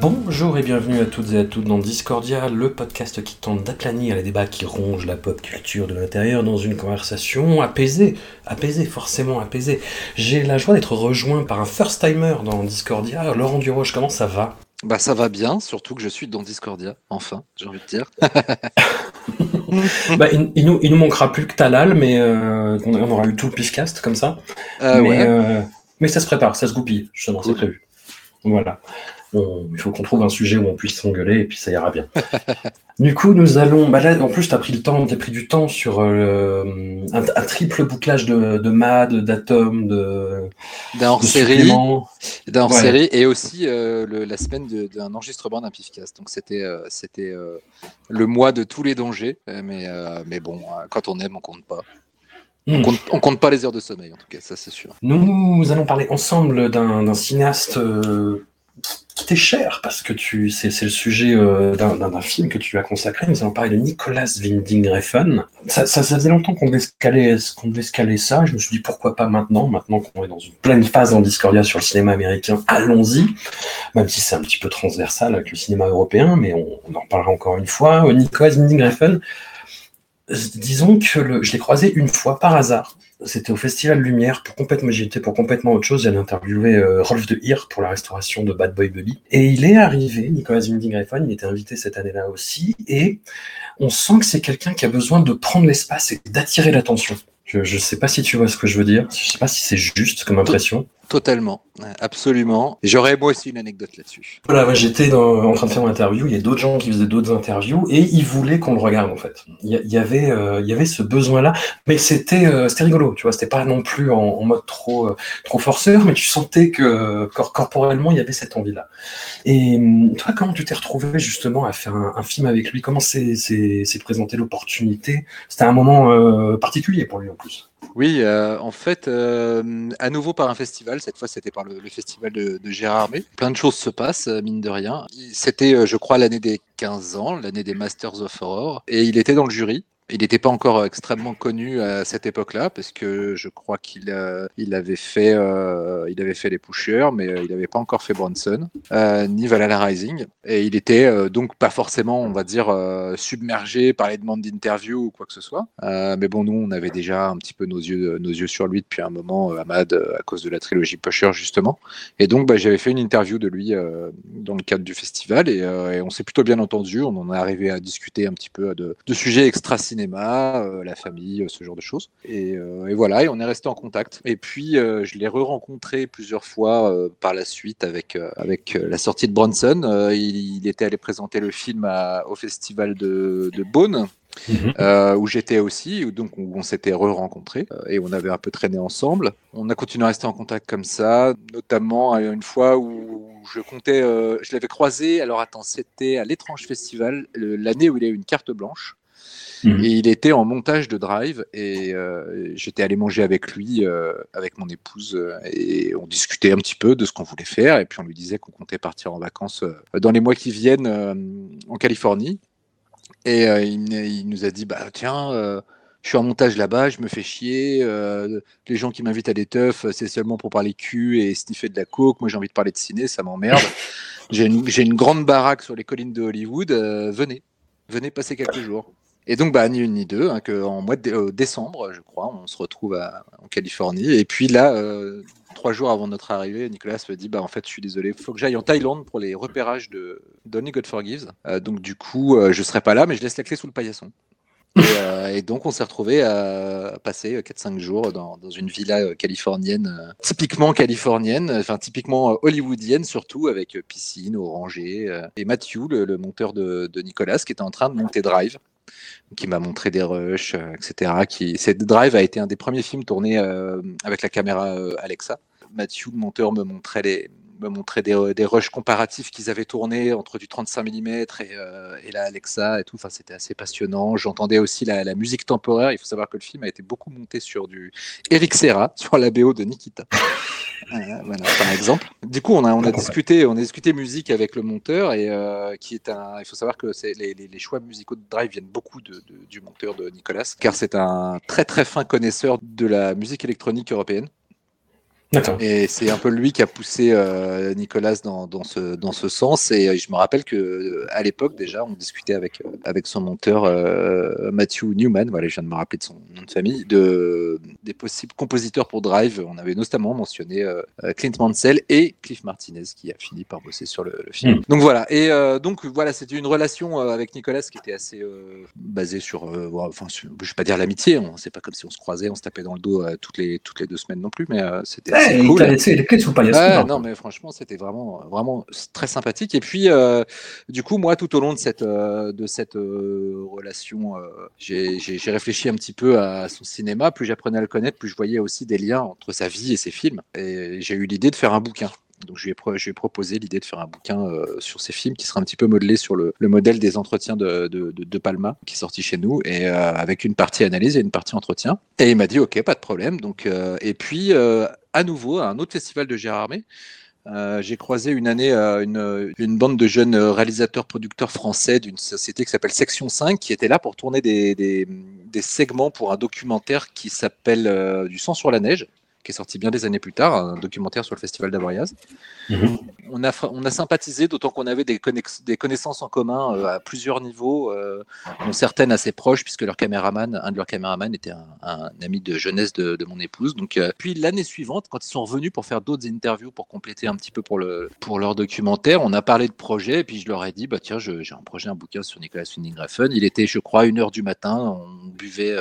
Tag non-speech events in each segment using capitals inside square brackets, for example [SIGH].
Bonjour et bienvenue à toutes et à tous dans Discordia, le podcast qui tente d'aplanir les débats qui rongent la pop culture de l'intérieur dans une conversation apaisée, apaisée, forcément apaisée. J'ai la joie d'être rejoint par un first timer dans Discordia, Laurent Duroche, comment ça va? Bah ça va bien, surtout que je suis dans Discordia, enfin, j'ai envie de dire. [LAUGHS] bah, il, il nous, il nous manquera plus que Talal, mais euh, on, aura eu tout le pifcast comme ça. Euh, mais, ouais. euh, mais ça se prépare, ça se goupille, justement, c'est prévu. Voilà. On- il faut qu'on trouve un sujet où on puisse s'engueuler et puis ça ira bien. [LAUGHS] du coup, nous allons. Bah là, en plus, tu as pris le temps, pris du temps sur euh, un, un triple bouclage de, de MAD, d'atomes, de, D'un hors-série, d'un Ouais. hors-série et aussi euh, le- la semaine d'un enregistrement d'un pifcast. Donc c'était euh, c'était le mois de tous les dangers, mais mais bon, quand on aime, on compte pas. On Hmm. compte, on compte pas les heures de sommeil en tout cas, ça c'est sûr. Nous allons parler ensemble d'un d'un cinéaste euh, qui t'est cher parce que tu c'est le sujet euh, d'un film que tu as consacré. Nous allons parler de Nicolas Winding Refn. Ça, ça, faisait longtemps qu'on devait, se caler- qu'on devait se caler ça. Je me suis dit pourquoi pas maintenant, maintenant qu'on est dans une pleine phase en Discordia sur le cinéma américain, allons-y. Même si c'est un petit peu transversal avec le cinéma européen, mais on, en reparlera encore une fois. Euh, Nicolas Winding Refn, disons que le- je l'ai croisé une fois par hasard. C'était au Festival Lumière pour complètement, j'y étais pour complètement autre chose. J'allais interviewer euh, Rolf de Hir pour la restauration de Bad Boy Bully. Et il est arrivé, Nicolas Winding Refn, il était invité cette année-là aussi. Et on sent que c'est quelqu'un qui a besoin de prendre l'espace et d'attirer l'attention. Je, je sais pas si tu vois ce que je veux dire. Je sais pas si c'est juste comme impression. Totalement, absolument. J'aurais moi aussi une anecdote là-dessus. Voilà, j'étais en train de faire une interview, il y a d'autres gens qui faisaient d'autres interviews et ils voulaient qu'on le regarde en fait. Il y, avait, euh, il y avait ce besoin-là, mais c'était, euh, c'était rigolo, tu vois, c'était pas non plus en, mode trop, euh, trop forceur, mais tu sentais que cor- corporellement il y avait cette envie-là. Et hum, toi, comment tu t'es retrouvé justement à faire un, un film avec lui? Comment s'est présentée l'opportunité? C'était un moment particulier pour lui en plus. Oui, euh, en fait, euh, à nouveau par un festival, cette fois c'était par le, festival de, de Gérard Armé. Plein de choses se passent, euh, mine de rien. C'était, je crois, l'année des 15 ans, l'année des Masters of Horror, et il était dans le jury. Il n'était pas encore euh, extrêmement connu à cette époque-là, parce que je crois qu'il euh, il avait fait, euh, avait fait les pushers, mais il n'avait pas encore fait Bronson, ni Valhalla Rising, et il était donc pas forcément, on va dire, submergé par les demandes d'interview ou quoi que ce soit. Mais bon, nous, on avait déjà un petit peu nos yeux, sur lui depuis un moment, Ahmad, à cause de la trilogie Pusher, justement. Et donc, bah, j'avais fait une interview de lui dans le cadre du festival et, on s'est plutôt bien entendu. On en est arrivé à discuter un petit peu de, de sujets extra-cinéma, euh, la famille, euh, ce genre de choses. Et, euh, et voilà, et on est resté en contact. Et puis, je l'ai re-rencontré plusieurs fois par la suite avec, avec la sortie de Bronson. Il, il était allé présenter le film à- au festival de, de Beaune euh, où j'étais aussi, où donc où on s'était re-rencontrés euh, et on avait un peu traîné ensemble. On a continué à rester en contact comme ça, notamment une fois où je comptais, je l'avais croisé. Alors attends, c'était à l'étrange festival, l'année où il a eu une carte blanche. Mhm. Et il était en montage de drive et euh, j'étais allé manger avec lui, euh, avec mon épouse, euh, et on discutait un petit peu de ce qu'on voulait faire. Et puis on lui disait qu'on comptait partir en vacances dans les mois qui viennent en Californie. Et il, il nous a dit bah tiens, je suis en montage là-bas, je me fais chier. euh, les gens qui m'invitent à des teufs, c'est seulement pour parler cul et sniffer de la coke. Moi j'ai envie de parler de ciné, ça m'emmerde. [LAUGHS] J'ai une, grande baraque sur les collines de Hollywood. euh, venez, venez passer quelques jours. Et donc, bah, ni une ni deux, hein, en mois de euh, décembre, je crois, on se retrouve en Californie. Et puis là, euh, trois jours avant notre arrivée, Nicolas me dit bah, En fait, je suis désolé, il faut que j'aille en Thaïlande pour les repérages de Donny God Forgives. Euh, donc, du coup, je serai pas là, mais je laisse la clé sous le paillasson. Et, donc, on s'est retrouvé à passer 4-5 jours dans, une villa californienne, typiquement californienne, enfin typiquement hollywoodienne surtout, avec piscine, oranger. Et Matthew, le, le monteur de, de Nicolas, qui était en train de monter Drive qui m'a montré des rushs, euh, etc. Qui, cette Drive a été un des premiers films tournés euh, avec la caméra euh, Alexa. Matthew, le monteur, me montrait les, me montrer des, des rushs comparatifs qu'ils avaient tournés entre du 35 mm et, euh, et la Alexa et tout. Enfin, c'était assez passionnant. J'entendais aussi la, la, musique temporaire. Il faut savoir que le film a été beaucoup monté sur du Eric Serra, [LAUGHS] sur la BO de Nikita. euh, voilà, par exemple. Du coup, on a, on a discuté, on a discuté musique avec le monteur et euh, qui est un. Il faut savoir que les, les, choix musicaux de Drive viennent beaucoup de, du monteur de Nicolas, car c'est un très très fin connaisseur de la musique électronique européenne. Et c'est un peu lui qui a poussé euh, Nicolas dans, dans, ce, dans ce sens. Et euh, je me rappelle que euh, à l'époque déjà, on discutait avec, euh, avec son monteur euh, Matthew Newman, voilà, je viens de me rappeler de son nom de famille, de, des possibles compositeurs pour Drive. On avait notamment mentionné euh, Clint Mansell et Cliff Martinez qui a fini par bosser sur le, le film. Mm. Donc voilà. Et donc voilà, c'était une relation avec Nicolas qui était assez basée sur, enfin, sur, je vais pas dire l'amitié. C'est pas comme si on se croisait, on se tapait dans le dos toutes les toutes les deux semaines non plus, mais c'était Cool. Il laissé les clés sous le paillasson. Ouais, non, mais franchement, c'était vraiment, vraiment très sympathique. Et puis, euh, du coup, moi, tout au long de cette, euh, de cette euh, relation, j'ai réfléchi un petit peu à son cinéma. Plus j'apprenais à le connaître, plus je voyais aussi des liens entre sa vie et ses films. Et j'ai eu l'idée de faire un bouquin. Donc je lui ai, proposé l'idée de faire un bouquin euh, sur ces films qui sera un petit peu modelé sur le, le modèle des entretiens de, de, de, Palma qui est sorti chez nous et euh, avec une partie analyse et une partie entretien. Et il m'a dit ok, pas de problème. Donc euh, et puis à nouveau à un autre festival de Gérard Armé. J'ai croisé une année une, bande de jeunes réalisateurs producteurs français d'une société qui s'appelle Section 5 qui était là pour tourner des, des, segments pour un documentaire qui s'appelle Du sang sur la neige qui est sorti bien des années plus tard, un documentaire sur le festival d'Avoriaz. -hmm. on, a, on a sympathisé, d'autant qu'on avait des, des, connaissances en commun euh, à plusieurs niveaux, euh, dont certaines assez proches, puisque leur caméraman, un de leurs caméramans était un, un, ami de jeunesse de, de mon épouse. Donc, euh, puis l'année suivante, quand ils sont revenus pour faire d'autres interviews, pour compléter un petit peu pour, le, pour leur documentaire, on a parlé de projet, et puis je leur ai dit, bah, tiens, j'ai un projet, un bouquin sur Nicolas Winding Refn. Il était, je crois, une heure du matin, on buvait,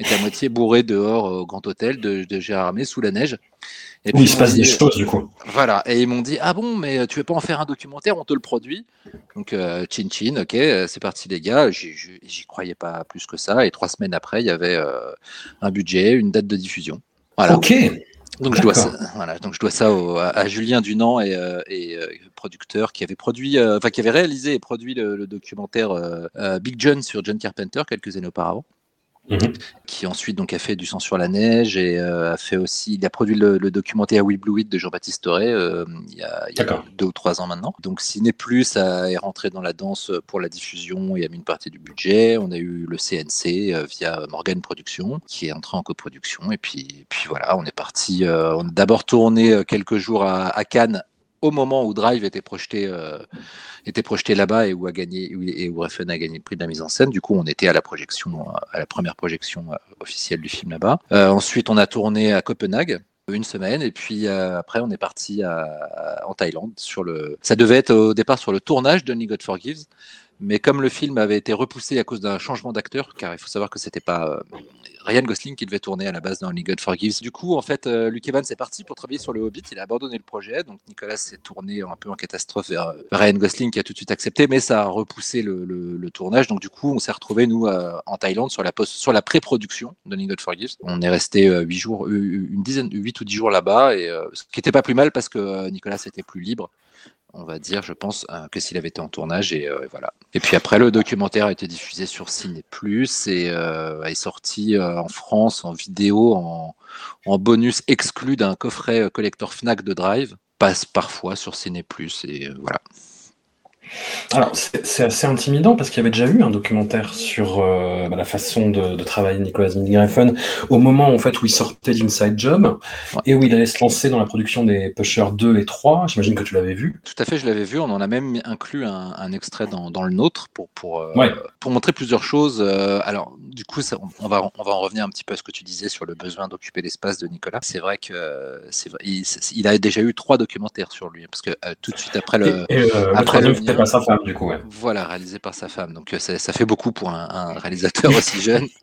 euh, était à moitié bourré dehors au Grand Hôtel de, de Gérard Armé sous la neige. Et puis, oui, il se passe dit, des choses du coup. Voilà, et ils m'ont dit ah bon, mais tu veux pas en faire un documentaire, on te le produit. Donc euh, chin chin, ok, c'est parti les gars. J'y croyais pas plus que ça. Et trois semaines après, il y avait euh, un budget, une date de diffusion. Voilà. Ok. Donc je dois ça, voilà, donc je dois ça au, à, à, Julien Dunant et, euh, et euh, producteur qui avait produit, euh, enfin qui avait réalisé et produit le, le documentaire Big John sur John Carpenter quelques années auparavant. Mmh. qui ensuite donc a fait du sang sur la neige et euh, a fait aussi il a produit le, le documentaire We Blue It de Jean-Baptiste Toré euh, il, y a, il y a deux ou trois ans maintenant. Donc Ciné Plus a, est rentré dans la danse pour la diffusion et a mis une partie du budget. On a eu le CNC euh, via Morgan Productions qui est entré en coproduction. Et puis, puis voilà on est parti on a d'abord tourné quelques jours à, à Cannes au moment où Drive était projeté, euh, était projeté là-bas et où a gagné et où Refn a gagné le prix de la mise en scène. Du coup, on était à la projection, à la première projection euh, officielle du film là-bas. Euh, ensuite, on a tourné à Copenhague une semaine et puis après on est parti en Thaïlande sur le ça devait être au départ sur le tournage de Only God Forgives mais comme le film avait été repoussé à cause d'un changement d'acteur, car il faut savoir que c'était pas Ryan Gosling qui devait tourner à la base dans Only God Forgives. Du coup, en fait, euh, Luke Evans est parti pour travailler sur le Hobbit. Il a abandonné le projet, donc Nicolas s'est tourné un peu en catastrophe vers euh, Ryan Gosling qui a tout de suite accepté, mais ça a repoussé le, tournage. Donc du coup, on s'est retrouvé nous euh, en Thaïlande sur la pré-production de Only God Forgives. On est resté huit jours, une dizaine, huit ou dix jours là-bas, et ce qui était pas plus mal parce que Nicolas était plus libre on va dire, je pense, euh, que s'il avait été en tournage. Et, euh, et, voilà. Et puis après, le documentaire a été diffusé sur Ciné Plus et euh, est sorti en France en vidéo, en, en bonus exclu d'un coffret collector Fnac de Drive. Passe parfois sur Ciné Plus et voilà. Alors, c'est assez intimidant parce qu'il y avait déjà eu un documentaire sur euh, bah, la façon de, de travailler Nicolas Winding au moment en fait où il sortait d'Inside Job ouais. et où il allait se lancer dans la production des Pusher 2 et 3. J'imagine que tu l'avais vu. Tout à fait, je l'avais vu. On en a même inclus un, un extrait dans, dans, le nôtre pour, pour, euh, ouais. pour montrer plusieurs choses. Euh, alors, du coup, ça, on, va, on va en revenir un petit peu à ce que tu disais sur le besoin d'occuper l'espace de Nicolas. C'est vrai que il, il, a déjà eu trois documentaires sur lui parce que tout de suite après le. Et, et, après le, par sa femme, du coup. Ouais. Voilà, réalisé par sa femme. Donc ça, ça fait beaucoup pour un, un réalisateur aussi jeune. [LAUGHS]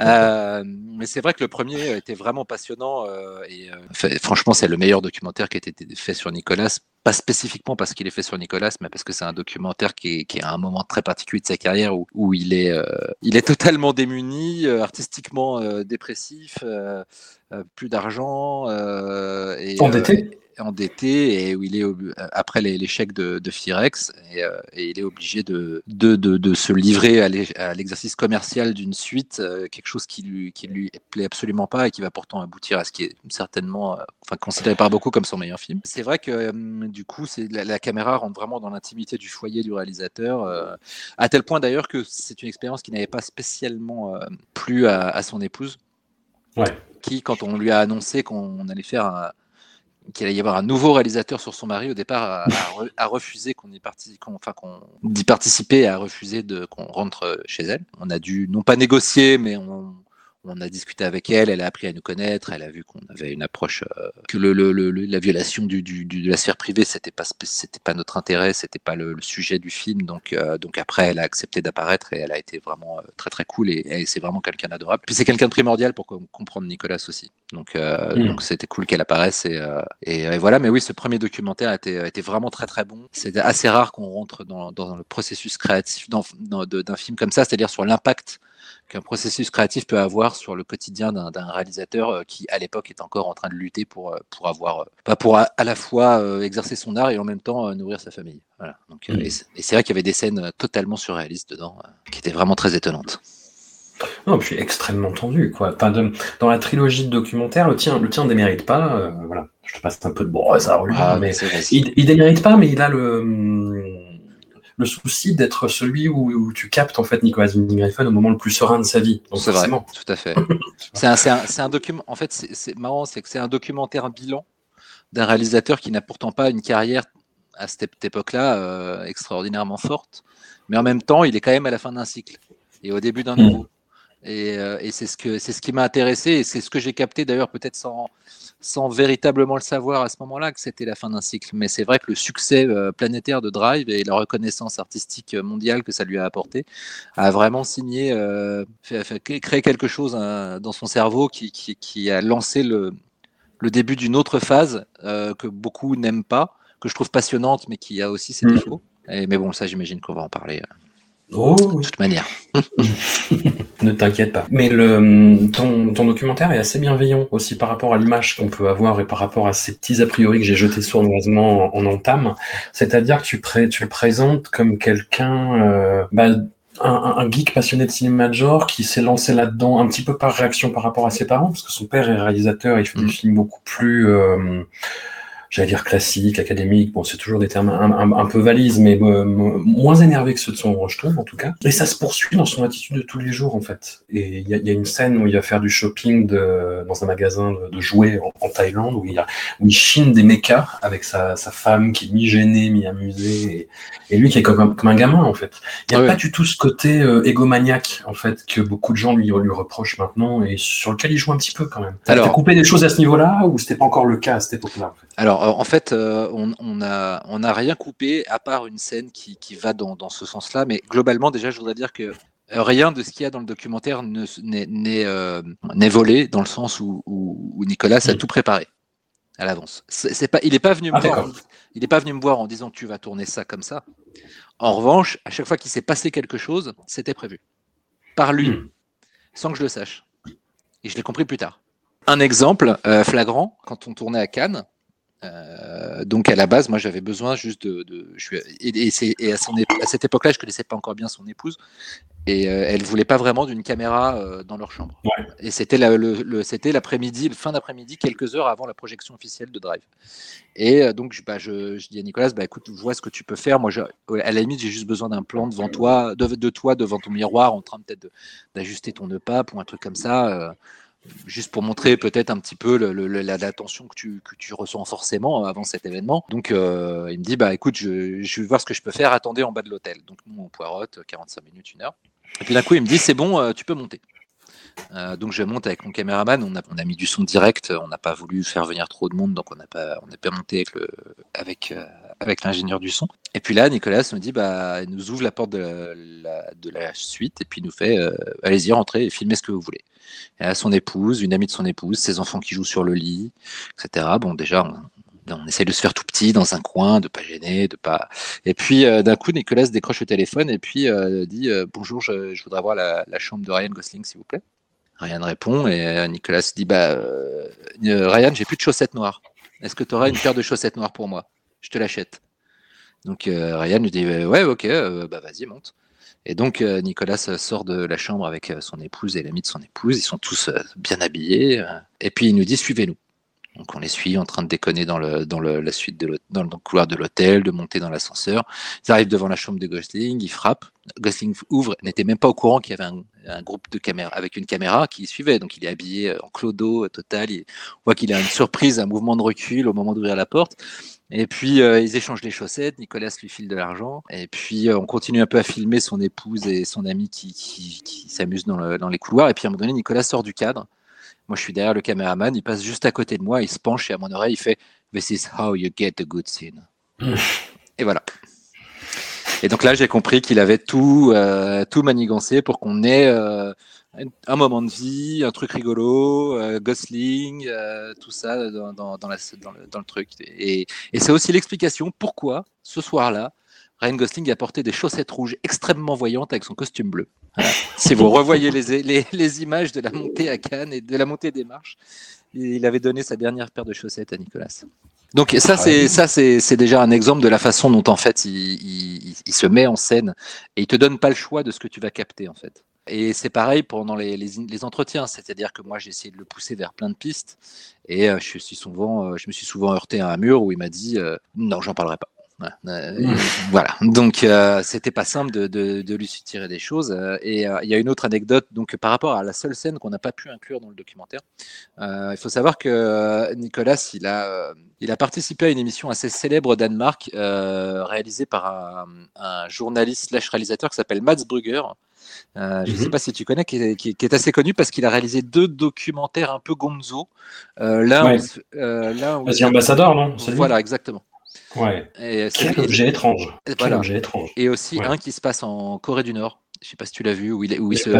Euh, mais c'est vrai que le premier était vraiment passionnant. euh, et euh, fait- franchement, c'est le meilleur documentaire qui a été fait sur Nicolas. Pas spécifiquement parce qu'il est fait sur Nicolas, mais parce que c'est un documentaire qui est, qui est à un moment très particulier de sa carrière où, où il, est, euh, il est totalement démuni, euh, artistiquement euh, dépressif, euh, euh, plus d'argent. euh, et, Endetté euh, endetté et où il est ob- après l'échec de, de Firex et, euh, et il est obligé de, de, de, de se livrer à l'e- à l'exercice commercial d'une suite, euh, quelque chose qui lui, qui lui plaît absolument pas et qui va pourtant aboutir à ce qui est certainement, euh, enfin considéré par beaucoup comme son meilleur film. C'est vrai que euh, du coup, c'est la, la caméra rentre vraiment dans l'intimité du foyer du réalisateur, euh, à tel point d'ailleurs que c'est une expérience qui n'avait pas spécialement euh, plu à, à son épouse, Ouais. qui quand on lui a annoncé qu'on allait faire un qu'il allait y avoir un nouveau réalisateur sur son mari, au départ, a, a re- a refusé qu'on y partici- qu'on- enfin, qu'on d'y participer, a refusé qu'on rentre chez elle. On a dû non pas négocier, mais on, on a discuté avec elle, elle a appris à nous connaître, elle a vu qu'on avait une approche euh, que le, le- le- le- la violation du, du- du- de la sphère privée, c'était pas c'était pas notre intérêt, c'était pas le, sujet du film. Donc euh, donc après, elle a accepté d'apparaître et elle a été vraiment euh, très très cool et, et c'est vraiment quelqu'un d'adorable. Puis c'est quelqu'un de primordial pour com- comprendre Nicolas aussi. Donc euh, Mm. donc c'était cool qu'elle apparaisse et, et, et voilà. Mais oui, ce premier documentaire a été, a été vraiment très très bon. C'est assez rare qu'on rentre dans, dans le processus créatif d'un film comme ça, c'est-à-dire sur l'impact qu'un processus créatif peut avoir sur le quotidien d'un réalisateur euh, qui, à l'époque, est encore en train de lutter pour, euh, pour avoir, euh, pas pour à, à la fois exercer son art et en même temps nourrir sa famille. Voilà. Donc, euh, Mm. et c'est vrai qu'il y avait des scènes totalement surréalistes dedans, qui étaient vraiment très étonnantes. Non, puis extrêmement tendu, quoi. Enfin, de- dans la trilogie de documentaires, le tien, le tien démérite pas. euh, voilà, je te passe un peu de bon, ça roule, Ah, mais il, il démérite pas, mais il a le hum, le souci d'être celui où, où tu captes en fait Nicolas Winding Refn au moment le plus serein de sa vie. C'est vrai, tout à fait. [LAUGHS] c'est un, document. En fait, c'est c'est marrant, c'est que c'est un documentaire bilan d'un réalisateur qui n'a pourtant pas une carrière à cette époque-là euh, extraordinairement forte, mais en même temps, il est quand même à la fin d'un cycle et au début d'un Mm. nouveau. Et, euh, et c'est ce que c'est ce qui m'a intéressé et c'est ce que j'ai capté d'ailleurs peut-être sans sans véritablement le savoir à ce moment-là que c'était la fin d'un cycle. Mais c'est vrai que le succès euh, planétaire de Drive et la reconnaissance artistique mondiale que ça lui a apporté a vraiment signé, euh, fait, fait- créé quelque chose hein, dans son cerveau qui, qui, qui a lancé le, le début d'une autre phase euh, que beaucoup n'aiment pas, que je trouve passionnante, mais qui a aussi ses Mm. défauts. Et, mais bon, ça, j'imagine qu'on va en parler euh, Oh, de toute manière. [LAUGHS] ne t'inquiète pas. Mais le ton, ton documentaire est assez bienveillant aussi par rapport à l'image qu'on peut avoir et par rapport à ces petits a priori que j'ai jetés sournoisement en, en entame. C'est-à-dire que tu, pré- tu le présentes comme quelqu'un, euh, bah, un, geek passionné de cinéma de genre qui s'est lancé là-dedans un petit peu par réaction par rapport à ses parents, parce que son père est réalisateur, il fait des films beaucoup plus, euh, j'allais dire classiques, académiques, bon c'est toujours des termes un, un- un peu valises, mais euh, moins énervés que ceux de son je trouve en tout cas. Et ça se poursuit dans son attitude de tous les jours en fait. Et il y a, il y a une scène où il va faire du shopping de, dans un magasin de, de jouets en, en Thaïlande, où il, y a, où il chine des mechas avec sa, sa femme qui est mi-gênée, mi-amusée, et, et lui qui est comme un, comme un gamin en fait. Il n'y a Ouais. pas du tout ce côté euh, égomaniaque en fait que beaucoup de gens lui, lui reprochent maintenant et sur lequel il joue un petit peu quand même. T'as Alors- t'as coupé des choses à ce niveau-là ou c'était pas encore le cas à cette époque-là en fait? Alors, en fait, euh, on on a, on a rien coupé à part une scène qui, qui va dans, dans ce sens-là. Mais globalement, déjà, je voudrais dire que euh, rien de ce qu'il y a dans le documentaire n'est euh, n'est volé dans le sens où, où- où Nicolas a Mm. tout préparé à l'avance. C'est c'est pas, il n'est pas venu me Ah, voir. Il pas venu me voir en disant tu vas tourner ça comme ça. En revanche, à chaque fois qu'il s'est passé quelque chose, c'était prévu par lui, Mm. sans que je le sache. Et je l'ai compris plus tard. Un exemple euh, flagrant, quand on tournait à Cannes, euh, donc à la base, moi j'avais besoin juste de. de- je suis, et, et c'est- et à, son ép- à cette époque-là, je connaissais pas encore bien son épouse, et euh, elle voulait pas vraiment d'une caméra euh, dans leur chambre. Ouais. Et c'était la- le, le- c'était l'après-midi, fin d'après-midi, quelques heures avant la projection officielle de Drive. Et euh, donc je, bah, je, je dis à Nicolas, bah écoute, vois ce que tu peux faire. Moi, je- à la limite, j'ai juste besoin d'un plan devant toi, de, de toi devant ton miroir, en train peut-être de- d'ajuster ton nœud pape ou un truc comme ça. Euh, juste pour montrer peut-être un petit peu le- que tu, ressens forcément avant cet événement. Donc euh, il me dit bah écoute, je, vais voir ce que je peux faire, attendez en bas de l'hôtel. Donc nous on poirote 45 minutes, une heure. Et puis d'un coup il me dit c'est bon, euh, tu peux monter. Euh, donc je monte avec mon caméraman, on a, mis du son direct, on n'a pas voulu faire venir trop de monde, donc on n'a pas, on pas monté euh, avec l'ingénieur du son. Et puis là, Nicolas nous dit, bah, il nous ouvre la porte de la, suite et puis il nous fait, euh, allez-y, rentrez et filmez ce que vous voulez. Et là, son épouse, une amie de son épouse, ses enfants qui jouent sur le lit, etc. Bon, déjà, on, on essaye de se faire tout petit dans un coin, de pas gêner, de pas. Et puis d'un coup, Nicolas décroche le téléphone et puis dit bonjour, je, voudrais voir la chambre de Ryan Gosling, s'il vous plaît. Ryan répond et Nicolas dit bah euh, Ryan, j'ai plus de chaussettes noires. Est-ce que tu auras une paire de chaussettes noires pour moi? Je te l'achète. Donc euh, Ryan lui dit ouais ok euh, bah vas-y monte. Et donc Nicolas sort de la chambre avec son épouse et l'ami de son épouse. Ils sont tous bien habillés. et puis il nous dit suivez-nous. Donc on les suit en train de déconner dans le, la suite de dans le couloir de l'hôtel, de monter dans l'ascenseur. Ils arrivent devant la chambre de Gosling, ils frappent. Gosling ouvre, n'était même pas au courant qu'il y avait un, un, groupe de caméras avec une caméra qui suivait. Donc il est habillé en clodo total. Il, on voit qu'il a une surprise, un mouvement de recul au moment d'ouvrir la porte. Et puis euh, ils échangent les chaussettes. Nicolas lui file de l'argent. Et puis euh, on continue un peu à filmer son épouse et son ami qui, qui, qui s'amusent dans, le, dans les couloirs. Et puis à un moment donné, Nicolas sort du cadre moi, je suis derrière le caméraman, il passe juste à côté de moi, il se penche et à mon oreille, il fait This is how you get a good scene. [LAUGHS] et voilà. Et donc là, j'ai compris qu'il avait tout, euh, tout manigancé pour qu'on ait euh, un moment de vie, un truc rigolo, euh, Gosling, tout ça dans, dans, le, truc. Et, c'est aussi l'explication pourquoi, ce soir-là, Ryan Gosling a porté des chaussettes rouges extrêmement voyantes avec son costume bleu. Si vous revoyez les, les, images de la montée à Cannes et de la montée des marches, il avait donné sa dernière paire de chaussettes à Nicolas. Donc ça, c'est ça, c'est déjà un exemple de la façon dont en fait il, il, il, se met en scène et il te donne pas le choix de ce que tu vas capter en fait. Et c'est pareil pendant les, les, les entretiens, c'est-à-dire que moi j'ai essayé de le pousser vers plein de pistes et euh, je suis souvent, euh, je me suis souvent heurté à un mur où il m'a dit euh, non, j'en parlerai pas. Euh, [LAUGHS] voilà. Donc euh, c'était pas simple de, de, de, lui tirer des choses. Euh, et euh, il y a une autre anecdote. Donc par rapport à la seule scène qu'on n'a pas pu inclure dans le documentaire, il faut savoir que Nicolas, il a, il a participé à une émission assez célèbre au Danemark, réalisée par un, un journaliste slash réalisateur qui s'appelle Mats Brugger. Euh, je ne mm -hmm. sais pas si tu connais, qui est, qui, qui est assez connu parce qu'il a réalisé deux documentaires un peu gonzo. Euh, l'un, ouais. euh, l'un, ambassadeur, non Voilà, exactement. Ouais. Et Quel objet étrange. Quel objet étrange. Et aussi ouais. un qui se passe en Corée du Nord. Je sais pas si tu l'as vu, où il, où il se,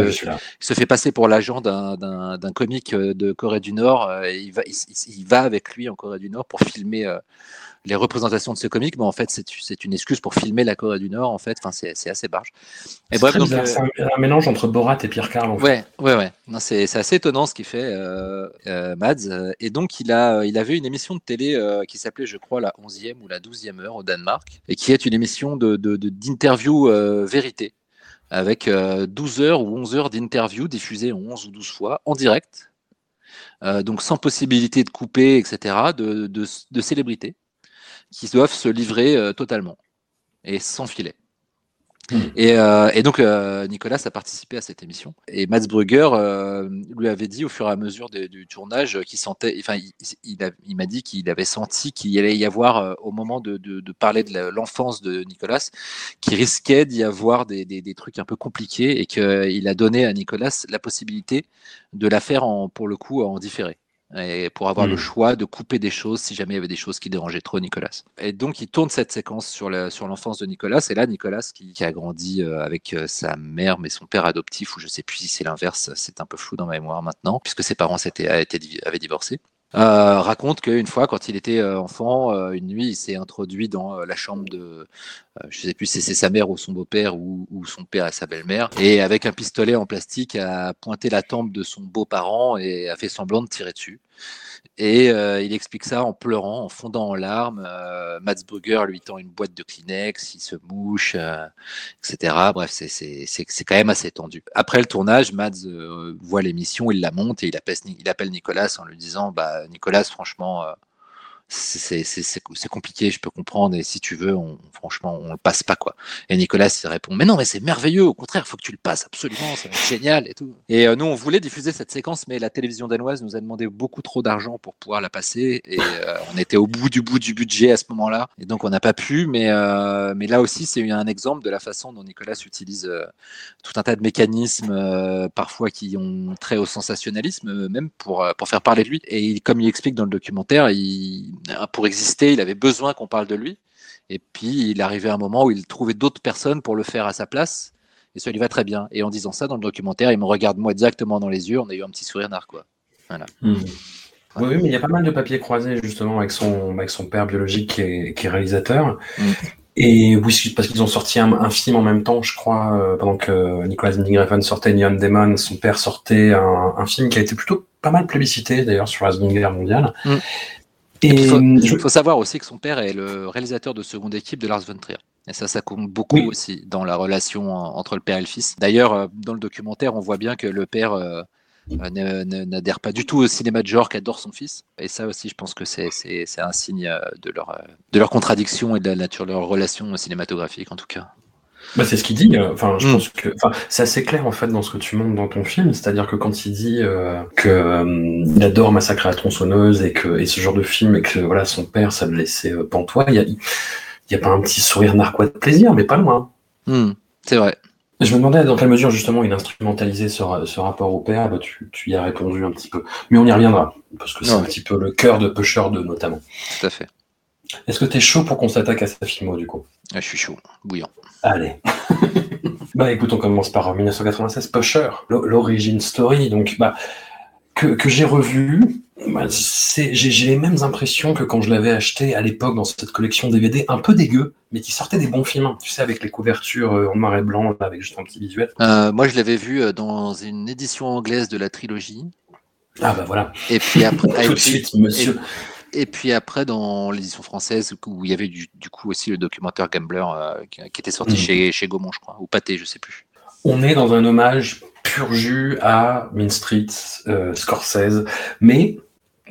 se, fait passer pour l'agent d'un comique de Corée du Nord. Et il, va, il, va avec lui en Corée du Nord pour filmer euh, les représentations de ce comique, mais en fait, c'est une excuse pour filmer la Corée du Nord, en fait. Enfin, c'est assez barge. Et bref, donc, euh, un, un, mélange entre Borat et Pierre Carl. En ouais, fait. ouais, ouais. C'est assez étonnant ce qu'il fait, euh, euh, Mads. Et donc, il, a, il avait une émission de télé euh, qui s'appelait, je crois, la 11e ou la 12e heure au Danemark, et qui est une émission d'interview de, de, de vérité, avec 12 heures ou 11 heures d'interview diffusées 11 ou 12 fois en direct. donc sans possibilité de couper, etc., de, de, de célébrités qui doivent se livrer euh, totalement et sans filet. Mmh. Et, euh, et, donc euh, Nicolas a participé à cette émission et Mats Brugger euh, lui avait dit au fur et à mesure de, du tournage qu'il sentait, enfin il, il, il m'a dit qu'il avait senti qu'il allait y avoir au moment de, de, de parler de l'enfance de Nicolas, qu'il risquait d'y avoir des, des, des, trucs un peu compliqués et qu'il a donné à Nicolas la possibilité de la faire en, pour le coup en différé et pour avoir mmh. le choix de couper des choses si jamais il y avait des choses qui dérangeaient trop Nicolas. Et donc il tourne cette séquence sur la, sur l'enfance de Nicolas et là Nicolas qui, qui a grandi euh, avec euh, sa mère mais son père adoptif ou je sais plus si c'est l'inverse, c'est un peu flou dans ma mémoire maintenant puisque ses parents s'étaient avaient divorcé. Euh, raconte qu'une fois, quand il était euh, enfant, euh, une nuit, il s'est introduit dans la chambre de, je sais plus si c'est sa mère ou son beau-père ou, ou, son père et sa belle-mère, et avec un pistolet en plastique a pointé la tempe de son beau-parent et a fait semblant de tirer dessus. Et euh, il explique ça en pleurant, en fondant en larmes. Euh, Mats Brugger lui tend une boîte de Kleenex, il se mouche, euh, etc. Bref, c'est quand même assez tendu. Après le tournage, Mats euh, voit l'émission, il la monte et il appelle, il appelle, Nicolas en lui disant bah, Nicolas, franchement, c'est c'est- c'est- c'est compliqué, je peux comprendre, et si tu veux, franchement, on le passe pas, quoi. Et Nicolas il répond, mais non, mais c'est merveilleux, au contraire, faut que tu le passes absolument, être génial et tout. Et euh, nous, on voulait diffuser cette séquence, mais la télévision danoise nous a demandé beaucoup trop d'argent pour pouvoir la passer, et euh, on était au bout du bout du budget à ce moment-là, et donc on n'a pas pu, mais, euh, là aussi, c'est un exemple de la façon dont Nicolas utilise tout un tas de mécanismes, parfois qui ont trait au sensationnalisme, même pour, faire parler de lui. Et il- comme il explique dans le documentaire, il, pour exister, il avait besoin qu'on parle de lui. Et puis, il arrivait à un moment où il trouvait d'autres personnes pour le faire à sa place. Et ça lui va très bien. Et en disant ça dans le documentaire, il me regarde moi directement dans les yeux. On a eu un petit sourire narquois. Hmm. Oui, oui, mais il y a pas mal de papiers croisés justement avec son, avec son père biologique qui est, qui est réalisateur. Mm. Et oui, parce qu'ils ont sorti un, un film en même temps, je crois, euh, pendant que Nicolas Winding Refn sortait Neon Demon, son père sortait un, un film qui a été plutôt pas mal plébiscité d'ailleurs sur la Seconde Guerre mondiale. Mm. Et, Il faut, je- il faut savoir aussi que son père est le réalisateur de seconde équipe de Lars von Trier. Et ça, ça compte beaucoup Oui. aussi dans la relation en- entre le père et le fils. D'ailleurs, euh, dans le documentaire, on voit bien que le père euh, euh, n'adhère pas du tout au cinéma de genre qu'adore son fils. Et ça aussi, je pense que c'est un signe de leur, de leur contradiction et de la nature de leur relation cinématographique, en tout cas. Bah, c'est ce qu'il dit. euh, Enfin, je Mm. pense que, enfin, c'est assez clair en fait dans ce que tu montres dans ton film, c'est-à-dire que quand il dit euh, que euh, il adore Massacre à la tronçonneuse et que et ce genre de film et que voilà son père ça le laissait euh, pantois, il y a, y a pas un petit sourire narquois de plaisir, mais pas loin. Hmm, c'est vrai. Je me demandais dans quelle mesure justement il instrumentalisait ce, ra- ce rapport au père. Bah, tu, tu y as répondu un petit peu, mais on y reviendra parce que c'est Ouais. un petit peu le cœur de Pusher 2 notamment. Tout à fait. Est-ce que t'es chaud pour qu'on s'attaque à sa filmo du coup? Ah, Je suis chaud, bouillant. Allez. [LAUGHS] bah écoute, on commence par 1996, Pusher, l'o- l'origine story, donc bah que, que j'ai revu. bah, c'est- j'ai les mêmes impressions que quand je l'avais acheté à l'époque dans cette collection DVD un peu dégueu, mais qui sortait des bons films, tu sais, avec les couvertures euh, en noir et blanc, avec juste un petit visuel. Euh, moi, je l'avais vu euh, dans une édition anglaise de la trilogie. Ah bah voilà, Et puis après, [LAUGHS] tout de suite, monsieur. Et puis après, dans l'édition française, où il y avait du, du coup aussi le documentaire Gambler euh, qui, qui était sorti Mhm. chez, chez Gaumont, je crois, ou Pâté, je sais plus. On est dans un hommage pur jus à Main Street, euh, Scorsese, mais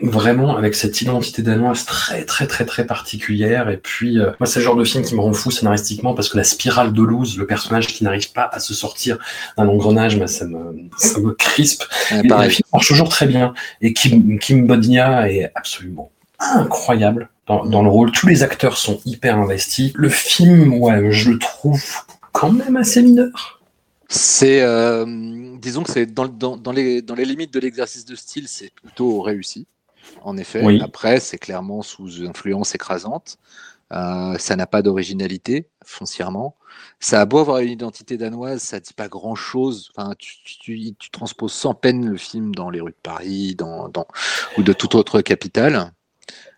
vraiment avec cette identité danoise très très très très particulière. Et puis, euh, moi, c'est le genre de film qui me rend fou scénaristiquement parce que la spirale de Luz, le personnage qui n'arrive pas à se sortir d'un engrenage, ça me, ça me crispe. Euh, Et le film marche toujours très bien. Et Kim, Kim Bodnia est absolument incroyable dans, dans le rôle. Tous les acteurs sont hyper investis. Le film, ouais, je le trouve quand même assez mineur. C'est, euh, disons que c'est dans, dans, dans les, dans les limites de l'exercice de style, c'est plutôt réussi. En effet. Oui. Après, c'est clairement sous influence écrasante. Euh, ça n'a pas d'originalité foncièrement. Ça a beau avoir une identité danoise, ça dit pas grand chose. Enfin, tu, tu, tu- tu transposes sans peine le film dans les rues de Paris, dans, dans, ou de toute autre capitale.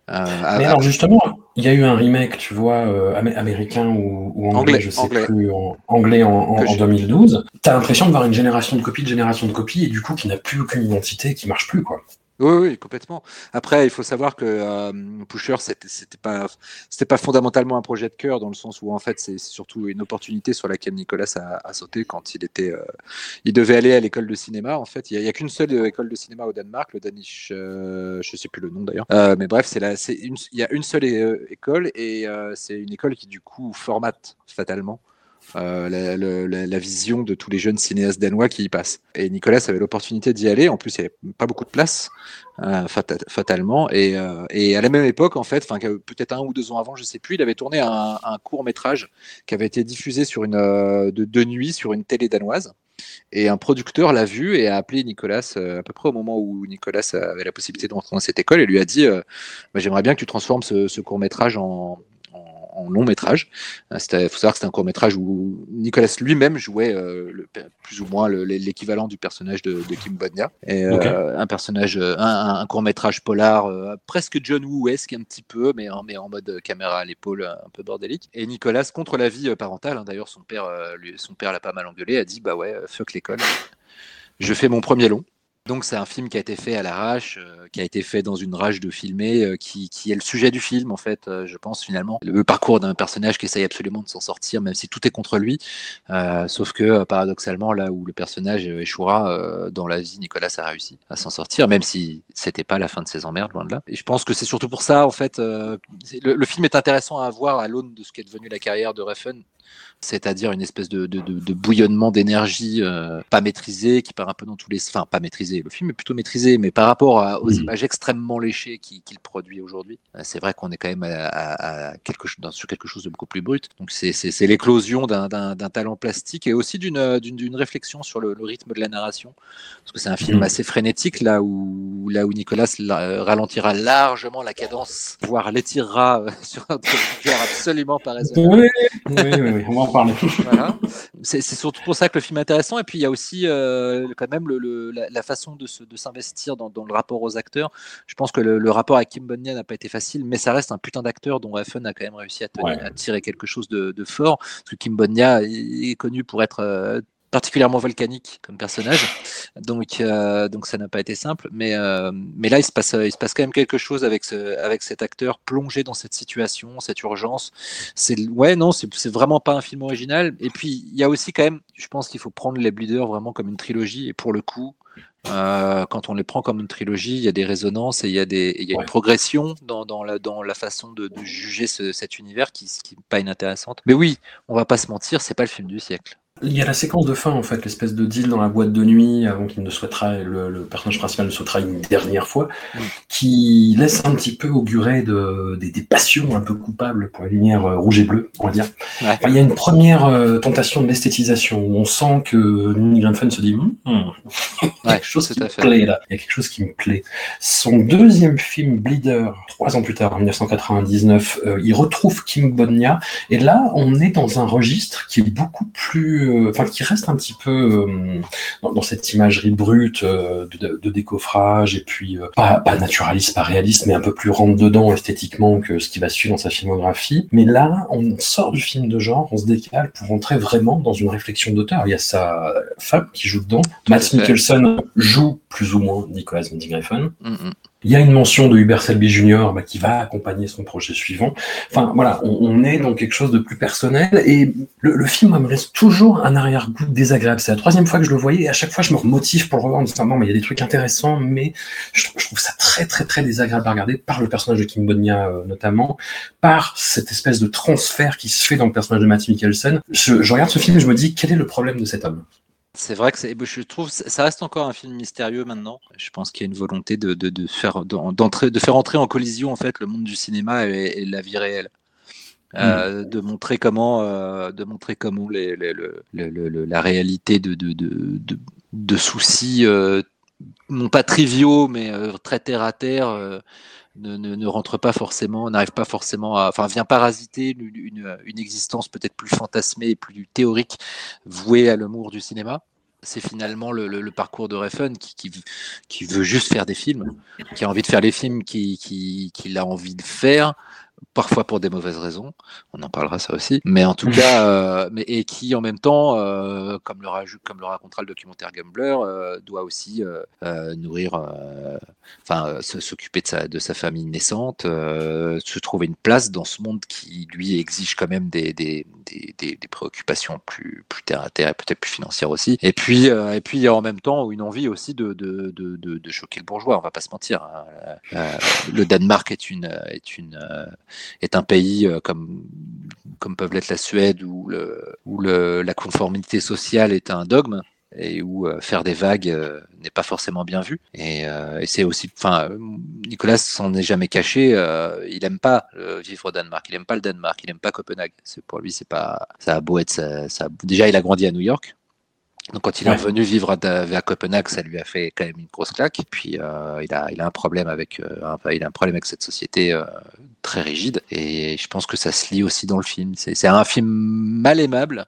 Euh, Mais alors justement, il y a eu un remake, tu vois, euh, amé- américain ou, ou anglais, Anglais, je sais anglais. plus, en, anglais en, en- Que en je- 2012. T'as l'impression de voir une génération de copies, de génération de copies, et du coup qui n'a plus aucune identité, qui marche plus, quoi. Oui, oui, complètement. Après, il faut savoir que euh, Pusher, c'était pas, c'était pas fondamentalement un projet de cœur dans le sens où en fait c'est surtout une opportunité sur laquelle Nicolas a, sauté quand il était, euh, il devait aller à l'école de cinéma. En fait, il y a, qu'une seule euh, école de cinéma au Danemark, le Danish, euh, je sais plus le nom d'ailleurs. Mais bref, c'est une, il y a une seule école et c'est une école qui du coup formate fatalement. Euh, la, vision de tous les jeunes cinéastes danois qui y passent. Et Nicolas avait l'opportunité d'y aller. En plus, il n'y avait pas beaucoup de place euh, fata- fatalement. Et, euh, et à la même époque, en fait, peut-être un ou deux ans avant, je sais plus, il avait tourné un, court métrage qui avait été diffusé sur une de, de nuit sur une télé danoise. Et un producteur l'a vu et a appelé Nicolas à peu près au moment où Nicolas avait la possibilité de rentrer dans cette école et lui a dit Bah, J'aimerais bien que tu transformes ce, ce court métrage en, en, long métrage. Il faut savoir que c'est un court métrage où Nicolas lui-même jouait euh, le- plus ou moins le- l'équivalent du personnage de, de Kim Bodnia. Et, euh, un personnage, euh, un, un court métrage polar, euh, presque John Woo-esque un petit peu, mais, en- mais en mode caméra à l'épaule, un peu bordélique. Et Nicolas, contre l'avis euh, parental, hein, d'ailleurs son père, euh, lui- son père l'a pas mal engueulé, a dit bah ouais, euh, fuck l'école. Je fais mon premier long. Donc c'est un film qui a été fait à l'arrache, euh, qui a été fait dans une rage de filmer, euh, qui, qui, est le sujet du film en fait, euh, je pense finalement. Le parcours d'un personnage qui essaye absolument de s'en sortir, même si tout est contre lui. sauf que paradoxalement, là où le personnage échouera, dans la vie, Nicolas a réussi à s'en sortir, même si c'était pas la fin de ses emmerdes, loin de là. Et je pense que c'est surtout pour ça, en fait, le, film est intéressant à voir à l'aune de ce qui est devenu la carrière de Refn c'est-à-dire une espèce de, bouillonnement d'énergie euh, pas maîtrisé, qui part un peu dans tous les... Enfin, pas maîtrisé, le film est plutôt maîtrisé, mais par rapport aux images extrêmement léchées qu'il produit aujourd'hui, euh, c'est vrai qu'on est quand même à, quelque, sur quelque chose de beaucoup plus brut. Donc c'est l'éclosion d'un talent plastique et aussi d'une réflexion sur le, rythme de la narration, parce que c'est un film mm. assez frénétique, là où, là où Nicolas ralentira largement la cadence, voire l'étirera euh, [LAUGHS] sur un truc absolument pas raisonnable. Oui, oui, oui, on va en parler. [LAUGHS] Voilà. C'est surtout pour ça que le film est intéressant. Et puis il y a aussi euh, quand même le, la, façon de s'investir dans, dans, le rapport aux acteurs. Je pense que le, rapport avec Kim Bonia n'a pas été facile, mais ça reste un putain d'acteur dont Refn a quand même réussi à, à tirer quelque chose de, de, fort. Parce que Kim Bonia est connu pour être euh, particulièrement volcanique comme personnage. Donc, euh, donc ça n'a pas été simple. Mais, euh, mais là, il se, passe, il se passe quand même quelque chose avec, ce, avec cet acteur plongé dans cette situation, cette urgence. C'est ouais, non, c'est vraiment pas un film original. Et puis, il y a aussi quand même, je pense qu'il faut prendre les Bleeders vraiment comme une trilogie. Et pour le coup, euh, quand on les prend comme une trilogie, il y a des résonances et il y a, des, il y a une progression dans, dans, la, dans la façon de, de juger ce, cet univers qui n'est pas inintéressante. Mais oui, on va pas se mentir, c'est pas le film du siècle. Il y a la séquence de fin, en fait, l'espèce de deal dans la boîte de nuit avant qu'il ne souhaitera, le, le personnage principal ne souhaitera une dernière fois, qui laisse un petit peu augurer de, des, des, passions un peu coupables pour la lumière euh, rouge et bleue, on va dire. il y a une première euh, tentation de l'esthétisation où on sent que Nick Grenfell se dit hum, hum, il y a quelque chose qui me plaît là, il y a quelque chose qui me plaît. Son deuxième film, Bleeder, trois ans plus tard, en 1999, euh, il retrouve Kim Bodnia, et là, on est dans un registre qui est beaucoup plus euh, enfin qui reste un petit peu euh, dans, cette imagerie brute euh, de, décoffrage et puis pas, naturaliste, pas réaliste, mais un peu plus rentre dedans esthétiquement que ce qui va suivre dans sa filmographie. Mais là, on sort du film de genre, on se décale pour rentrer vraiment dans une réflexion d'auteur. Il y a sa femme qui joue dedans. Matt Mikkelsen joue plus ou moins Nicolas Winding Refn. Mm. Il y a une mention de Hubert Selby Jr. Bah, qui va accompagner son projet suivant. Enfin voilà, on, est dans quelque chose de plus personnel et le, film me reste toujours un arrière-goût désagréable. C'est la troisième fois que je le voyais et à chaque fois je me remotive pour le revoir en disant non mais il y a des trucs intéressants mais je, trouve ça très très très désagréable à regarder par le personnage de Kim Bonia euh, notamment, par cette espèce de transfert qui se fait dans le personnage de Matt Mikkelsen. Je, je regarde ce film et je me dis quel est le problème de cet homme? C'est vrai que je trouve ça reste encore un film mystérieux maintenant. Je pense qu'il y a une volonté de, de, faire d'entrer, de faire entrer en collision en fait le monde du cinéma et, la vie réelle. Euh, mm. de montrer comment, euh, de montrer comment les, le, la réalité de, de, de, de soucis, euh, non pas triviaux, mais très terre à terre, ne, rentre pas forcément, n'arrive pas forcément à, enfin, vient parasiter une, une, existence peut-être plus fantasmée et plus théorique, vouée à l'amour du cinéma. C'est finalement le, parcours de Refn qui, qui, veut juste faire des films, qui a envie de faire les films qu'il qui, qui, a envie de faire, parfois pour des mauvaises raisons, on en parlera ça aussi, mais en tout cas, [LAUGHS] euh, mais, et qui en même temps, euh, comme, le, comme le racontera le documentaire Gambler, euh, doit aussi nourrir, enfin s'occuper de sa, de sa famille naissante, se trouver une place dans ce monde qui lui exige quand même des, des, des, des préoccupations plus, plus terre à terre et peut-être plus financières aussi. Et puis, et puis en même temps une envie aussi de, de, de, de, choquer le bourgeois, on va pas se mentir. Hein. le Danemark est une, est une est un pays euh, comme, comme peuvent l'être la Suède où, le, où le, la conformité sociale est un dogme et où euh, faire des vagues euh, n'est pas forcément bien vu. Et, c'est aussi, enfin, Nicolas s'en est jamais caché. il aime pas vivre au Danemark. Il aime pas le Danemark. Il aime pas Copenhague. C'est pour lui, c'est pas. Ça a beau être. Ça, déjà, il a grandi à New York. Donc quand il est revenu vivre à, Copenhague, ça lui a fait quand même une grosse claque. Et puis euh, il, a, il a un problème avec, euh, il a un problème avec cette société euh, très rigide. Et je pense que ça se lit aussi dans le film. C'est un film mal aimable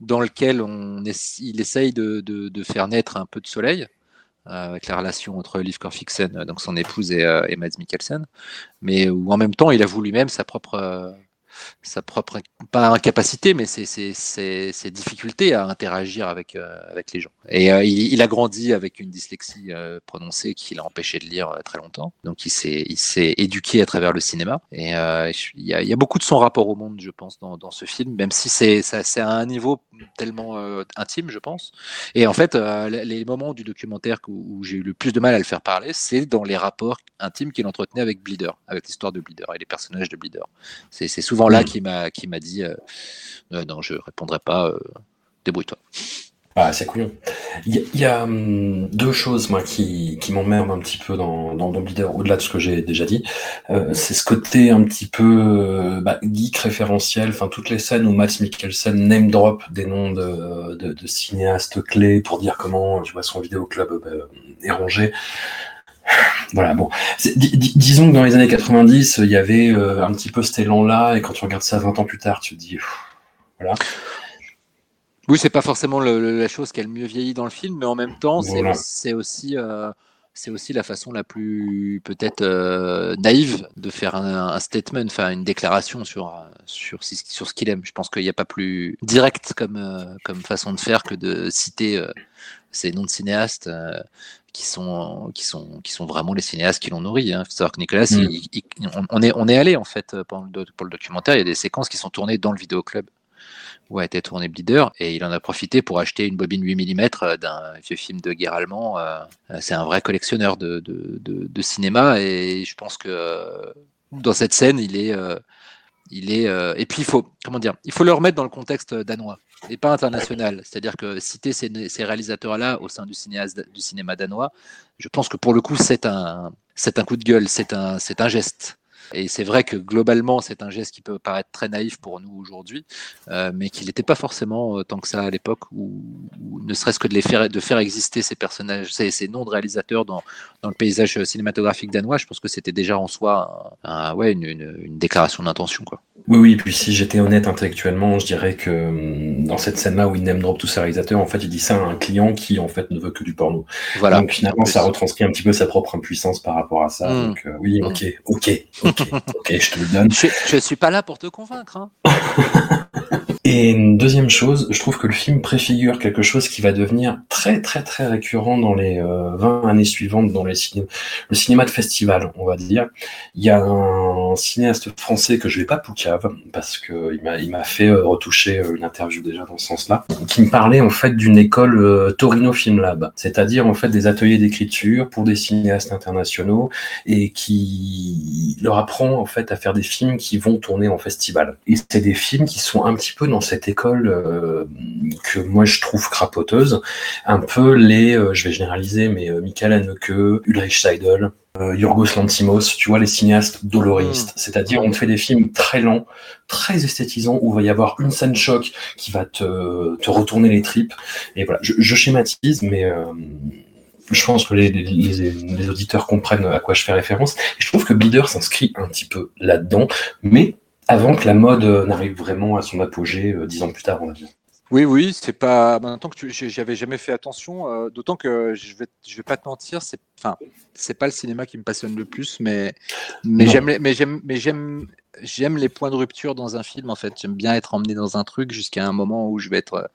dans lequel on il essaye de, de, de, faire naître un peu de soleil avec la relation entre Liv Korfixen, donc son épouse, et, et Mads Mikkelsen, mais où en même temps il avoue lui-même sa propre sa propre, pas incapacité, mais ses, ses, ses, ses difficultés à interagir avec, euh, avec les gens. Et euh, il, a grandi avec une dyslexie euh, prononcée qui l'a empêché de lire très longtemps. Donc il s'est, éduqué à travers le cinéma. Et il y, a, y a beaucoup de son rapport au monde, je pense, dans, dans ce film, même si c'est, à un niveau tellement intime, je pense. Et en fait, les moments du documentaire où, où j'ai eu le plus de mal à le faire parler, c'est dans les rapports intimes qu'il entretenait avec Bleeder, avec l'histoire de Bleeder et les personnages de Bleeder. C'est souvent là mm. qu'il m'a qui m'a dit euh, euh, non, je répondrai pas, euh, débrouille-toi. Ah, c'est couillon. Il y, y, a hum, deux choses moi qui, qui m'emmerdent un petit peu dans, dans, Bleeder, au-delà de ce que j'ai déjà dit. Euh, c'est ce côté un petit peu bah, geek référentiel, enfin toutes les scènes où Matt Mikkelsen name drop des noms de, de, de cinéastes clés pour dire comment tu vois son vidéoclub euh, est rangé. Voilà, bon. disons que dans les années 90, il y avait euh, un petit peu cet élan-là, et quand tu regardes ça 20 ans plus tard, tu te dis, voilà. Oui, c'est pas forcément le, la chose qui a le mieux vieilli dans le film, mais en même temps, voilà. c'est aussi, euh, c'est aussi la façon la plus peut-être euh, naïve de faire un, un statement, enfin une déclaration sur sur, sur ce qu'il aime. Je pense qu'il n'y a pas plus direct comme comme façon de faire que de citer ces noms de cinéastes qui sont qui sont qui sont vraiment les cinéastes qui l'ont nourri. Hein. Faut savoir que Nicolas, mm. il, il, on est on est allé en fait pour le, pour le documentaire. Il y a des séquences qui sont tournées dans le vidéoclub où a été tourné Bleeder et il en a profité pour acheter une bobine 8 mm d'un vieux film de guerre allemand. Euh, c'est un vrai collectionneur de, de, de, de, cinéma et je pense que dans cette scène, il est il est euh, et puis il faut comment dire, il faut le remettre dans le contexte danois et pas international. C'est-à-dire que citer ces, réalisateurs-là au sein du, cinéma danois, je pense que pour le coup c'est un c'est un coup de gueule, c'est un c'est un geste. Et c'est vrai que globalement, c'est un geste qui peut paraître très naïf pour nous aujourd'hui, euh, mais qu'il n'était pas forcément euh, tant que ça à l'époque, où, ne serait-ce que de, faire, exister ces personnages, ces, noms de réalisateurs dans, le paysage cinématographique danois, je pense que c'était déjà en soi ouais, une, une, une déclaration d'intention. Quoi. Oui, oui, puis si j'étais honnête intellectuellement, je dirais que hum, dans cette scène-là où il name drop tous ses réalisateurs, en fait, il dit ça à un client qui, en fait, ne veut que du porno. Voilà. Donc finalement, ça retranscrit un petit peu sa propre impuissance par rapport à ça. Mmh. Donc euh, oui, ok, ok, ok. [LAUGHS] ok, je te le donne. Je, je suis pas là pour te convaincre. Hein. [LAUGHS] Et une deuxième chose, je trouve que le film préfigure quelque chose qui va devenir très très très récurrent dans les euh, 20 années suivantes dans les ciné le cinéma de festival, on va dire. Il y a un cinéaste français que je vais pas poucave parce que il m'a fait euh, retoucher euh, une interview déjà dans ce sens-là, qui me parlait en fait d'une école euh, Torino Film Lab, c'est-à-dire en fait des ateliers d'écriture pour des cinéastes internationaux et qui leur apprend en fait à faire des films qui vont tourner en festival. Et c'est des films qui sont un petit peu dans cette école euh, que moi je trouve crapoteuse, un peu les, euh, je vais généraliser, mais euh, Michael Haneke, Ulrich Seidel, Yorgos Lantimos, tu vois les cinéastes doloristes, mmh. c'est-à-dire on te fait des films très lents, très esthétisants où il va y avoir une scène choc qui va te, te retourner les tripes. Et voilà, je, je schématise, mais je pense que les, les, les, auditeurs comprennent à quoi je fais référence. Et je trouve que Bleeder s'inscrit un petit peu là-dedans, mais avant que la mode euh, n'arrive vraiment à son apogée euh, dix ans plus tard, on va dire. Oui, oui, c'est pas. Maintenant que tu, j'avais jamais fait attention, euh, d'autant que je vais, je vais pas te mentir, c'est, enfin, c'est pas le cinéma qui me passionne le plus, mais, mais j'aime, mais j'aime, mais j'aime, j'aime les points de rupture dans un film. En fait, j'aime bien être emmené dans un truc jusqu'à un moment où je vais être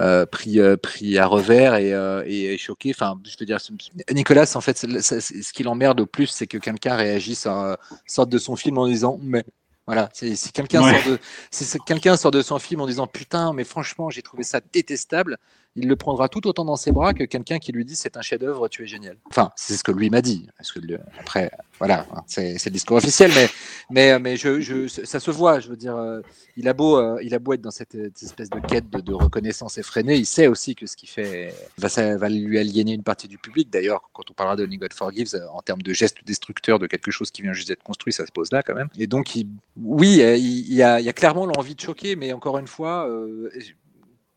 euh, pris, euh, pris à revers et, choqué. Enfin, je veux dire, Nicolas, en fait, ce qui l'emmerde le plus, c'est que quelqu'un réagisse, à, sorte de son film en disant, mais voilà, si quelqu'un ouais. sort, de, quelqu'un sort de son film en disant putain, mais franchement, j'ai trouvé ça détestable, il le prendra tout autant dans ses bras que quelqu'un qui lui dit c'est un chef-d'œuvre, tu es génial. Enfin, c'est ce que lui m'a dit. Après, voilà, c'est le discours officiel, mais, mais, mais ça se voit. Je veux dire, euh, il a beau, euh, il a beau être dans cette, espèce de quête de, reconnaissance effrénée, il sait aussi que ce qu'il fait va, ça va lui aliéner une partie du public. D'ailleurs, quand on parlera de Only God Forgives, euh, en termes de geste destructeur de quelque chose qui vient juste d'être construit, ça se pose là quand même. Et donc, oui, il, il, y a, il y a clairement l'envie de choquer, mais encore une fois, euh,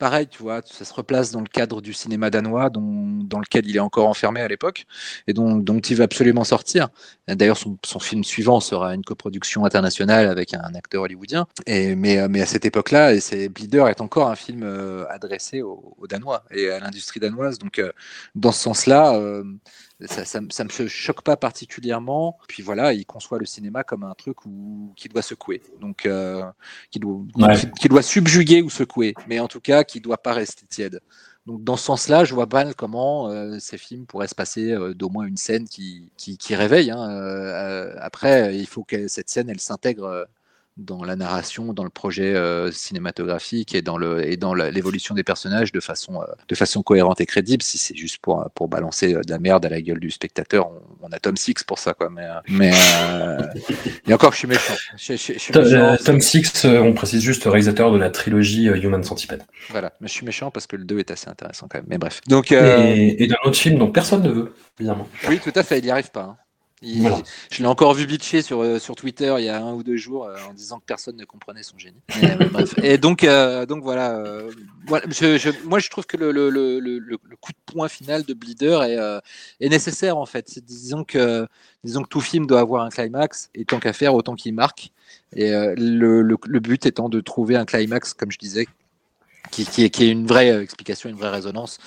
pareil, tu vois, ça se replace dans le cadre du cinéma danois dans lequel il est encore enfermé à l'époque et dont, dont, il va absolument sortir. D'ailleurs, son, son, film suivant sera une coproduction internationale avec un acteur hollywoodien. Et, mais, mais à cette époque-là, Bleeder est encore un film euh, adressé aux, aux, Danois et à l'industrie danoise. Donc, euh, dans ce sens-là, euh, Ça, ça, ça me choque pas particulièrement. Puis voilà, il conçoit le cinéma comme un truc où, qui doit secouer, donc euh, qui, doit, Ouais. qui, qui doit subjuguer ou secouer, mais en tout cas qui doit pas rester tiède. Donc dans ce sens-là, je vois pas comment euh, ces films pourraient se passer euh, d'au moins une scène qui, qui, qui réveille. hein. Euh, après, il faut que cette scène, elle s'intègre dans la narration, dans le projet euh, cinématographique et dans le et dans l'évolution des personnages de façon euh, de façon cohérente et crédible. Si c'est juste pour pour balancer euh, de la merde à la gueule du spectateur, on, on a Tom Six pour ça quoi. Mais mais euh, et encore, je suis méchant. Je, je- je suis Tom, méchant. Tom Six, on précise juste réalisateur de la trilogie euh, Human Centipede. Voilà, mais je suis méchant parce que le 2 est assez intéressant quand même. Mais bref. Donc euh, Et, et d'un autre film dont personne ne veut, évidemment. Oui, tout à fait, il n'y arrive pas. hein. Il- Voilà. Je l'ai encore vu bitcher sur, euh, sur Twitter il y a un ou deux jours euh, en disant que personne ne comprenait son génie. Mais, euh, [LAUGHS] bref. Et donc, euh, donc voilà, euh, voilà, je- je- moi je trouve que le, le- le- le- le coup de poing final de Bleeder est, euh, est nécessaire en fait. Disons que, disons que tout film doit avoir un climax et tant qu'à faire, autant qu'il marque. Et le, le- le but étant de trouver un climax, comme je disais, qui, qui est, qui est une vraie euh, explication, une vraie résonance.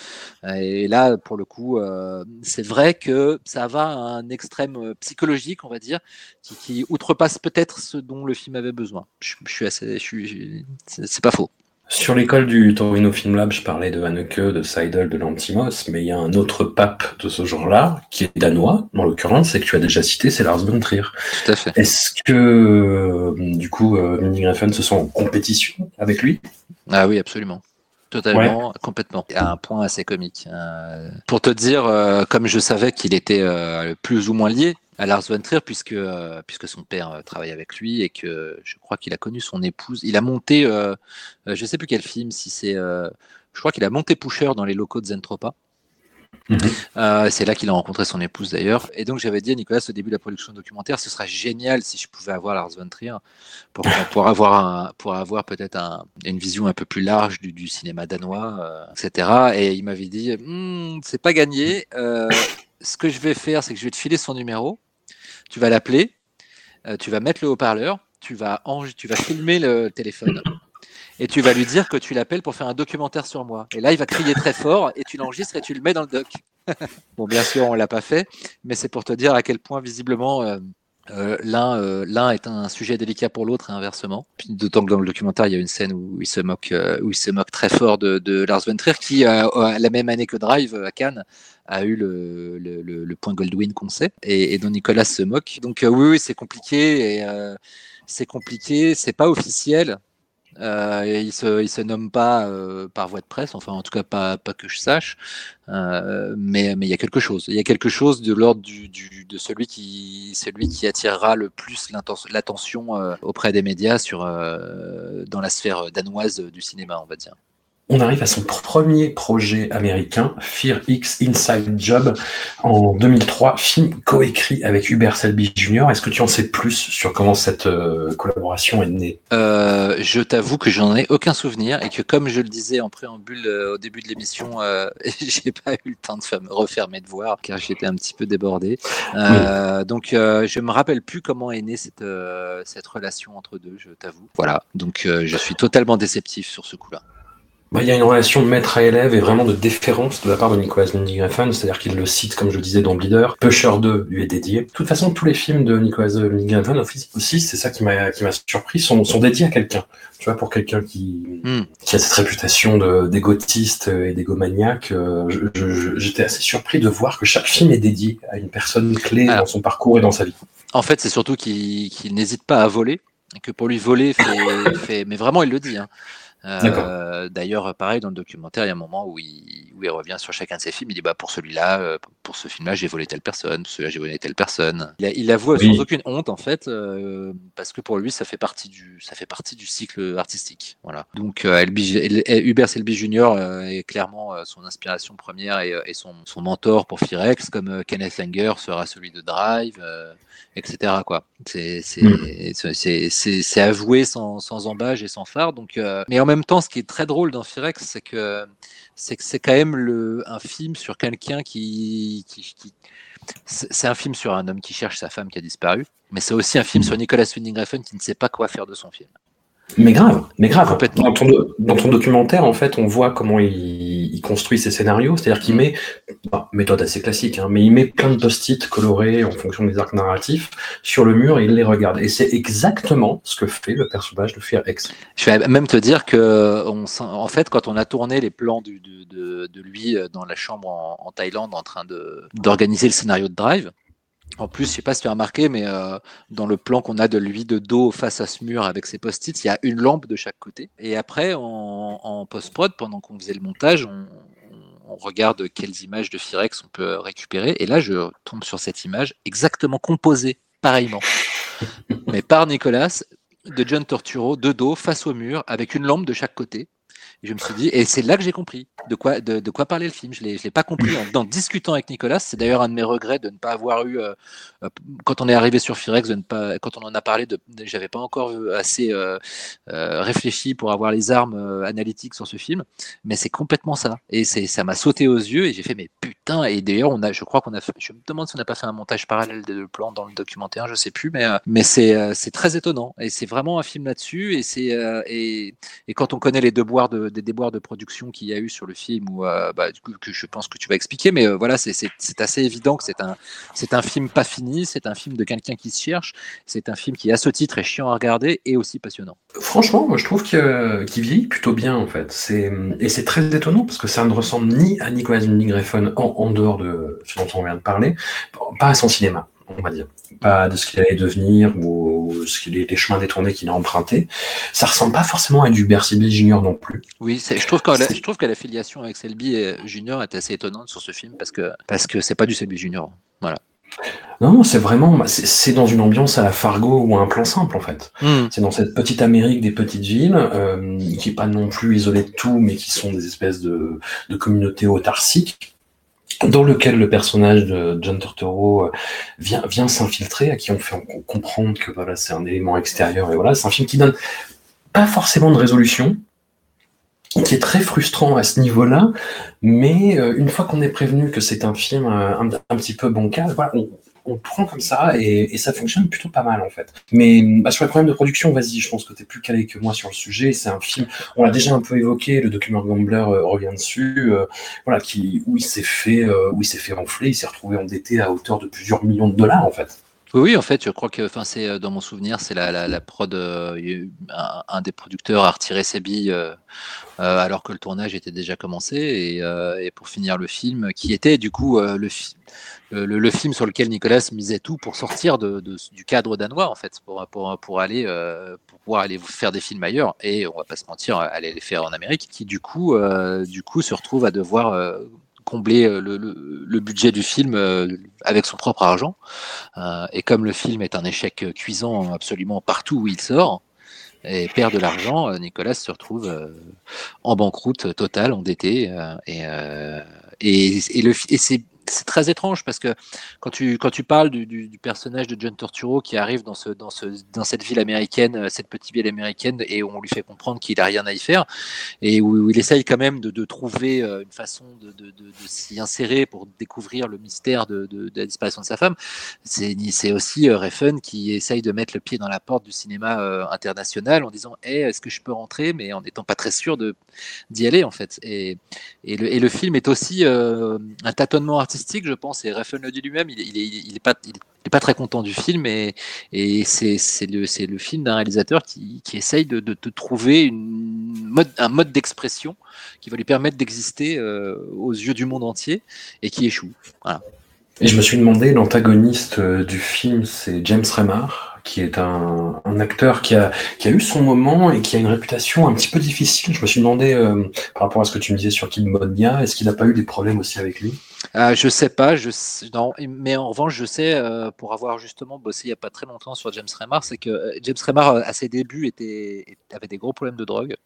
Et là, pour le coup, euh, c'est vrai que ça va à un extrême euh, psychologique, on va dire, qui, qui outrepasse peut-être ce dont le film avait besoin. Je, je suis assez, c'est pas faux. Sur l'école du Torino Film Lab, je parlais de Haneke, de Seidel, de Lantimos, mais il y a un autre pape de ce genre-là, qui est danois, en l'occurrence, et que tu as déjà cité, c'est Lars von Trier. Tout à fait. Est-ce que, euh, du coup, euh, Mindy Griffin se sent en compétition avec lui? Ah oui, absolument. Totalement, complètement. À un point assez comique. Euh, pour te dire, euh, comme je savais qu'il était euh, plus ou moins lié à Lars von Trier, puisque, puisque son père travaille avec lui et que je crois qu'il a connu son épouse. Il a monté, je sais plus quel film, si c'est. je crois qu'il a monté Pusher dans les locaux de Zentropa. Mhm. Euh, c'est là qu'il a rencontré son épouse d'ailleurs. Et donc j'avais dit à Nicolas au début de la production documentaire, ce serait génial si je pouvais avoir Lars von Trier pour, avoir, peut-être un, une vision un peu plus large du, cinéma danois, euh, etc. Et il m'avait dit, Hmm, c'est pas gagné. Euh, ce que je vais faire, c'est que je vais te filer son numéro. Tu vas l'appeler, tu vas mettre le haut-parleur, tu vas, tu vas filmer le téléphone. Et tu vas lui dire que tu l'appelles pour faire un documentaire sur moi. Et là, il va crier très fort et tu l'enregistres et tu le mets dans le doc. [LAUGHS] bon, bien sûr, on l'a pas fait, mais c'est pour te dire à quel point visiblement euh, euh, l'un euh, l'un est un sujet délicat pour l'autre et inversement. Puis, D'autant que dans le documentaire, il y a une scène où il se moque, où il se moque très fort de, Lars von Trier, qui la même année que Drive à Cannes a eu le, le, point Goldwyn qu'on sait et, dont Nicolas se moque. Donc oui, oui c'est compliqué et c'est compliqué, c'est pas officiel. Euh, et il se, se nomme pas euh, par voie de presse, enfin en tout cas pas, pas que je sache, Euh, mais mais il y a quelque chose. Il y a quelque chose de l'ordre du, de celui qui celui qui attirera le plus l'attention auprès des médias sur dans la sphère danoise du cinéma, on va dire. On arrive à son premier projet américain, Fear X Inside Job, en 2003, film coécrit avec Hubert Selby Jr. Est-ce que tu en sais plus sur comment cette euh, collaboration est née? Euh, je t'avoue que j'en ai aucun souvenir et que comme je le disais en préambule euh, au début de l'émission, [LAUGHS] j'ai pas eu le temps de me refaire mes devoirs car j'étais un petit peu débordé. Donc je me rappelle plus comment est née cette cette relation entre deux, je t'avoue. Voilà, donc je suis totalement déceptif sur ce coup-là. Bah, Il y a une relation de maître à élève et vraiment de déférence de la part de Nicolas Winding Refn, c'est-à-dire qu'il le cite, comme je le disais, dans Bleeder. Pusher 2 lui est dédié. De toute façon, tous les films de Nicolas Winding Refn aussi, c'est ça qui m'a qui m'a surpris, sont, sont dédiés à quelqu'un. Tu vois, pour quelqu'un qui, Hmm. qui a cette réputation de- d'égotiste et d'égomaniaque, euh, j'étais assez surpris de voir que chaque film est dédié à une personne clé Alors. dans son parcours et dans sa vie. En fait, c'est surtout qu'il qu'il n'hésite pas à voler, et que pour lui voler fait, fait- mais vraiment il le dit. hein. Euh. D'ailleurs, pareil dans le documentaire, il y a un moment où il, où il revient sur chacun de ses films. Il dit bah pour celui-là, euh, pour ce film-là, j'ai volé telle personne, pour celui-là, j'ai volé telle personne. Il, a- il avoue Oui. sans aucune honte en fait, euh, parce que pour lui, ça fait partie du, ça fait partie du cycle artistique. Voilà. Donc euh, LB El- Hubert Selby Jr. euh, est clairement son inspiration première et, et son, son mentor pour Firex, comme Kenneth Langer sera celui de Drive. euh, etc. Quoi. C'est c'est Mm. c'est- c'est- avoué sans, sans embâche et sans phare. Donc, euh, mais en même temps, ce qui est très drôle dans Firex, c'est que c'est que c'est quand même le, un film sur quelqu'un qui, qui, qui- c'est c'est un film sur un homme qui cherche sa femme qui a disparu, mais c'est aussi un film Mm. sur Nicolas Winding Refn qui ne sait pas quoi faire de son film. Mais grave, mais grave. Dans ton, dans ton, documentaire, en fait, on voit comment il, il construit ses scénarios. C'est-à-dire qu'il met, méthode assez classique, hein, mais il met plein de post-it colorés en fonction des arcs narratifs sur le mur et il les regarde. Et c'est exactement ce que fait le personnage de Fear X. Je vais même te dire que, on, en fait, quand on a tourné les plans du, de, de, lui euh, dans la chambre en, en Thaïlande en train d'organiser le scénario de Drive, en plus, je sais pas si tu as remarqué, mais euh, dans le plan qu'on a de lui de dos face à ce mur avec ses post-it, il y a une lampe de chaque côté. Et après, en, post-prod, pendant qu'on faisait le montage, on, regarde quelles images de Firex on peut récupérer. Et là, je tombe sur cette image exactement composée, pareillement, [LAUGHS] mais par Nicolas, de John Torturo, de dos, face au mur, avec une lampe de chaque côté. Et je me suis dit, et c'est là que j'ai compris de quoi, de, quoi parlait le film. Je ne l'ai pas compris en, discutant avec Nicolas. C'est d'ailleurs un de mes regrets de ne pas avoir eu, euh, euh, quand on est arrivé sur Firex, de ne pas, quand on en a parlé, j'avais pas encore assez euh, réfléchi pour avoir les armes analytiques sur ce film. Mais c'est complètement ça. Et ça m'a sauté aux yeux et j'ai fait, mais putain. Et d'ailleurs, on a, je crois qu'on a fait, je me demande si on n'a pas fait un montage parallèle de plan dans le documentaire, je sais plus, mais, mais c'est, très étonnant. Et c'est vraiment un film là-dessus. Et, et, et quand on connaît les devoirs de des déboires de production qu'il y a eu sur le film, ou euh, bah, que je pense que tu vas expliquer, mais euh, voilà, c'est assez évident que c'est un, film pas fini, c'est un film de quelqu'un qui se cherche, c'est un film qui, à ce titre, est chiant à regarder et aussi passionnant. Franchement, moi je trouve qu'il vieillit plutôt bien en fait. Et c'est très étonnant parce que ça ne ressemble ni à Nicolas Winding Refn en dehors de ce dont on vient de parler, pas à son cinéma on va dire, pas de ce qu'il allait devenir ou ce qu'il est, les chemins détournés qu'il a empruntés. Ça ressemble pas forcément à du Bercy Junior non plus. Oui, je trouve, que la, je trouve que la filiation avec Selby Junior est assez étonnante sur ce film parce que parce que c'est pas du Selby Junior. Voilà. Non, c'est vraiment, c'est dans une ambiance à la Fargo ou à un plan simple en fait. Hmm. C'est dans cette petite Amérique des petites villes, euh, qui est pas non plus isolée de tout, mais qui sont des espèces de, de communautés autarciques dans lequel le personnage de John Turturro euh, vient, vient s'infiltrer, à qui on fait comprendre que voilà, c'est un élément extérieur. Et voilà, c'est un film qui donne pas forcément de résolution, qui est très frustrant à ce niveau-là, mais euh, une fois qu'on est prévenu que c'est un film euh, un, petit peu bancal, voilà, on prend comme ça et, ça fonctionne plutôt pas mal en fait. Mais bah, sur les problèmes de production, vas-y, je pense que tu es plus calé que moi sur le sujet. C'est un film, on l'a déjà un peu évoqué, le documentaire Gambler euh, revient dessus, euh, voilà, qui, où il s'est fait, euh, où il s'est fait renfler, il s'est retrouvé endetté à hauteur de plusieurs millions de dollars en fait. Oui, en fait, je crois que, enfin, c'est dans mon souvenir, c'est la, la, la, prod, un, des producteurs a retiré ses billes alors que le tournage était déjà commencé et, pour finir le film, qui était du coup le film le, film sur lequel Nicolas misait tout pour sortir de, du cadre danois, en fait, pour, pour, pour aller euh, pour pouvoir aller faire des films ailleurs et on va pas se mentir, aller les faire en Amérique, qui du coup, euh, du coup se retrouve à devoir euh, combler le, le, budget du film avec son propre argent. et comme le film est un échec cuisant absolument partout où il sort, et perd de l'argent, Nicolas se retrouve en banqueroute totale, endetté. et, et, et, le, et c'est c'est très étrange parce que quand tu, quand tu parles du, personnage de John Torturo qui arrive dans, ce, dans, ce, dans cette ville américaine, euh, cette petite ville américaine, et on lui fait comprendre qu'il n'a rien à y faire, et où, il essaye quand même de, de trouver euh, une façon de, de, s'y insérer pour découvrir le mystère de, la disparition de sa femme, c'est aussi euh, Refn qui essaye de mettre le pied dans la porte du cinéma international en disant est-ce que je peux rentrer? Mais en n'étant pas très sûr d'y aller en fait. Et, et, le, et, le, film est aussi un tâtonnement artistique je pense, et Refn le dit lui-même, il, il, pas, très content du film, et, c'est le, film d'un réalisateur qui, essaye de, trouver un mode d'expression qui va lui permettre d'exister euh, aux yeux du monde entier, et qui échoue. Et je me suis demandé, l'antagoniste euh, du film, c'est James Remar, qui est un, un acteur qui a, qui a, eu son moment et qui a une réputation un petit peu difficile. Je me suis demandé, euh, par rapport à ce que tu me disais sur Kid Monia, est-ce qu'il n'a pas eu des problèmes aussi avec lui? Euh, Je sais pas, je, non, mais en revanche, je sais, euh, pour avoir justement bossé il n'y a pas très longtemps sur James Remar, c'est que euh, James Remar, à ses débuts, était, avait des gros problèmes de drogue.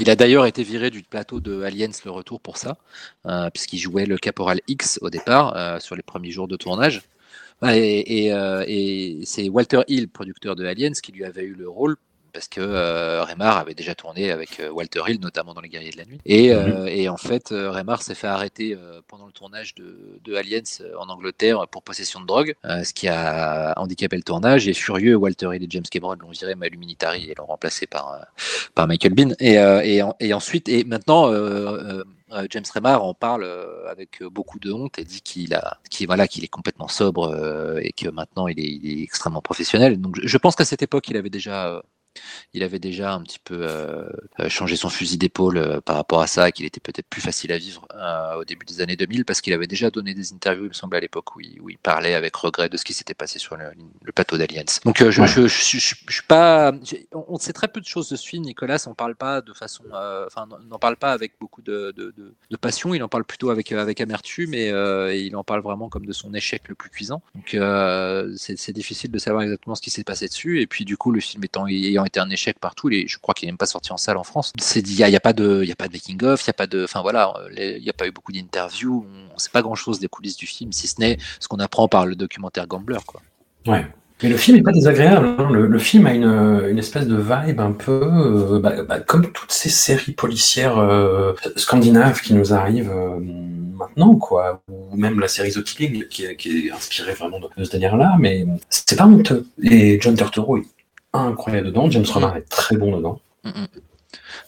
Il a d'ailleurs été viré du plateau de Aliens le retour pour ça, euh, puisqu'il jouait le caporal X au départ, sur les premiers jours de tournage. Et, et, euh, et c'est Walter Hill, producteur de Aliens, qui lui avait eu le rôle parce que euh, Remar avait déjà tourné avec euh, Walter Hill, notamment dans Les Guerriers de la Nuit. Et, euh, et en fait, euh, Remar s'est fait arrêter euh, pendant le tournage de, de Aliens euh, en Angleterre pour possession de drogue, euh, ce qui a handicapé le tournage. Et furieux, Walter Hill et James Cameron l'ont viré Malu Militari et l'ont remplacé par, euh, par Michael Bean. Et, euh, et, en- et ensuite, et maintenant, euh, euh, euh, James Remar en parle euh, avec euh, beaucoup de honte et dit qu'il a, qu'il est complètement sobre euh, et que maintenant il est, extrêmement professionnel. Donc je, pense qu'à cette époque, il avait déjà, euh, il avait déjà un petit peu euh, euh, changé son fusil d'épaule euh, par rapport à ça, qu'il était peut-être plus facile à vivre euh, au début des années 2000 parce qu'il avait déjà donné des interviews, il me semble à l'époque où il, où il parlait avec regret de ce qui s'était passé sur le, le plateau d'Aliens. Donc euh, je, Ouais. je, je, je, je- je suis pas, on sait très peu de choses de ce film. Nicolas, on parle pas de façon, enfin, n'en parle pas avec beaucoup de, de, de, de passion. Il en parle plutôt avec avec amertume et, et il en parle vraiment comme de son échec le plus cuisant. Donc c'est c'est difficile de savoir exactement ce qui s'est passé dessus. Et puis du coup, le film étant ayant été un échec partout, je crois qu'il n'est même pas sorti en salle en France. Il y a, pas de, a pas de making of, il y a pas de, enfin voilà, il n'y a pas eu beaucoup d'interviews. On ne sait pas grand chose des coulisses du film, si ce n'est ce qu'on apprend par le documentaire Gambler. Ouais. Mais le film est pas désagréable. hein. Le, film a une, espèce de vibe un peu euh, bah, bah, comme toutes ces séries policières euh, scandinaves qui nous arrivent euh, maintenant, quoi. Ou même la série The Killing qui, est- inspirée vraiment de, de ce délire-là. Mais c'est pas honteux. Et John Turturro est incroyable dedans. James Remar est très bon dedans. Mm, mm.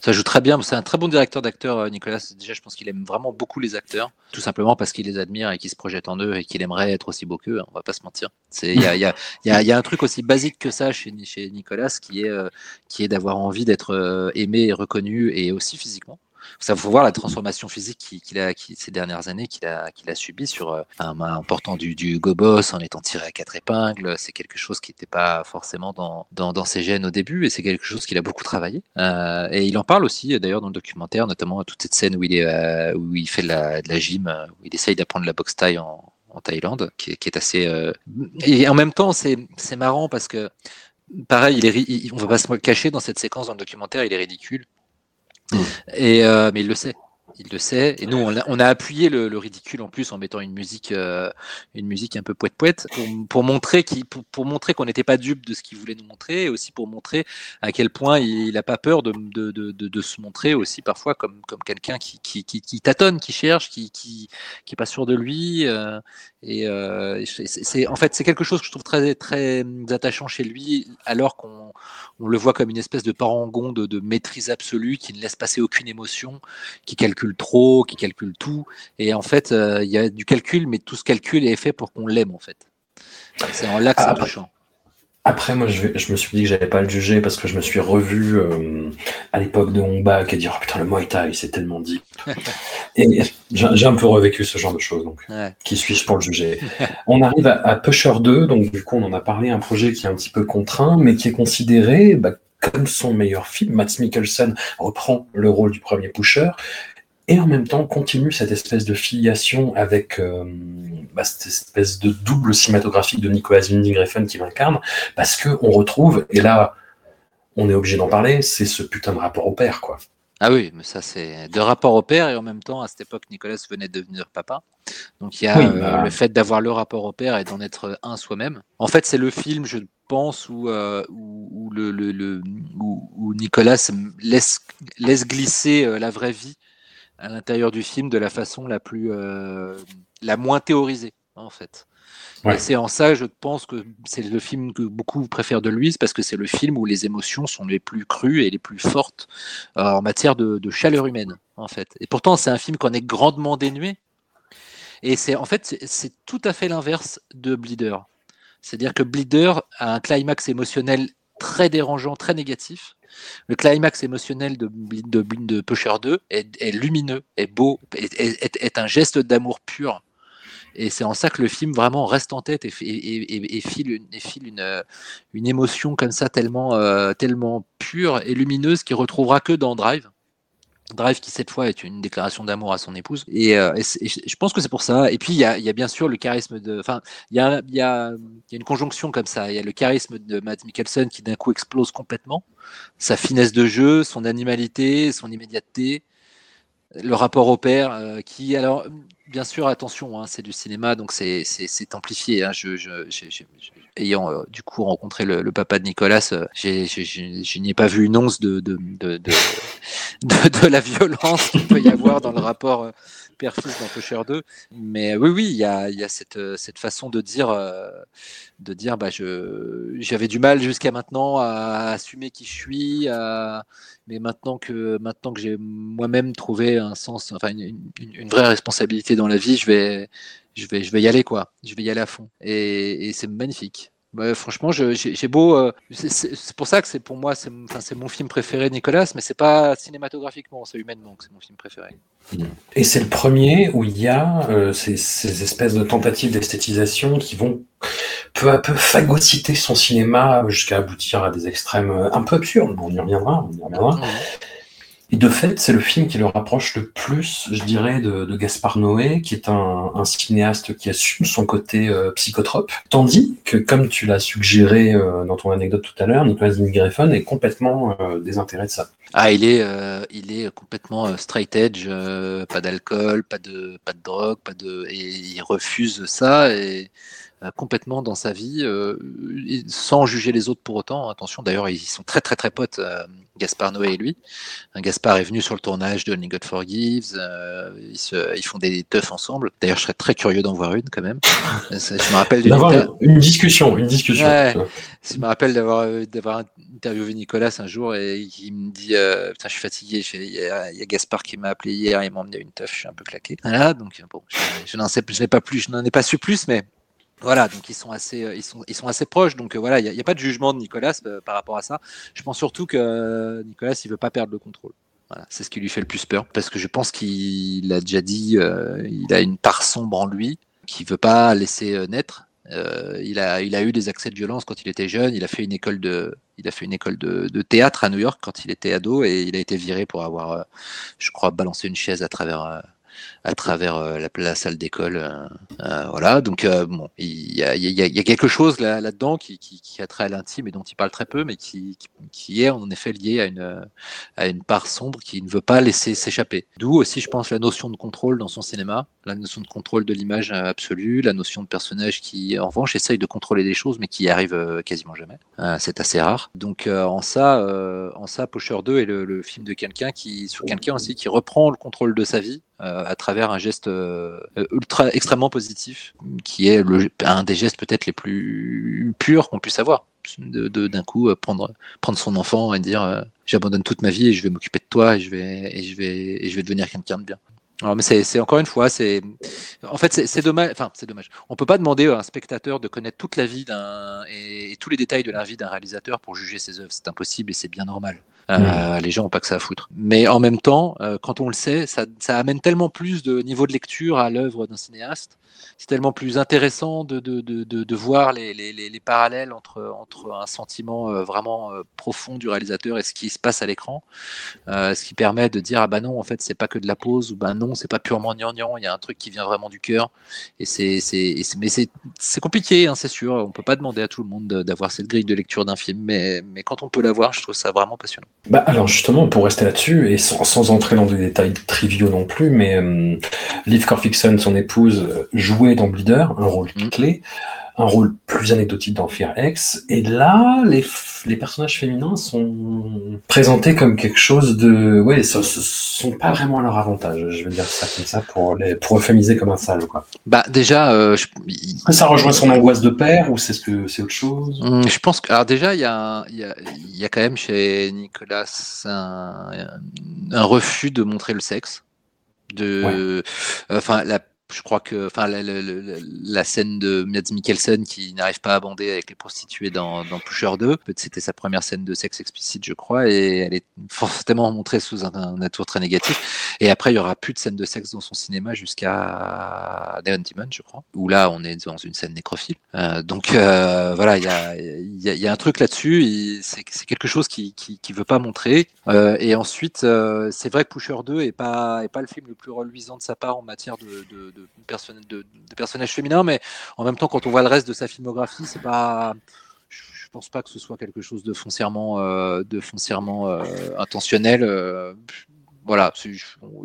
Ça joue très bien. C'est un très bon directeur d'acteurs, euh, Nicolas. Déjà, je pense qu'il aime vraiment beaucoup les acteurs, tout simplement parce qu'il les admire et qu'il se projette en eux et qu'il aimerait être aussi beau qu'eux. hein, on va pas se mentir. Il y a, un truc aussi basique que ça chez, Nicolas, qui est euh, qui est d'avoir envie d'être euh, aimé et reconnu et aussi physiquement. Ça faut voir la transformation physique qu'il a ces dernières années qu'il a subi sur euh, un- portant du, du gobos, en étant tiré à quatre épingles. C'est quelque chose qui n'était pas forcément dans, ses gènes au début et c'est quelque chose qu'il a beaucoup travaillé. Euh, et il en parle aussi euh, d'ailleurs dans le documentaire, notamment toute cette scène où il euh, fait de la, gym, où il essaye d'apprendre la boxe thaï en, Thaïlande, qui est, assez et en même temps c'est marrant parce que pareil, il est, va pas se cacher dans cette séquence dans le documentaire, il est ridicule. Et euh, mais il le sait, il le sait. Et nous, on a, appuyé le, le ridicule en plus en mettant une musique, euh, une musique un peu poète poète pour, montrer qu'on n'était pas dupe de ce qu'il voulait nous montrer, et aussi pour montrer à quel point il n'a pas peur de, se montrer aussi parfois comme, quelqu'un qui, tâtonne, qui cherche, qui, qui, qui est pas sûr de lui. euh, et euh, c'est- en fait, c'est quelque chose que je trouve très, très attachant chez lui, alors qu'on on le voit comme une espèce de parangon de, de maîtrise absolue qui ne laisse passer aucune émotion, qui calcule trop, qui calcule tout. Et en fait, euh, il y a du calcul, mais tout ce calcul est fait pour qu'on l'aime, en fait. C'est en là que c'est Ah, touchant. Après, moi, je, me suis dit que j'allais pas le juger parce que je me suis revu euh, à l'époque de Hongba qui a dit Oh putain, le Muay Thai, c'est tellement dit. [LAUGHS] Et j'ai j'ai un peu revécu ce genre de choses, donc Ouais. qui suis-je pour le juger? On arrive à, à Pusher 2, donc du coup, on en a parlé, un projet qui est un petit peu contraint, mais qui est considéré bah, comme son meilleur film. Matt Mikkelsen reprend le rôle du premier Pusher. Et en même temps, continue cette espèce de filiation avec euh, bah, cette espèce de double cinématographique de Nicolas Winding Refn qui l'incarne, parce que on retrouve, et là, on est obligé d'en parler, c'est ce putain de rapport au père, quoi. Ah oui, mais ça, c'est de rapport au père, et en même temps, à cette époque, Nicolas venait de devenir papa. Donc il y a Oui, euh, bah. le fait d'avoir le rapport au père et d'en être un soi-même. En fait, c'est le film, je pense, où, euh, où, où le, le- le- où- où Nicolas laisse, laisse glisser la vraie vie à l'intérieur du film de la façon la plus euh, la moins théorisée, en fait. Ouais. Et c'est en ça, je pense que c'est le film que beaucoup préfèrent de lui, c'est parce que c'est le film où les émotions sont les plus crues et les plus fortes euh, en matière de, de chaleur humaine, en fait. Et pourtant, c'est un film qu'on est grandement dénué. Et c'est en fait, c'est tout à fait l'inverse de Bleeder. C'est-à-dire que Bleeder a un climax émotionnel très dérangeant, très négatif. Le climax émotionnel de, de, de Pusher 2 est, lumineux, est beau, est, un geste d'amour pur. Et c'est en ça que le film vraiment reste en tête et, fi- et- et- et file, une émotion comme ça tellement, euh, tellement pure et lumineuse qu'il retrouvera que dans Drive. Drive qui cette fois est une déclaration d'amour à son épouse. Et, euh, je pense que c'est pour ça. Et puis il y a, bien sûr le charisme de... Enfin, il y a, y, a, y a une conjonction comme ça. Il y a le charisme de Matt Mikkelsen qui d'un coup explose complètement. Sa finesse de jeu, son animalité, son immédiateté, le rapport au père, euh, qui alors bien sûr, attention, hein, c'est du cinéma, donc c'est amplifié. Hein. Je, ayant euh, du coup rencontré le, papa de Nicolas, euh, je n'y ai pas vu une once de, de, [LAUGHS] de, de, la violence qu'il peut y avoir dans le rapport euh, père-fils dans Pusher 2. Mais oui, oui, il y a, y a cette, cette, façon de dire, de dire bah, j'avais du mal jusqu'à maintenant à assumer qui je suis, mais maintenant que, maintenant que j'ai moi-même trouvé un sens, enfin une, une, vraie responsabilité dans la vie, je vais, je vais, je vais y aller quoi. Je vais y aller à fond. Et, c'est magnifique. Bah, franchement, j'ai beau. Euh, c'est pour ça que c'est pour moi, c'est mon film préféré, Nicolas, mais c'est pas cinématographiquement, c'est humainement que c'est mon film préféré. Et c'est le premier où il y a euh, ces, espèces de tentatives d'esthétisation qui vont peu à peu phagocyter son cinéma jusqu'à aboutir à des extrêmes euh, un peu absurdes. On y reviendra, on y reviendra. Et de fait, c'est le film qui le rapproche le plus, je dirais, de, de Gaspard Noé, qui est un, un, cinéaste qui assume son côté euh, psychotrope. Tandis que, comme tu l'as suggéré euh, dans ton anecdote tout à l'heure, Nicolas Winding est complètement euh, désintéressé de ça. Ah, il est, il est complètement straight edge, pas d'alcool, pas de, pas de drogue, pas de, et il refuse ça et euh, complètement dans sa vie, euh, sans juger les autres pour autant. Attention, d'ailleurs, ils sont très très très potes, euh, Gaspard Noé et lui. Gaspard est venu sur le tournage de Only God Forgives, ils, se, ils, font des teufs ensemble. D'ailleurs, je serais très curieux d'en voir une quand même. je me rappelle d'avoir une discussion, une discussion. je me rappelle d'avoir d'avoir interviewé Nicolas un jour et il me dit putain, je suis fatigué. Il y, a, Gaspard qui m'a appelé hier, il m'a emmené une teuf, je suis un peu claqué. Voilà, donc bon, je, je n'en sais, je n'ai pas plus, je n'en ai pas su plus, mais voilà, donc ils sont assez, euh, ils sont, ils sont assez proches. Donc euh, voilà, il n'y a, pas de jugement de Nicolas euh, par rapport à ça. Je pense surtout que Nicolas, il veut pas perdre le contrôle. Voilà, c'est ce qui lui fait le plus peur, parce que je pense qu'il a déjà dit, il a une part sombre en lui qui veut pas laisser naître. il, a, il a eu des accès de violence quand il était jeune. Il a fait une école de, il a fait une école de, de théâtre à New York quand il était ado et il a été viré pour avoir, je crois, balancé une chaise à travers à travers euh, la, salle d'école. Euh, euh, voilà, donc bon, il y a, quelque chose là, dedans qui, a trait à l'intime et dont il parle très peu, mais qui, qui, est en effet lié à une, part sombre qui ne veut pas laisser s'échapper. D'où aussi, je pense, la notion de contrôle dans son cinéma, la notion de contrôle de l'image absolue, la notion de personnage qui, en revanche, essaye de contrôler des choses, mais qui y arrive quasiment jamais. c'est assez rare. Donc, en ça, en ça, Pocher 2 est le, film de quelqu'un qui, sur quelqu'un aussi qui reprend le contrôle de sa vie à travers un geste euh, ultra extrêmement positif, qui est un des gestes peut-être les plus purs qu'on puisse avoir. De, d'un coup euh, prendre prendre son enfant et dire euh, j'abandonne toute ma vie et je vais m'occuper de toi et je vais et je vais et je vais devenir quelqu'un de bien. Alors, mais c'est encore une fois, c'est en fait c'est dommage. Enfin, c'est dommage. On peut pas demander à un spectateur de connaître toute la vie d'un et, tous les détails de la vie d'un réalisateur pour juger ses œuvres. C'est impossible et c'est bien normal. Euh, les gens n'ont pas que ça à foutre. Mais en même temps, euh, quand on le sait, ça, ça, amène tellement plus de niveau de lecture à l'œuvre d'un cinéaste. C'est tellement plus intéressant de, de, de, de voir les, les, les, parallèles entre, entre un sentiment euh, vraiment profond du réalisateur et ce qui se passe à l'écran. ce qui permet de dire ah bah non en fait c'est pas que de la pose ou bah non c'est pas purement gnangnan, il y a un truc qui vient vraiment du cœur. Et c'est mais c'est compliqué hein, c'est sûr. On peut pas demander à tout le monde d'avoir cette grille de lecture d'un film, mais mais quand on peut l'avoir, je trouve ça vraiment passionnant. Bah alors justement, pour rester là-dessus, et sans, entrer dans des détails triviaux non plus, mais euh, Liv Corfixon, son épouse, jouait dans Bleeder, un rôle mmh. clé un rôle plus anecdotique dans Fear X. Et là, les, les personnages féminins sont présentés comme quelque chose de, ouais, ce, sont pas vraiment à leur avantage. Je veux dire ça comme ça pour les, pour euphémiser comme un sale, quoi. Bah déjà, euh, ça rejoint son angoisse de père ou c'est ce que c'est autre chose? Hum, Je pense que, alors déjà, il y a, il y a, y a quand même chez Nicolas un, un refus de montrer le sexe de enfin la je crois que enfin la, scène de Mads Mikkelsen qui n'arrive pas à bander avec les prostituées dans, dans Pusher 2 c'était sa première scène de sexe explicite je crois et elle est forcément montrée sous un, un tour très négatif. Et après il y aura plus de scènes de sexe dans son cinéma jusqu'à Neon Demon je crois où là on est dans une scène nécrophile. Euh, donc euh, voilà il y a, un truc là-dessus. C'est quelque chose qui, qui, veut pas montrer. Euh, et ensuite c'est vrai que Pusher 2 est pas le film le plus reluisant de sa part en matière de, de, personnages féminins, mais en même temps, quand on voit le reste de sa filmographie, c'est pas. Je pense pas que ce soit quelque chose de foncièrement, euh, de foncièrement euh, intentionnel. Euh, voilà,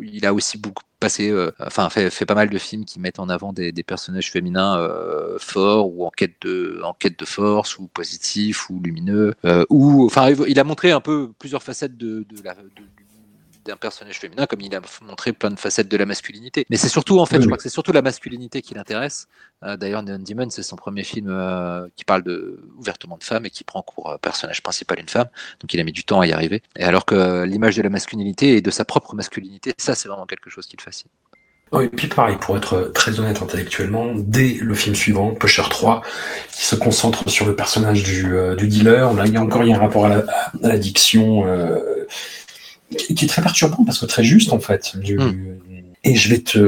il a aussi beaucoup passé, enfin fait, pas mal de films qui mettent en avant des, personnages féminins forts ou en quête de, en quête de force ou positifs ou lumineux, ou enfin il a montré un peu plusieurs facettes de, de la d'un personnage féminin comme il a montré plein de facettes de la masculinité. Mais c'est surtout en fait, Oui, je crois que c'est surtout la masculinité qui l'intéresse. Euh, D'ailleurs, Neon Demon, c'est son premier film euh, qui parle de, ouvertement de femmes et qui prend pour euh, personnage principal une femme. Donc il a mis du temps à y arriver. Et alors que l'image de la masculinité et de sa propre masculinité, ça c'est vraiment quelque chose qui le fascine. Oui, et puis pareil, pour être très honnête intellectuellement, dès le film suivant, Pusher 3, qui se concentre sur le personnage du, euh, du dealer, là il y a encore il y a un rapport à la- à l'addiction qui est très perturbant parce que très juste en fait. Du- Hmm. Et je vais te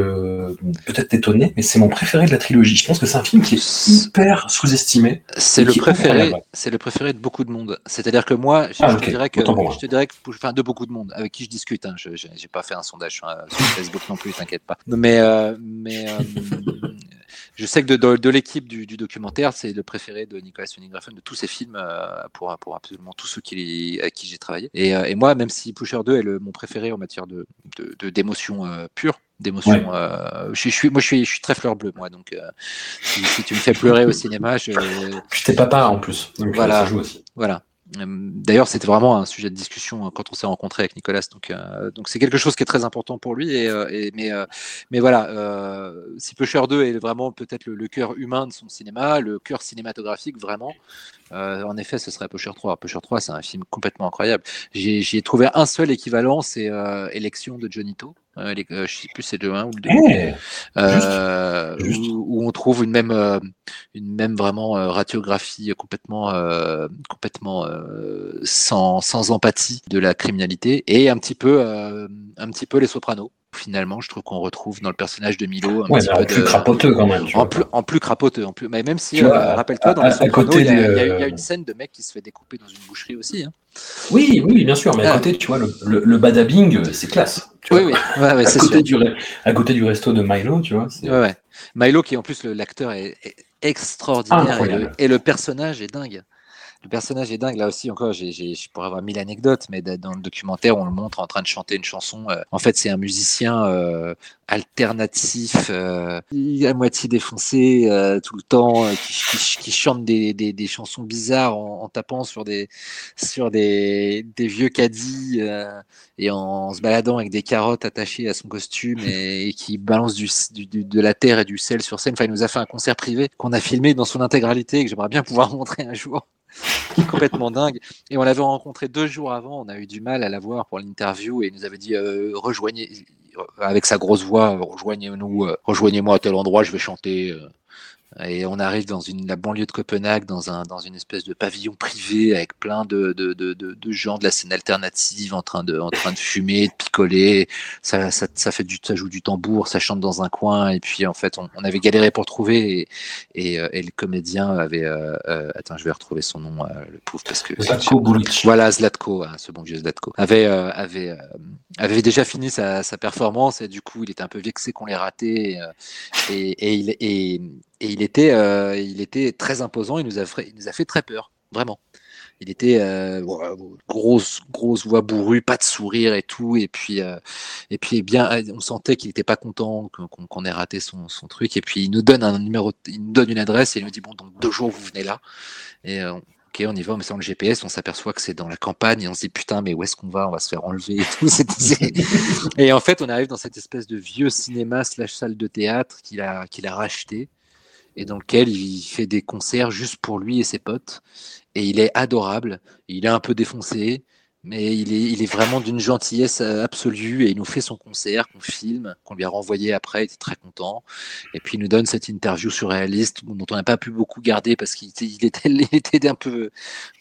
peut-être t'étonner, mais c'est mon préféré de la trilogie. Je pense que c'est un film qui est hyper sous-estimé. C'est le préféré, c'est le préféré de beaucoup de monde. C'est-à-dire que moi, je, Ah, je te dirais que, je te dirais que, enfin, de beaucoup de monde avec qui je discute. Hein, je j'ai j'ai pas fait un sondage sur, euh, sur Facebook non plus, t'inquiète pas. [LAUGHS] Mais, euh, mais euh, je sais que de, de, de l'équipe du, du documentaire, c'est le préféré de Nicolas Winding Refn de tous ses films euh, pour, pour absolument tous ceux qui, à qui j'ai travaillé. Et, euh, et moi, même si Pusher 2 est le, mon préféré en matière de d'émotion euh, pure, d'émotion. Ouais. euh, je, suis- moi, je suis, je suis très fleur bleue, moi. Donc, euh, si, si tu me fais pleurer au cinéma, je, Puis t'es papa en plus, donc Voilà. ça joue aussi. voilà. Euh, D'ailleurs, c'était vraiment un sujet de discussion euh, quand on s'est rencontré avec Nicolas. Donc, euh, donc c'est quelque chose qui est très important pour lui. Et, euh, mais, voilà, si Pusher 2 est vraiment peut-être le, cœur humain de son cinéma, le cœur cinématographique vraiment, en effet, ce serait Pusher 3. Pusher 3, c'est un film complètement incroyable. J'y ai trouvé un seul équivalent, c'est Élection de Johnny To. Euh, les- euh, je sais plus, c'est le 1 ou le 2. Eh, Euh, Juste. Où, où on trouve une même, euh, une même vraiment euh, radiographie complètement, euh, complètement euh, sans, sans empathie de la criminalité et un petit peu, euh, un petit peu les Sopranos. Finalement, je trouve qu'on retrouve dans le personnage de Milo un ouais, petit mais en peu plus de, crapoteux quand même. en plus, en plus crapoteux, en plus, mais même si, euh, rappelle-toi, dans à- côté il y, a- y y euh, une scène de mec qui se fait découper dans une boucherie aussi. hein. Oui, oui, bien sûr, mais à Ah. côté, tu vois, le, le, le badabing, euh, c'est classe. Oui, oui, ouais, ouais, à, côté sûr. du, à côté du resto de Milo, tu vois. Milo, qui en plus, l'acteur est, est extraordinaire et le, Incroyable. et le personnage est dingue. Le personnage est dingue. Là aussi, encore, j'ai, j'ai- je pourrais avoir mille anecdotes, mais da- dans le documentaire, on le montre en train de chanter une chanson. euh, en fait, c'est un musicien euh, alternatif, euh, à moitié défoncé euh, tout le temps, euh, qui, chante des, des- des chansons bizarres en, tapant sur des, sur des, des vieux caddies euh, et en se baladant avec des carottes attachées à son costume et, et qui balance du- du- de la terre et du sel sur scène. Enfin, il nous a fait un concert privé qu'on a filmé dans son intégralité et que j'aimerais bien pouvoir [LAUGHS] montrer un jour. Complètement dingue. Et on l'avait rencontré deux jours avant. On a eu du mal à la voir pour l'interview et il nous avait dit euh, rejoignez avec sa grosse voix, rejoignez-nous, euh, rejoignez-moi à tel endroit, je vais chanter. Et on arrive dans une, la banlieue de Copenhague, dans, un, dans une espèce de pavillon privé avec plein de, de, de, de, gens de la scène alternative en train de, en train de fumer, de picoler. Ça, ça, ça, fait du, ça joue du tambour, ça chante dans un coin. Et puis en fait, on, on avait galéré pour trouver. Et, et, euh, et le comédien avait. Euh, euh, attends, je vais retrouver son nom, euh, le pauvre, parce que. Zlatko Buric. Voilà, Zlatko, hein, ce bon vieux Zlatko, avait, euh, avait, euh, avait déjà fini sa, sa performance et du coup, il était un peu vexé qu'on l'ait raté. Et, et, et il, et, et il, était, euh, il était très imposant, il nous, a fait, il nous a fait très peur, vraiment. Il était euh, grosse, grosse voix bourrue, pas de sourire et tout. Et puis, euh, et puis bien, on sentait qu'il n'était pas content qu'on ait raté son, son, truc. Et puis, il nous donne un numéro, il nous donne une adresse et il nous dit bon, donc deux jours, vous venez là. Et ok, on y va, on met ça dans le GPS, on s'aperçoit que c'est dans la campagne et on se dit putain, mais où est-ce qu'on va? On va se faire enlever et tout. [LAUGHS] [LAUGHS] et en fait, on arrive dans cette espèce de vieux cinéma slash salle de théâtre qu'il a, qu'il a racheté et dans lequel il fait des concerts juste pour lui et ses potes. Et il est adorable, il est un peu défoncé, mais il est, il est vraiment d'une gentillesse absolue et il nous fait son concert qu'on filme, qu'on lui a renvoyé après, il était très content. Et puis il nous donne cette interview surréaliste dont on n'a pas pu beaucoup garder parce qu'il était, il était, [LAUGHS] il était un peu,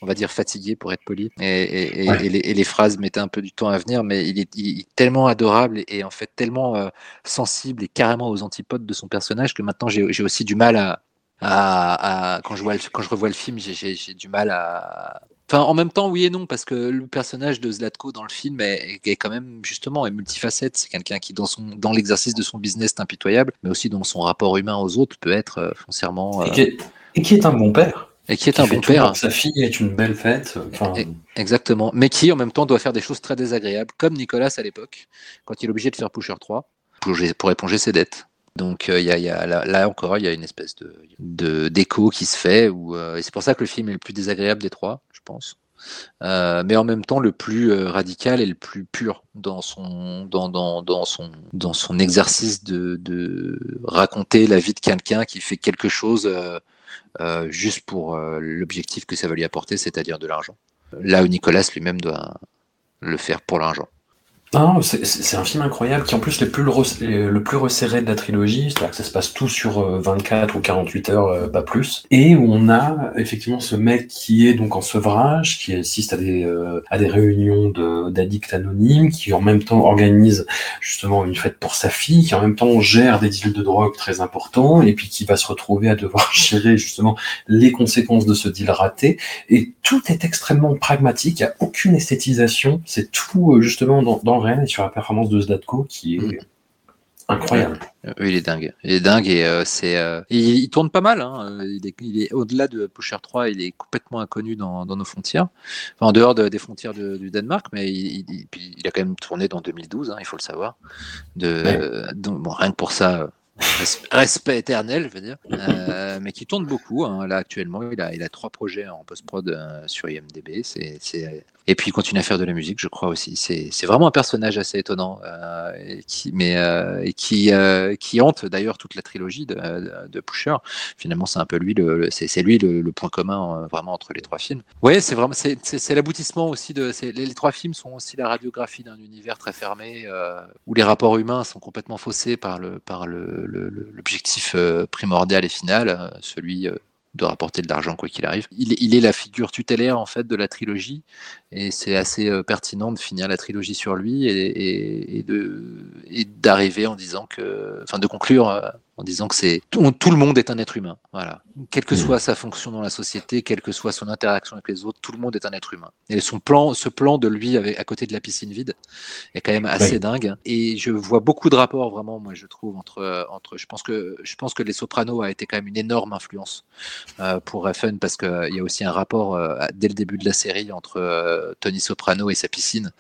on va dire, fatigué pour être poli. Et, et, et, ouais. et, les, et les, phrases mettaient un peu du temps à venir, mais il est, il est tellement adorable et, en fait tellement euh, sensible et carrément aux antipodes de son personnage que maintenant j'ai aussi du mal à, à, à, quand, je vois le, quand je revois le film, j'ai du mal à. Enfin, en même temps, oui et non, parce que le personnage de Zlatko dans le film est, est quand même justement est multifacette. C'est quelqu'un qui, dans son dans l'exercice de son business, est impitoyable, mais aussi dans son rapport humain aux autres, peut être euh, foncièrement. Euh... Et, qui est, et, qui est, un bon père. Et qui est qui un bon père. Sa fille est une belle fête. Enfin, Et- Exactement. Mais qui, en même temps, doit faire des choses très désagréables, comme Nicolas à l'époque, quand il est obligé de faire Pusher 3 pour, pour éponger ses dettes. Donc, euh, y a, y a- là, encore, il y a une espèce de d'écho qui se fait. Où, euh, et c'est pour ça que le film est le plus désagréable des trois, je pense. Euh, mais en même temps, le plus radical et le plus pur dans son, dans, dans, dans son, dans son exercice de, raconter la vie de quelqu'un qui fait quelque chose juste pour l'objectif que ça va lui apporter, c'est-à-dire de l'argent. Là où Nicolas lui-même doit le faire pour l'argent. C'est- un film incroyable qui en plus est le plus, resserré de la trilogie, c'est-à-dire que ça se passe tout sur euh, 24 ou 48 heures, euh, pas plus, et où on a effectivement ce mec qui est donc en sevrage, qui assiste à des, euh, réunions d'addicts anonymes, qui en même temps organise justement une fête pour sa fille, qui en même temps gère des deals de drogue très importants, et puis qui va se retrouver à devoir [LAUGHS] gérer justement les conséquences de ce deal raté, et tout est extrêmement pragmatique, il n'y a aucune esthétisation, c'est tout euh, justement dans, dans et sur la performance de Zlatko qui est Mm. incroyable. Oui, il est dingue. Il est dingue et euh, c'est. euh, il, il tourne pas mal. hein. Il est, il est au-delà de Pusher 3, il est complètement inconnu dans, dans nos frontières. Enfin, en dehors de- des frontières de- du Danemark, mais il, il- puis il a quand même tourné dans 2012, hein, il faut le savoir. De, Ouais. euh, donc, bon, rien que pour ça. euh, res- [LAUGHS] Respect éternel, je veux dire, Euh, mais qui tourne beaucoup. hein. Là actuellement, il a, il a trois projets en post-prod euh, sur IMDb. C'est- Et puis il continue à faire de la musique, je crois aussi. C'est, vraiment un personnage assez étonnant, euh, et qui, mais euh, euh, qui hante d'ailleurs toute la trilogie de, de, Pusher. Finalement, c'est un peu lui, le, c'est, lui le, point commun vraiment entre les trois films. Ouais, c'est vraiment, c'est, l'aboutissement aussi de. les, les trois films sont aussi la radiographie d'un univers très fermé où les rapports humains sont complètement faussés par le, par le, le- le- l'objectif primordial et final, celui de rapporter de l'argent quoi qu'il arrive. Il, il est la figure tutélaire en fait de la trilogie et c'est assez euh, pertinent de finir la trilogie sur lui et, et- et de et d'arriver en disant que, enfin de conclure euh, en disant que c'est tout, tout le monde est un être humain, voilà. Quelle que Mhm. soit sa fonction dans la société, quelle que soit son interaction avec les autres, tout le monde est un être humain. Et son plan, ce plan de lui avec, à côté de la piscine vide est quand même assez Oui. dingue. Et je vois beaucoup de rapports vraiment, moi je trouve entre entre. Je pense que je pense que Les Sopranos a été quand même une énorme influence euh, pour Refn parce qu'il y a aussi un rapport euh, dès le début de la série entre euh, Tony Soprano et sa piscine.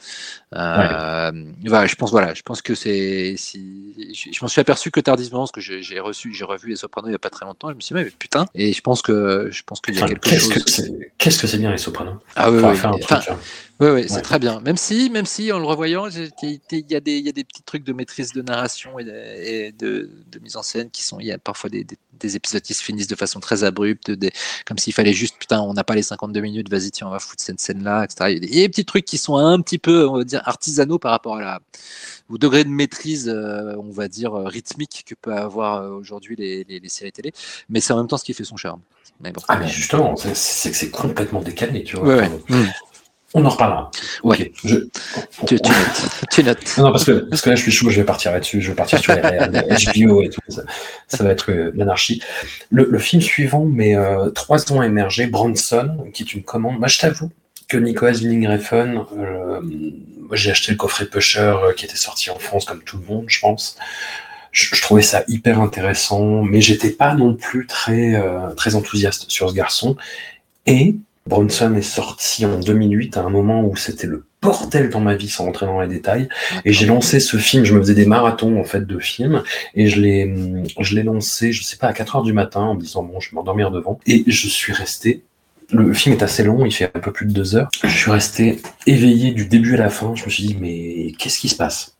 Euh, voilà, je pense voilà, je pense que c'est si je, je m'en suis aperçu que tardivement parce que j'ai reçu j'ai revu Les Sopranos il y a pas très longtemps. Je me suis dit mais putain et je pense que je pense qu'il y a Enfin, quelque qu'est-ce chose. que c'est qu'est-ce que c'est bien les Sopranos? Ah oui, oui, oui. Enfin. Oui, oui, c'est Ouais. très bien. Même si, même si en le revoyant, il y, a des- il y a des petits trucs de maîtrise de narration et de, et de- de mise en scène qui sont. Il y a parfois des, des- des épisodes qui se finissent de façon très abrupte, des, comme s'il fallait juste, putain, on n'a pas les 52 minutes, vas-y, tiens, on va foutre cette scène-là, etc. Il y, a des, il y a des petits trucs qui sont un petit peu, on va dire, artisanaux par rapport à la, au degré de maîtrise, euh, on va dire, euh, rythmique que peut avoir euh, aujourd'hui les, les- les séries télé. Mais c'est en même temps ce qui fait son charme. Mais bon. Ah mais justement, c'est- que c'est complètement décalé, tu vois. Ouais, ouais. Enfin, Mm. On en reparlera. Ouais. Je- Tu, tu notes. tu notes. Non, parce que, parce que là, je suis chaud, je vais partir là-dessus, je vais partir sur les HBO et tout. Ça, ça va être euh, l'anarchie. Le, le film suivant, mais euh, trois ans émergé, Bronson, qui est une commande. Moi, je t'avoue que Nicolas Winding Refn, euh, j'ai acheté le coffret Pusher euh, qui était sorti en France comme tout le monde, je pense. Je, je trouvais ça hyper intéressant, mais j'étais pas non plus très, très enthousiaste sur ce garçon. Et Bronson est sorti en 2008 à un moment où c'était le bordel dans ma vie sans rentrer dans les détails. Et j'ai lancé ce film, je me faisais des marathons en fait de films, et je l'ai, je l'ai lancé, je sais pas, à 4 heures du matin en me disant bon, je vais m'endormir devant. Et je suis resté. Le film est assez long, il fait un peu plus de deux heures. Je suis resté éveillé du début à la fin. Je me suis dit mais qu'est-ce qui se passe?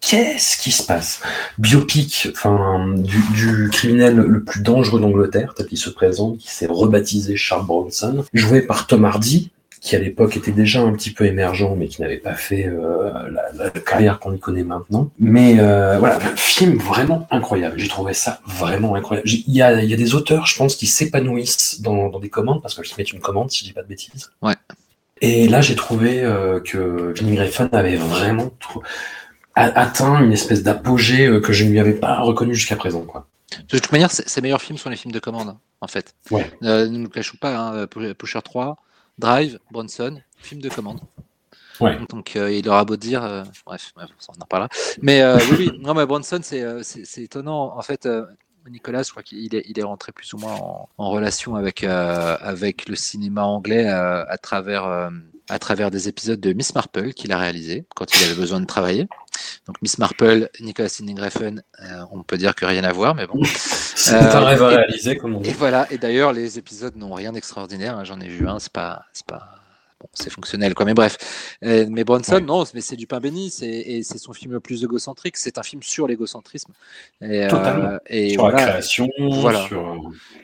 Qu'est-ce qui se passe? Biopic, enfin du, du criminel le plus dangereux d'Angleterre, tel qu'il se présente, qui s'est rebaptisé Charles Bronson, joué par Tom Hardy, qui à l'époque était déjà un petit peu émergent, mais qui n'avait pas fait euh, la, la carrière qu'on y connaît maintenant. Mais euh, voilà, film vraiment incroyable. J'ai trouvé ça vraiment incroyable. Il y a, il y a des auteurs, je pense, qui s'épanouissent dans, dans des commandes, parce que le film est une commande, si je dis pas de bêtises. Ouais. Et là, j'ai trouvé euh, que Vinnie Griffin avait vraiment trou- a- atteint une espèce d'apogée euh, que je ne lui avais pas reconnu jusqu'à présent. Quoi. De toute manière, ses meilleurs films sont les films de commande, en fait. Ouais. Euh, ne nous cachons pas, hein, Pu- Pusher 3, Drive, Bronson, film de commande. Ouais. Donc euh, il aura beau dire, euh, bref, on en reparlera. Mais euh, oui, oui, non, mais Bronson, c'est euh, étonnant. En fait, euh, Nicolas, je crois qu'il est, il est rentré plus ou moins en, en relation avec, euh, avec le cinéma anglais euh, à travers, euh, à travers des épisodes de Miss Marple qu'il a réalisé quand il avait besoin de travailler. Donc Miss Marple, Nicolas euh, on peut dire que rien à voir, mais bon. [LAUGHS] C'est un rêve à et- réaliser, comme on Et dit. voilà. Et d'ailleurs, les épisodes n'ont rien d'extraordinaire. hein, J'en ai vu un, c'est pas, c'est pas. Bon, c'est fonctionnel, quoi. Mais bref. Euh, mais Bronson, Ouais. non, mais c'est du pain béni. C'est, et c'est son film le plus égocentrique. C'est un film sur l'égocentrisme. Et, Totalement. et sur la création, Voilà. sur euh,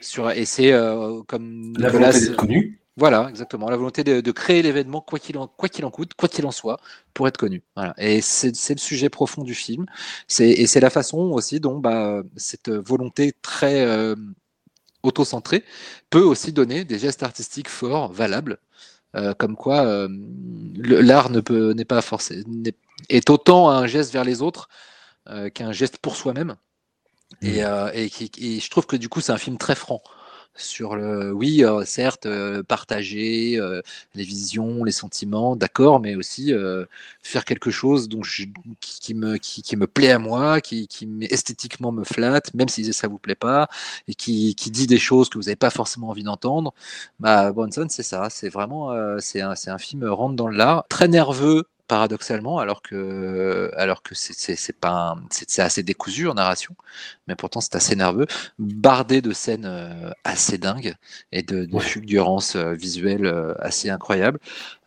Sur, et c'est euh, comme la Nicolas- volonté d'être connu. Voilà, exactement. La volonté de, de créer l'événement, quoi qu'il en, quoi qu'il en coûte, quoi qu'il en soit, pour être connu. Voilà. Et c'est c'est le sujet profond du film. C'est et c'est la façon aussi dont bah, cette volonté très euh, auto-centrée peut aussi donner des gestes artistiques forts, valables. Euh, comme quoi, euh, l'art ne peut n'est pas forcé est autant un geste vers les autres euh, qu'un geste pour soi-même. Et, euh, et, qui- et je trouve que du coup, c'est un film très franc sur le oui, euh, certes, euh, partager euh, les visions, les sentiments, d'accord, mais aussi faire quelque chose dont je- qui, me, qui, me plaît à moi, qui, qui esthétiquement me flatte, même si ça vous plaît pas, et qui, qui dit des choses que vous n'avez pas forcément envie d'entendre. Bah, Bronson, c'est ça, c'est vraiment, c'est un, un film rentre dans l'art, très nerveux paradoxalement, alors que, alors que c'est- pas, c'est assez décousu en narration, mais pourtant c'est assez nerveux, bardé de scènes euh, assez dingues et de, de Ouais. fulgurances euh, visuelles euh, assez incroyables,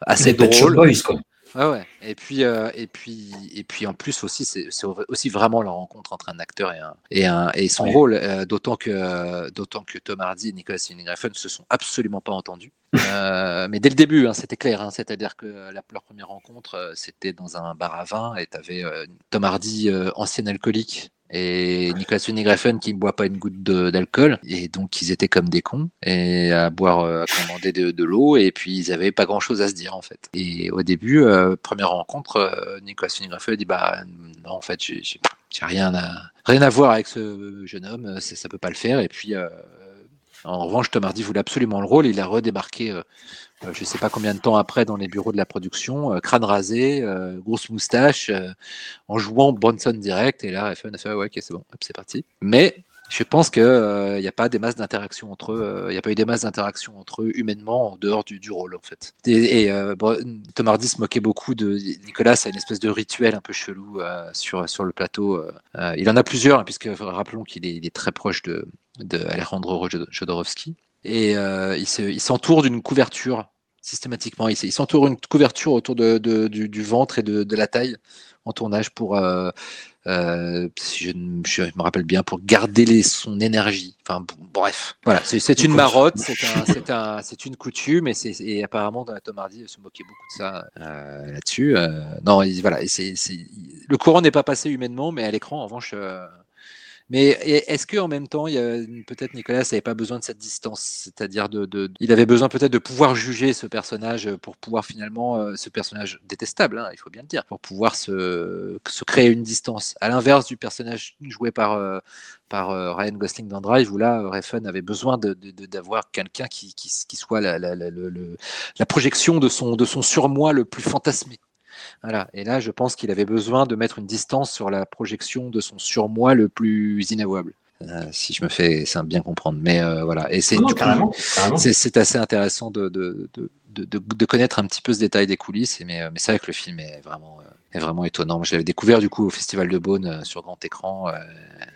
assez drôles. Boys, quoi. Ouais, ouais. Et puis, euh, et puis, et puis en plus aussi, c'est aussi vraiment la rencontre entre un acteur et un et un et son Oui. rôle. euh, d'autant que euh, d'autant que Tom Hardy et Nicolas Winding se sont absolument pas entendus. Euh, mais dès le début, hein, c'était clair. hein, C'est-à-dire que la, leur première rencontre, euh, c'était dans un bar à vin et t'avais euh, Tom Hardy, euh, ancien alcoolique. Et Nicolas Winding Refn qui ne boit pas une goutte d'alcool et donc ils étaient comme des cons et à boire euh, à commander de, l'eau et puis ils avaient pas grand chose à se dire en fait et au début euh, première rencontre euh, Nicolas Winding Refn dit bah non en fait j'ai rien à rien à voir avec ce jeune homme ça, ça peut pas le faire et puis euh, en revanche Tom Hardy voulait absolument le rôle il a redébarqué euh, euh, je sais pas combien de temps après dans les bureaux de la production, euh, crâne rasé, grosse moustache, en jouant Bronson direct. Et là, Refn a fait ouais, ok, c'est bon, c'est parti. Mais je pense qu'il n'y a pas des masses d'interaction entre eux. euh, Il n'y a pas eu des masses d'interaction entre eux humainement en dehors du, du rôle en fait. Et, et, euh, Tom Hardy se moquait beaucoup de Nicolas. a une espèce de rituel un peu chelou euh, sur sur le plateau. euh. Euh, il en a plusieurs, hein, puisque rappelons qu'il est, est très proche de, de Alejandro Jod- Jodorowsky. Et euh, il s'entoure d'une couverture systématiquement. Il, s- il s'entoure une couverture autour de, de- du, du ventre et de, de la taille en tournage pour, euh, euh, si je, me rappelle bien, pour garder les, son énergie. Enfin, bref, voilà, c'est une marotte, c'est un, c'est un, c'est une coutume, et, et apparemment Tom Hardy se moquait beaucoup de ça euh, là-dessus. Non, il- voilà, le courant n'est pas passé humainement, mais à l'écran, en revanche. Mais est-ce que en même temps, peut-être Nicolas n'avait pas besoin de cette distance, c'est-à-dire de, de- il avait besoin peut-être de pouvoir juger ce personnage pour pouvoir finalement, euh, ce personnage détestable, hein, il faut bien le dire, pour pouvoir se, se créer une distance. À l'inverse du personnage joué par euh, par euh, Ryan Gosling dans Drive, où là, Refn avait besoin d'avoir quelqu'un qui, qui, qui soit la, la, la, la projection de son, de son surmoi le plus fantasmé. Voilà. Et là, je pense qu'il avait besoin de mettre une distance sur la projection de son surmoi le plus inavouable. Euh, si je me fais ça bien comprendre. Mais euh, voilà. Et c'est assez intéressant de, de, de, de, de- de connaître un petit peu ce détail des coulisses. Et mais euh, mais c'est vrai que le film est vraiment, euh, est vraiment étonnant. Je l'avais découvert du coup au Festival de Beaune sur grand écran.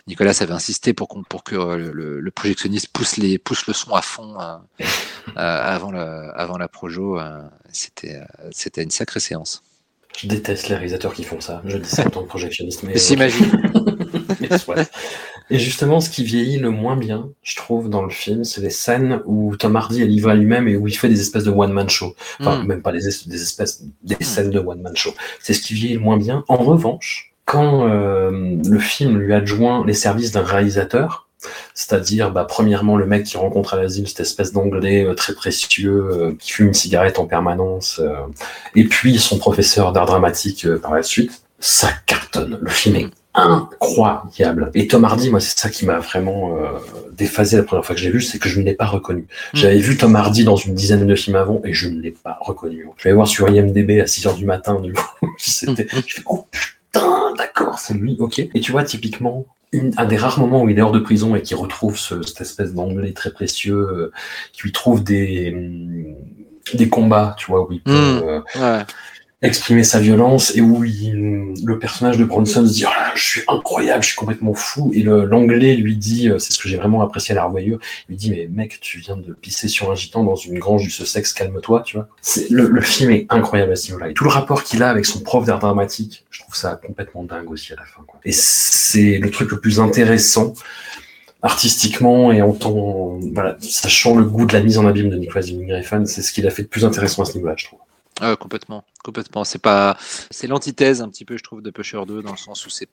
Nicolas avait insisté pour, que le, le projectionniste pousse, les, pousse le son à fond euh, avant, le, avant la projo. euh, c'était une sacrée séance. Je déteste les réalisateurs qui font ça. Je dis ça en tant que projectionniste. Mais Mais s'imagine. [LAUGHS] Et justement, ce qui vieillit le moins bien, je trouve, dans le film, c'est les scènes où Tom Hardy est livré à lui-même et où il fait des espèces de one-man show. Enfin, Mm. même pas des, es- des espèces, des scènes de one-man show. C'est ce qui vieillit le moins bien. En revanche, quand euh, le film lui adjoint les services d'un réalisateur, c'est-à-dire, bah, premièrement, le mec qui rencontre à l'asile cette espèce d'anglais euh, très précieux, euh, qui fume une cigarette en permanence, euh, et puis son professeur d'art dramatique euh, par la suite, ça cartonne. Le film est incroyable. Et Tom Hardy, moi, c'est ça qui m'a vraiment euh, déphasé la première fois que j'ai vu, c'est que je ne l'ai pas reconnu. J'avais vu Tom Hardy dans une dizaine de films avant et je ne l'ai pas reconnu. Je vais voir sur IMDB à 6 heures du matin, du [LAUGHS] coup, c'était, fais, oh putain, d'accord, d'accord, c'est lui, ok. Et tu vois, typiquement, une- un des rares moments où il est hors de prison et qu'il retrouve ce- cette espèce d'anglais très précieux, euh, qui lui trouve des, hum, des combats, tu vois, où il peut Mm. euh, Ouais. Exprimer sa violence et où il- le personnage de Bronson se dit oh là, je suis incroyable, je suis complètement fou. Et l'anglais lui dit euh, c'est ce que j'ai vraiment apprécié à la revoyure lui dit mais mec tu viens de pisser sur un gitan dans une grange du Sussex calme-toi tu vois. C'est le, le film est incroyable à ce niveau-là. Et tout le rapport qu'il a avec son prof d'art dramatique je trouve ça complètement dingue aussi à la fin quoi. et c'est le truc le plus intéressant artistiquement et en tant voilà sachant le goût de la mise en abîme de Nicolas Winding Refn c'est ce qu'il a fait de plus intéressant à ce niveau-là je trouve Ah, complètement, complètement. C'est pas, c'est l'antithèse un petit peu, je trouve, de Pusher 2 dans le sens où c'est,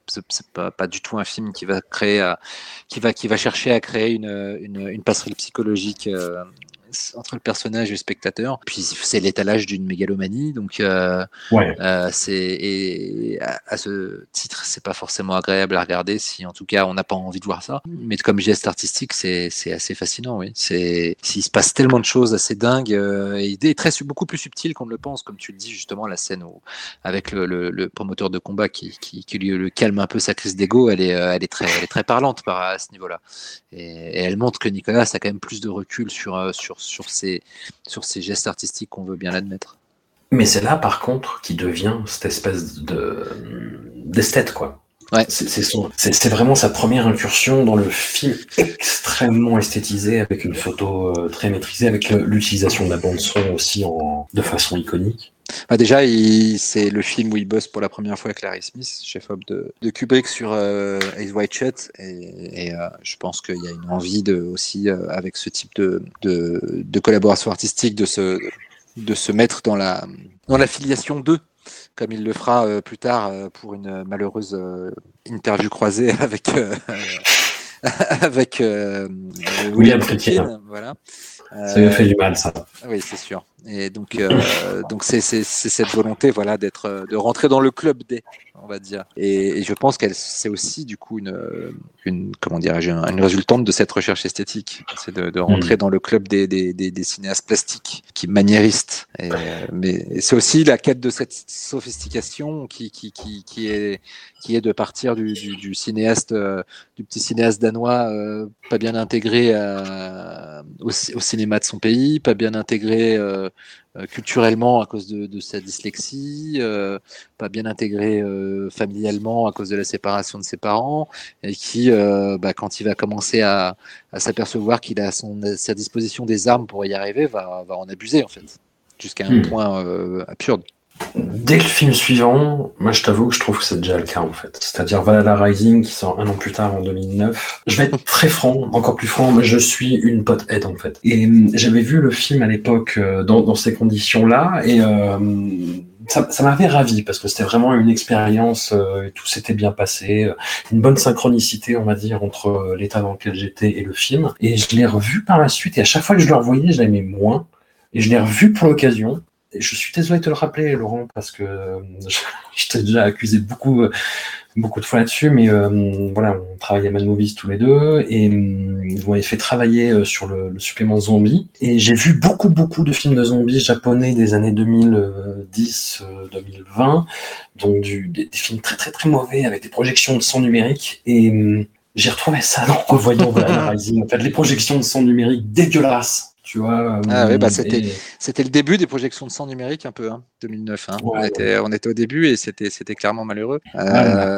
pas, pas du tout un film qui va créer, à- qui va, qui va chercher à créer une, une, une passerelle psychologique euh, entre le personnage et le spectateur. Puis c'est l'étalage d'une mégalomanie, donc euh, ouais euh, c'est et à, à ce titre, c'est pas forcément agréable à regarder si en tout cas on n'a pas envie de voir ça. Mais comme geste artistique, c'est assez fascinant, oui. C'est s'il se passe tellement de choses assez dingues euh, et des très beaucoup plus subtiles qu'on ne le pense, comme tu le dis justement la scène où, avec le, le, le promoteur de combat qui, qui, qui lui le calme un peu sa crise d'ego, elle est euh, elle est très elle est très parlante par à ce niveau-là. Et, et elle montre que Nicolas a quand même plus de recul sur sur sur ses sur ses gestes artistiques qu'on veut bien l'admettre. Mais c'est là, par contre, qu'il devient cette espèce de d'esthète, quoi. Ouais. C'est vraiment sa première incursion dans le film extrêmement esthétisé, avec une photo euh, très maîtrisée, avec l'utilisation de la bande son aussi en, de façon iconique. Bah déjà, c'est le film où il bosse pour la première fois avec Larry Smith, chef-op de, de Kubrick sur euh, Eyes Wide Shut. Et, et, euh, je pense qu'il y a une envie de, aussi, euh, avec ce type de, de, de collaboration artistique, de se, de se mettre dans la, dans la filiation 2 comme il le fera euh, plus tard pour une malheureuse interview croisée [LAUGHS] avec [LAUGHS] avec William Friedkin, voilà. Ça lui a fait du mal, ça. oui, c'est sûr. Et donc, euh, donc c'est c'est c'est cette volonté, voilà, d'être, euh, de rentrer dans le club des, on va dire. Et, et je pense qu'elle, c'est aussi du coup une, une, comment dirais-je, une résultante de cette recherche esthétique. C'est de, de rentrer dans le club des, des, des, des cinéastes plastiques, qui maniéristes. Et, euh, mais c'est aussi la quête de cette sophistication qui, qui, qui, qui est, qui est de partir du, du, du cinéaste, euh, du petit cinéaste danois, euh, pas bien intégré à- au, au cinéma de son pays, pas bien intégré euh, culturellement à cause de, de sa dyslexie, euh, pas bien intégré euh, familialement à cause de la séparation de ses parents, et qui, euh, bah, quand il va commencer à, à s'apercevoir qu'il a à, son, à sa disposition des armes pour y arriver, va, va en abuser en fait, jusqu'à un Hmm. point euh, absurde. Dès le film suivant, moi je t'avoue que je trouve que c'est déjà le cas en fait. C'est-à-dire Valhalla Rising qui sort un an plus tard en 2009. Je vais être très franc, encore plus franc, mais je suis une pothead en fait. Et hum, j'avais vu le film à l'époque euh, dans, dans ces conditions-là et euh, ça, ça m'avait ravi parce que c'était vraiment une expérience euh, tout s'était bien passé. euh, Une bonne synchronicité, on va dire, entre euh, l'état dans lequel j'étais et le film. Et je l'ai revu par la suite et à chaque fois que je le revoyais, je l'aimais moins. Et je l'ai revu pour l'occasion. Je suis désolé de te le rappeler, Laurent, parce que euh, [LAUGHS] je, je t'ai déjà accusé beaucoup, euh, beaucoup de fois là-dessus, mais euh, voilà, on travaille à Mad Movies tous les deux, et euh, ils m'avaient fait travailler sur le, le supplément zombie. Et j'ai vu beaucoup, beaucoup de films de zombies japonais des années 2010, euh, 2020, donc du, des, des films très, très, très mauvais, avec des projections de son numérique, et euh, j'ai retrouvé ça en revoyant [LAUGHS] Rising. En fait, les projections de son numérique dégueulasses. Tu vois, Ah ouais, bah, c'était- C'était le début des projections de sang numérique un peu, hein, 2009. hein. Ouais, on, était, on était au début et c'était c'était clairement malheureux. Euh,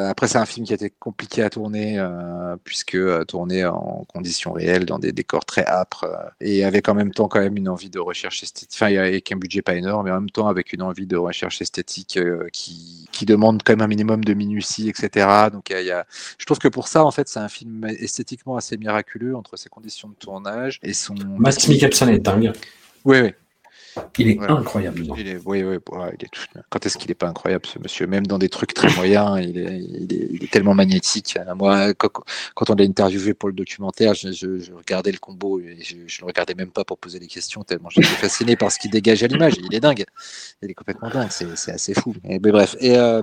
Ouais. Après, c'est un film qui a été compliqué à tourner euh, puisque euh, tourné en conditions réelles, dans des décors très âpres euh, et avec en même temps quand même une envie de recherche esthétique. Enfin, avec un budget pas énorme, mais en même temps avec une envie de recherche esthétique qui, qui demande quand même un minimum de minutie, etc. Donc, y a- il y a... je trouve que pour ça, en fait, c'est un film esthétiquement assez miraculeux entre ses conditions de tournage et son. Matt Mikkelsen est dingue. Oui, oui. Il est Voilà. incroyable. dedans. Il est, oui, oui, ouais, il est tout- Quand est-ce qu'il n'est pas incroyable, ce monsieur? Même dans des trucs très moyens, il est, il est, il est tellement magnétique. Euh, Moi, quand, on l'a interviewé pour le documentaire, je, je- je regardais le combo et je, je le regardais même pas pour poser les questions, tellement j'étais fasciné par ce qu'il dégage à l'image. Il est dingue. Il est complètement dingue. C'est assez fou. Et, mais bref. Et, euh,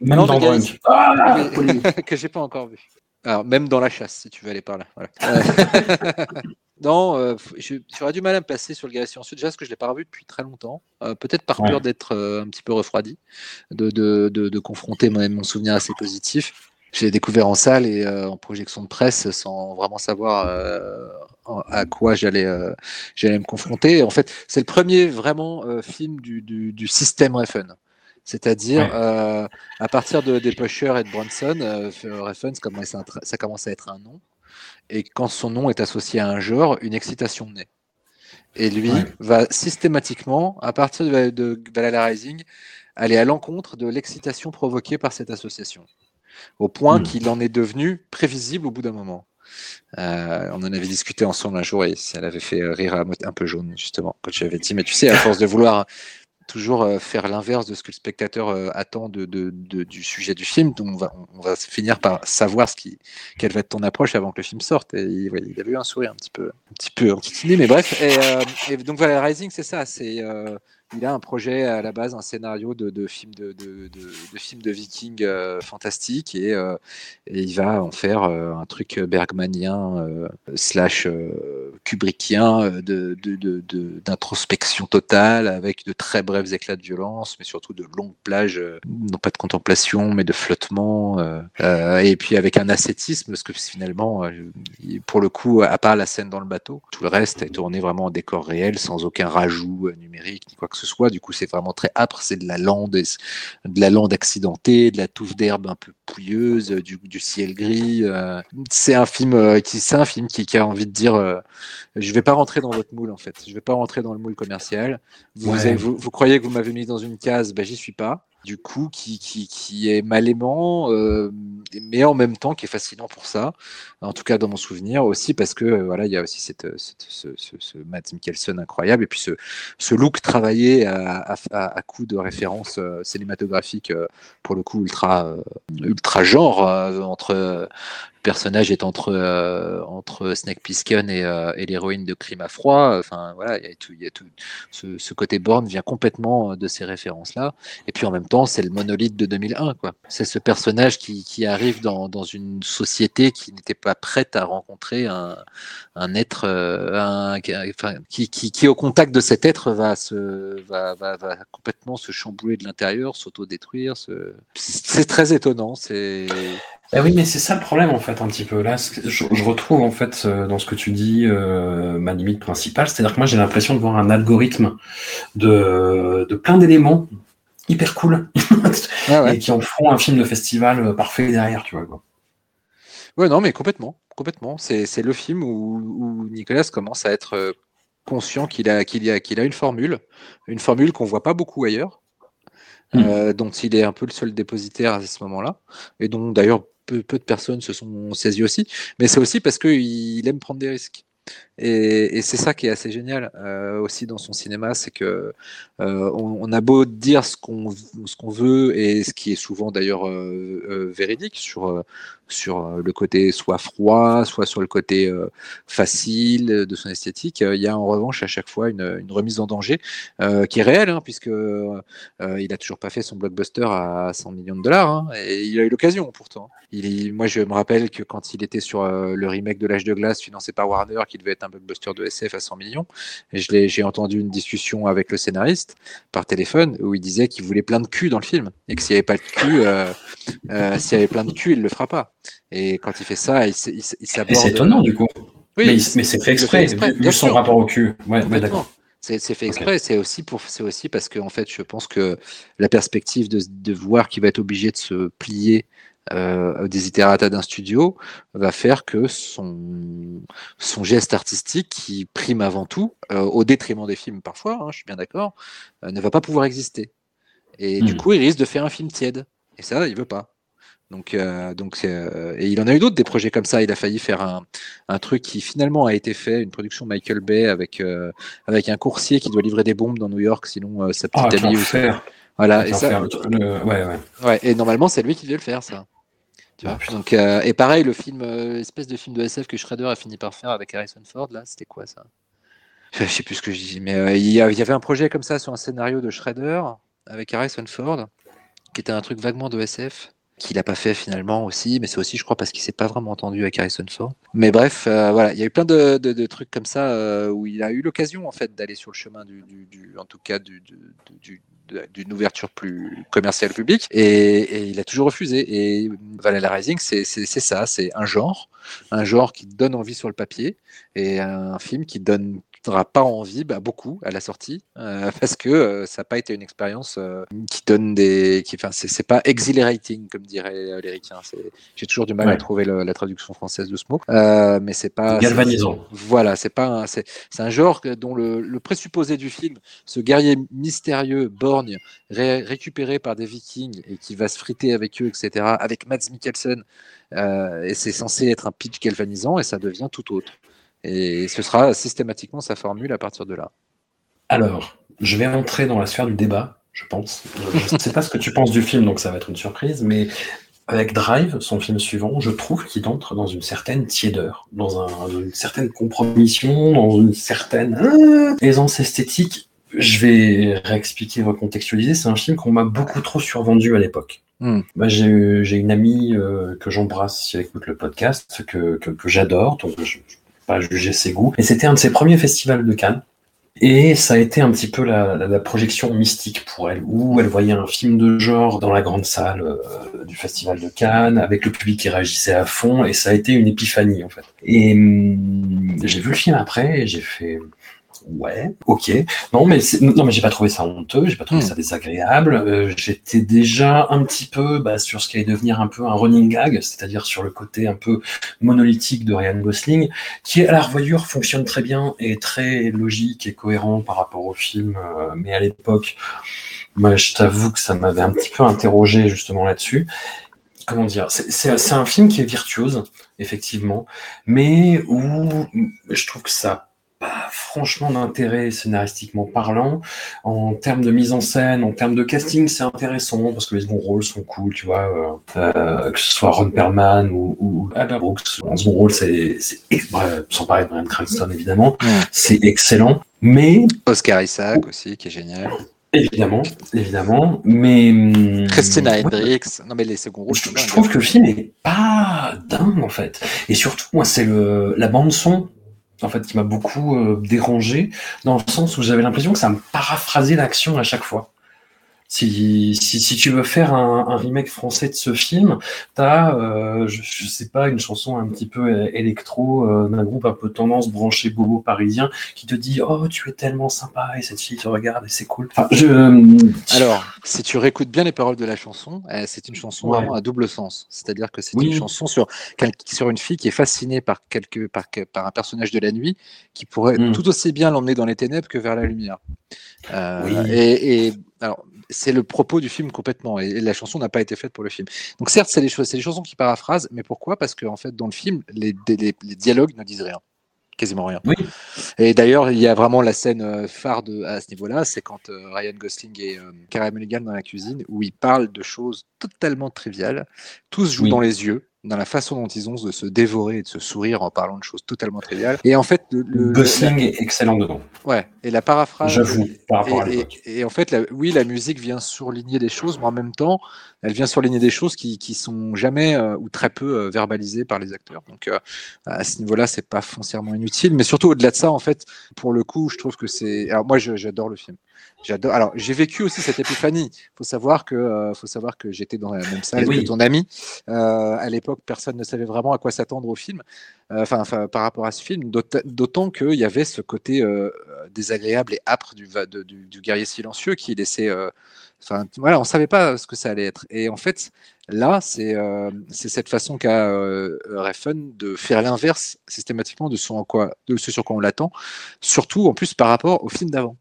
Même dans Drunk. Ah, [LAUGHS] que j'ai pas encore vu. Alors, même dans la chasse, si tu veux aller par là. Voilà. [LAUGHS] Euh, Non, euh, j'aurais du mal à me passer sur le Galaxy Silencieux, déjà parce que je ne l'ai pas revu depuis très longtemps. Euh, peut-être par peur d'être euh, un petit peu refroidi, de, de, de, confronter mon, mon, souvenir assez positif. J'ai découvert en salle et en projection de presse sans vraiment savoir à quoi j'allais j'allais me confronter. En fait, c'est le premier vraiment film du, du, du système Refn. C'est-à-dire, à partir de des Pusher et de Bronson, Refn, ça commence à être un nom et quand son nom est associé à un genre, une excitation naît. Et lui va systématiquement, à partir de, de Valhalla Rising, aller à l'encontre de l'excitation provoquée par cette association, au point hmm. qu'il en est devenu prévisible au bout d'un moment. Euh, on en avait discuté ensemble un jour et ça l'avait fait rire un peu jaune, justement, quand j'avais dit, mais tu sais, à force de vouloir toujours euh, faire l'inverse de ce que le spectateur euh, attend de, du sujet du film. Donc on va, on va finir par savoir ce qui, quelle va être ton approche avant que le film sorte. Et il, il avait eu un sourire un petit peu, un petit peu, un mais bref. Et, euh, donc voilà, Rising, c'est ça. C'est il a un projet à la base, un scénario de, film de, film de viking euh, fantastique et, euh, et, il va en faire euh, un truc bergmanien slash kubrickien d'introspection totale avec de très brefs éclats de violence, mais surtout de longues plages, non pas de contemplation, mais de flottement, et puis avec un ascétisme, parce que finalement, pour le coup, à part la scène dans le bateau, tout le reste est tourné vraiment en décor réel, sans aucun rajout numérique ni quoi que ce soit. Du coup, c'est vraiment très âpre. C'est de la lande, de la lande accidentée, de la touffe d'herbe un peu pouilleuse, du, du ciel gris. Euh. c'est un film euh, qui, c'est un film qui, a envie de dire, euh, je vais pas rentrer dans votre moule en fait. Je vais pas rentrer dans le moule commercial. Vous, vous, croyez que vous m'avez mis dans une case, ben j'y suis pas du coup, qui, qui, qui est mal aimant, euh, mais en même temps qui est fascinant pour ça. En tout cas, dans mon souvenir aussi, parce que euh, voilà, il y a aussi cette, ce, ce, ce, Matt Mikkelsen incroyable, et puis ce, ce look travaillé à, à, coup de références euh, cinématographiques, pour le coup ultra, ultra genre entre personnage est entre, euh, entre Snake Plissken et, euh, et l'héroïne de Crime à froid. Enfin, voilà, il y a tout, ce, côté Born vient complètement euh, de ces références-là. Et puis en même temps, c'est le monolithe de 2001, quoi. C'est ce personnage qui, qui arrive dans, dans, une société qui n'était pas prête à rencontrer un, un être, qui, qui, au contact de cet être, va, se, va, va, complètement se chambouler de l'intérieur, s'auto-détruire. C'est très étonnant. C'est eh oui, mais c'est ça le problème en fait un petit peu. Là, je, retrouve en fait euh, dans ce que tu dis euh, ma limite principale, c'est-à-dire que moi j'ai l'impression de voir un algorithme de, de plein d'éléments hyper cool [LAUGHS] ah et qui en font un film de festival euh, parfait derrière, tu vois. Quoi. Ouais, non, mais complètement, complètement. C'est le film où, où, Nicolas commence à être conscient qu'il a, qu'il a, qu'il a une formule, une formule qu'on voit pas beaucoup ailleurs. Hmm. dont il est un peu le seul dépositaire à ce moment-là, et dont d'ailleurs peu, de personnes se sont saisies aussi, mais c'est aussi parce qu'il aime prendre des risques. Et, c'est ça qui est assez génial euh, aussi dans son cinéma, c'est que euh, on, a beau dire ce qu'on veut et ce qui est souvent d'ailleurs euh, véridique sur sur le côté soit froid, soit sur le côté facile de son esthétique. Il y a en revanche à chaque fois une, une remise en danger qui est réelle, hein, puisque il a toujours pas fait son blockbuster à 100 millions de dollars, hein, et il a eu l'occasion pourtant. Il, moi, je me rappelle que quand il était sur le remake de l'âge de glace financé par Warner, qui devait être un blockbuster de SF à 100 millions. Et j'ai entendu une discussion avec le scénariste par téléphone où il disait qu'il voulait plein de cul dans le film et que s'il n'y avait pas de cul, euh, euh, s'il y avait plein de cul, il le fera pas. Et quand il fait ça, il, s'aborde. C'est étonnant du coup. Oui, mais, c'est fait exprès, vu son rapport au cul. Ouais, d'accord. C'est fait exprès. C'est aussi pour, c'est aussi parce que en fait, je pense que la perspective de, de voir qu'il va être obligé de se plier euh, des itérata d'un studio va faire que son, son geste artistique, qui prime avant tout, euh, au détriment des films parfois, hein, je suis bien d'accord, euh, ne va pas pouvoir exister. Et du hmm. coup, il risque de faire un film tiède. Et ça, il veut pas. Donc, euh, donc et il en a eu d'autres des projets comme ça. Il a failli faire un, un, truc qui finalement a été fait, une production Michael Bay avec avec un coursier qui doit livrer des bombes dans New York, sinon sa petite ah, amie. Voilà. Et, ça, ouais, ouais. ouais, et normalement, c'est lui qui devait le faire, ça. Donc, euh, et pareil, le film, euh, espèce de film de SF que Shredder a fini par faire avec Harrison Ford, là, c'était quoi ça? Je sais plus ce que je dis, mais euh, il, y avait un projet comme ça sur un scénario de Shredder avec Harrison Ford, qui était un truc vaguement de SF. Qu'il n'a pas fait finalement aussi, mais c'est aussi, je crois, parce qu'il s'est pas vraiment entendu avec Harrison Ford. Mais bref, euh, voilà, il y a eu plein de, trucs comme ça euh, où il a eu l'occasion en fait d'aller sur le chemin du, en tout cas, d'une ouverture plus commerciale publique, et, il a toujours refusé. Et Vanilla Rising, c'est ça, c'est un genre, un genre qui donne envie sur le papier, et un film qui donne pas envie, bah, beaucoup à la sortie, euh, [LAUGHS] parce que euh, ça n'a pas été une expérience euh, qui donne des, qui, enfin, c'est pas exhilarating comme dirait l'américain. J'ai toujours du mal à trouver le- la traduction française de ce mot, mais c'est pas Galvanisant. Voilà, c'est pas, un- c'est un genre dont le, le présupposé du film, ce guerrier mystérieux, borgne, ré- récupéré par des Vikings et qui va se friter avec eux, etc. Avec Mads Mikkelsen, et c'est censé être un pitch galvanisant et ça devient tout autre. Et ce sera systématiquement sa formule à partir de là. Alors, je vais entrer dans la sphère du débat, je pense. Je ne sais pas ce que tu penses du film, donc ça va être une surprise, mais avec Drive, son film suivant, je trouve qu'il entre dans une certaine tiédeur, dans un- une certaine compromission, dans une certaine euh, aisance esthétique. Je vais réexpliquer, recontextualiser. C'est un film qu'on m'a beaucoup trop survendu à l'époque. Hmm. Moi, j'ai une amie euh, que j'embrasse si elle écoute le podcast, que, que, que j'adore, donc je pas juger ses goûts. Et c'était un de ses premiers festivals de Cannes. Et ça a été un petit peu la, projection mystique pour elle, où elle voyait un film de genre dans la grande salle euh, du Festival de Cannes, avec le public qui réagissait à fond, et ça a été une épiphanie en fait. Et hum, j'ai vu le film après, et j'ai fait ouais, ok. Non mais non mais j'ai pas trouvé ça honteux, j'ai pas trouvé Mm. ça désagréable. Euh, J'étais déjà un petit peu bah, sur ce qui allait devenir un peu un running gag, c'est-à-dire sur le côté un peu monolithique de Ryan Gosling qui à la revoyure fonctionne très bien et très logique et cohérent par rapport au film, euh, mais à l'époque, moi je t'avoue que ça m'avait un petit peu interrogé justement là-dessus. Comment dire C'est un film qui est virtuose, effectivement, mais où je trouve que ça pas franchement d'intérêt scénaristiquement parlant. En termes de mise en scène, en termes de casting, c'est intéressant parce que les seconds rôles sont cool, tu vois. euh, euh, que ce soit Ron Perlman ou, ou Albert Brooks. En second rôle, c'est, bref, sans parler de Brian Cranston évidemment, c'est excellent. Mais Oscar Isaac aussi, qui est génial. évidemment, évidemment, mais hum, Christina Hendricks. Non, mais les seconds rôles je, trouve que le film est pas dingue en fait. Et surtout, moi, c'est le la bande son en fait qui m'a beaucoup euh, dérangé dans le sens où j'avais l'impression que ça me paraphrasait l'action à chaque fois. Si, si, si tu veux faire un, un remake français de ce film, t'as, euh, je, je sais pas, une chanson un petit peu électro euh, d'un groupe un peu tendance branché bobo parisien qui te dit oh tu es tellement sympa et cette fille te regarde et c'est cool. Enfin, je, Alors, si tu réécoutes bien les paroles de la chanson, euh, c'est une chanson Ouais. vraiment à double sens. C'est-à-dire que c'est Oui. une chanson sur, sur une fille qui est fascinée par, quelque, par, par un personnage de la nuit qui pourrait Mm. tout aussi bien l'emmener dans les ténèbres que vers la lumière. Euh, Oui. et, et alors, c'est le propos du film complètement. Et, et la chanson n'a pas été faite pour le film. Donc, certes, c'est des chansons qui paraphrasent, mais pourquoi? Parce qu'en fait, dans le film, les, les- les dialogues ne disent rien. Quasiment rien. Oui. Et d'ailleurs, il y a vraiment la scène euh, phare de, à ce niveau-là, c'est quand euh, Ryan Gosling et euh, Cara Mulligan dans la cuisine, où ils parlent de choses totalement triviales. Tous jouent Oui. dans les yeux, dans la façon dont ils ont de se dévorer et de se sourire en parlant de choses totalement triviales. Et en fait, le, le- Gosling est excellent dedans. ouais, et la paraphrase. J'avoue, par rapport à Et, l'époque. et- et en fait, la- oui, la musique vient surligner des choses, mais en même temps, elle vient surligner des choses qui, qui sont jamais euh, ou très peu euh, verbalisées par les acteurs. Donc, euh, à ce niveau-là, c'est pas foncièrement inutile. Mais surtout, au-delà de ça, en fait, pour le coup, je trouve que c'est. Alors, moi, j'adore le film. J'adore. Alors, j'ai vécu aussi cette épiphanie. Faut savoir que, faut savoir que j'étais dans la même salle Eh oui. que ton ami. À l'époque, personne ne savait vraiment à quoi s'attendre au film. Enfin, par rapport à ce film, d'autant- qu'il y avait ce côté désagréable et âpre du, guerrier silencieux qui laissait. euh, Enfin, voilà, on savait pas ce que ça allait être. Et en fait, là, c'est euh, cette façon qu'a euh, Refn de faire l'inverse systématiquement de, son, en quoi, de ce sur quoi on l'attend, surtout en plus par rapport au film d'avant.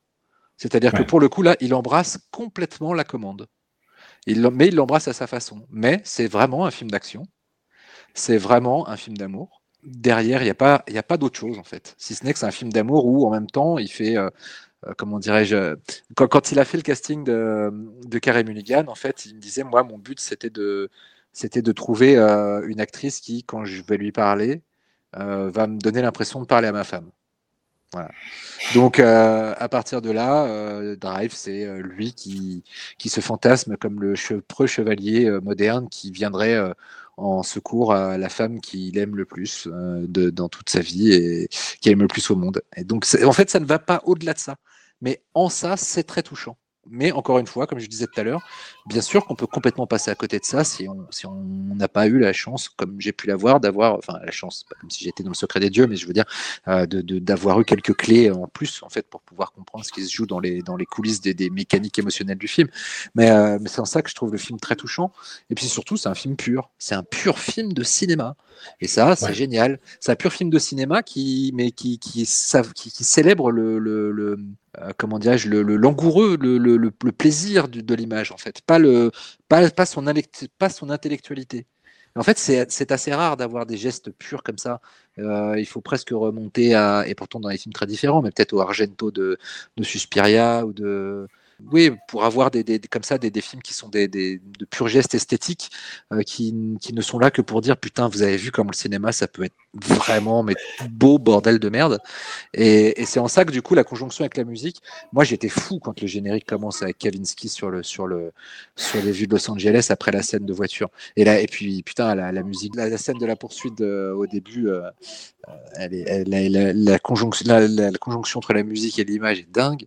C'est-à-dire que pour le coup, là, il embrasse complètement la commande. Il, mais il l'embrasse à sa façon. Mais c'est vraiment un film d'action. C'est vraiment un film d'amour. Derrière, il n'y a pas, y a pas d'autre chose, en fait. Si ce n'est que c'est un film d'amour où, en même temps, il fait, euh, comment dirais-je, euh, quand, il a fait le casting de, de Carey Mulligan, en fait, il me disait, moi, mon but, c'était de, c'était de trouver euh, une actrice qui, quand je vais lui parler, euh, va me donner l'impression de parler à ma femme. Donc à partir de là, Drive, c'est lui qui, qui se fantasme comme le preux chevalier moderne qui viendrait en secours à la femme qu'il aime le plus de, dans toute sa vie et qui aime le plus au monde. Et donc en fait, ça ne va pas au-delà de ça. Mais en ça, c'est très touchant. Mais encore une fois, comme je disais tout à l'heure, bien sûr qu'on peut complètement passer à côté de ça si on si on n'a pas eu la chance, comme j'ai pu l'avoir, d'avoir, enfin la chance, pas comme si j'étais dans le secret des dieux, mais je veux dire euh, de d'avoir eu quelques clés en plus en fait pour pouvoir comprendre ce qui se joue dans les dans les coulisses des, des mécaniques émotionnelles du film. Mais euh, mais c'est en ça que je trouve le film très touchant. Et puis surtout, c'est un film pur. C'est un pur film de cinéma. Et ça, c'est génial. C'est un pur film de cinéma qui mais qui qui, qui, qui célèbre le, le, le euh, comment dirais-je, le, langoureux, le, le, plaisir de, l'image, en fait, pas, le, pas, pas, son, pas son intellectualité. En fait, c'est assez rare d'avoir des gestes purs comme ça. Euh, il faut presque remonter à, et pourtant dans des films très différents, mais peut-être au Argento de, de Suspiria ou de, oui, pour avoir des, comme ça des, films qui sont des, de purs gestes esthétiques, euh, qui, qui, ne sont là que pour dire putain, vous avez vu comme le cinéma ça peut être vraiment mais beau bordel de merde. Et, c'est en ça que du coup la conjonction avec la musique, moi j'étais fou quand le générique commence avec Kavinsky sur le sur le sur les vues de Los Angeles après la scène de voiture. Et là et puis putain la, la musique, la, scène de la poursuite au début, euh, euh, la, conjonction la conjonction entre la musique et l'image est dingue.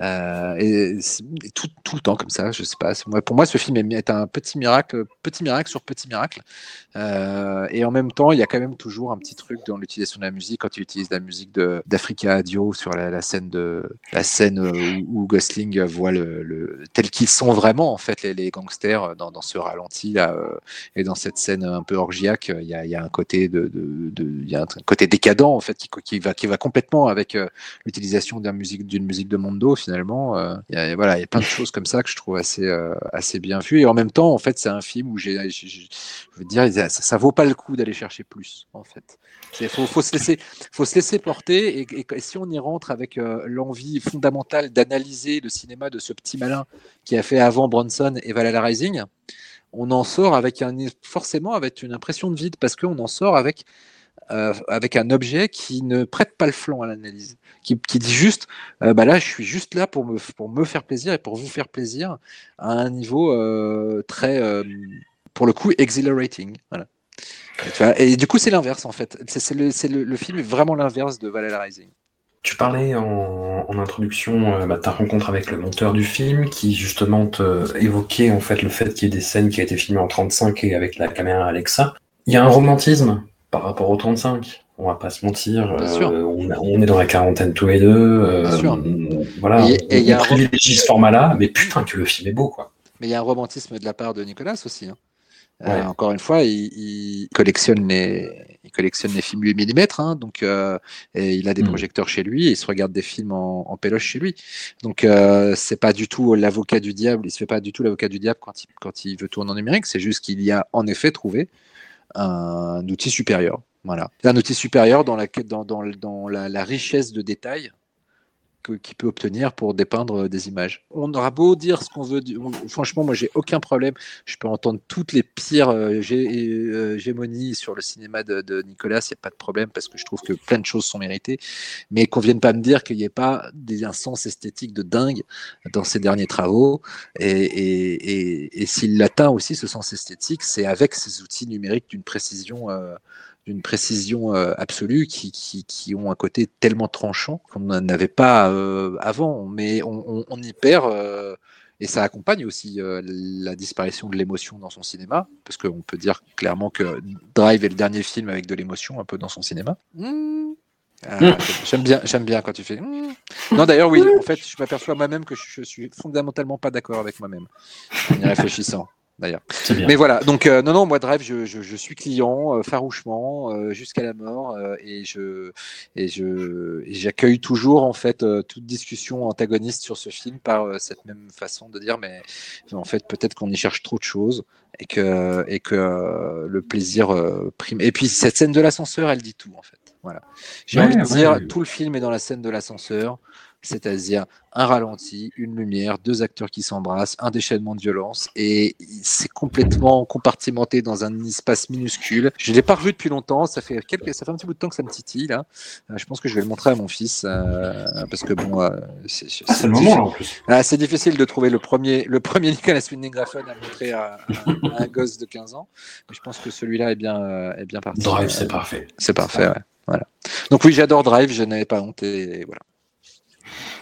Euh, et, tout, tout, le temps comme ça, je sais pas. Pour moi, ce film est, un petit miracle, petit miracle sur petit miracle. Euh, et en même temps, il y a quand même toujours un petit truc dans l'utilisation de la musique quand il utilise la musique d'Africa Adio sur la, scène de la scène où, Gosling voit le, tel qu'ils sont vraiment en fait les, gangsters dans, ce ralenti là euh, et dans cette scène un peu orgiaque. Il y a, il y a un côté de, il y a un côté décadent en fait qui, qui va qui va complètement avec l'utilisation d'une musique d'une musique de Mondo finalement. Euh, il y a, voilà, il y a plein de choses comme ça que je trouve assez, euh, assez bien vu. Et en même temps, en fait, c'est un film où j'ai, je veux dire, ça, ça, vaut pas le coup d'aller chercher plus, en fait. Il faut, faut, se laisser, faut se laisser porter. Et, si on y rentre avec euh, l'envie fondamentale d'analyser le cinéma de ce petit malin qui a fait avant Bronson et Valhalla Rising, on en sort avec un, forcément avec une impression de vide parce qu'on en sort avec euh, avec un objet qui ne prête pas le flanc à l'analyse, qui, dit juste, euh, bah là, je suis juste là pour me, pour me faire plaisir et pour vous faire plaisir à un niveau euh, très, pour le coup, exhilarating. Voilà. Et, du coup, c'est l'inverse en fait. C'est le, le, le, film est vraiment l'inverse de Valhalla Rising. Tu parlais en, introduction bah, ta rencontre avec le monteur du film qui justement te évoquait en fait le fait qu'il y ait des scènes qui a été filmées en 35 et avec la caméra Alexa. Il y a un romantisme par rapport au 35. On va pas se mentir. Euh, on, est dans la quarantaine tous les deux. Euh, voilà, et, on, privilégie ce format-là, mais putain que le film est beau, quoi. Mais il y a un romantisme de la part de Nicolas aussi. Hein. Euh, encore une fois, il, collectionne les, il collectionne les films 8 mm, hein, donc et il a des hmm. projecteurs chez lui, et il se regarde des films en, en péloche chez lui. Donc c'est pas du tout l'avocat du diable, il se fait pas du tout l'avocat du diable quand il, quand il veut tourner en numérique, c'est juste qu'il y a en effet trouvé un outil supérieur. Voilà. Un outil supérieur dans, la, dans, la, richesse de détails qu'il peut obtenir pour dépeindre des images. On aura beau dire ce qu'on veut, franchement, moi j'ai aucun problème. Je peux entendre toutes les pires euh, euh, hégémonies sur le cinéma de, Nicolas, il n'y a pas de problème parce que je trouve que plein de choses sont méritées, mais qu'on vienne pas me dire qu'il n'y ait pas un sens esthétique de dingue dans ses derniers travaux. Et, et, et, s'il l'atteint aussi, ce sens esthétique, c'est avec ces outils numériques d'une précision. Euh, d'une précision euh, absolue qui, qui, qui, ont un côté tellement tranchant qu'on n'avait pas euh, avant. Mais on, on, y perd, euh, et ça accompagne aussi la disparition de l'émotion dans son cinéma, parce qu'on peut dire clairement que Drive est le dernier film avec de l'émotion un peu dans son cinéma. Mmh. Ah, j'aime bien, j'aime bien quand tu fais. Mmh. Non, d'ailleurs, oui. En fait, je m'aperçois moi-même que je suis fondamentalement pas d'accord avec moi-même en y réfléchissant d'ailleurs. Mais voilà, donc euh, non, non, moi Drive, je, je, je suis client euh, farouchement euh, jusqu'à la mort et je et je j'accueille toujours en fait toute discussion antagoniste sur ce film par cette même façon de dire mais en fait peut-être qu'on y cherche trop de choses et que et que le plaisir prime. Et puis cette scène de l'ascenseur, elle dit tout en fait. Voilà. J'ai envie de dire tout le film est dans la scène de l'ascenseur c'est-à-dire un ralenti, une lumière, deux acteurs qui s'embrassent, un déchaînement de violence, et c'est complètement compartimenté dans un espace minuscule. Je l'ai pas revu depuis longtemps, ça fait quelques, ça fait un petit bout de temps que ça me titille là. Euh, je pense que je vais le montrer à mon fils euh, parce que bon, euh, c'est Ah, c'est le moment là en plus. ah, c'est difficile de trouver le premier, le premier Nicolas Winding Refn à montrer à, à- à un gosse de 15 ans. Mais je pense que celui-là est bien, est bien parti. Drive, c'est parfait. C'est parfait, ouais. Voilà. Donc oui, j'adore Drive, je n'avais pas honte et voilà.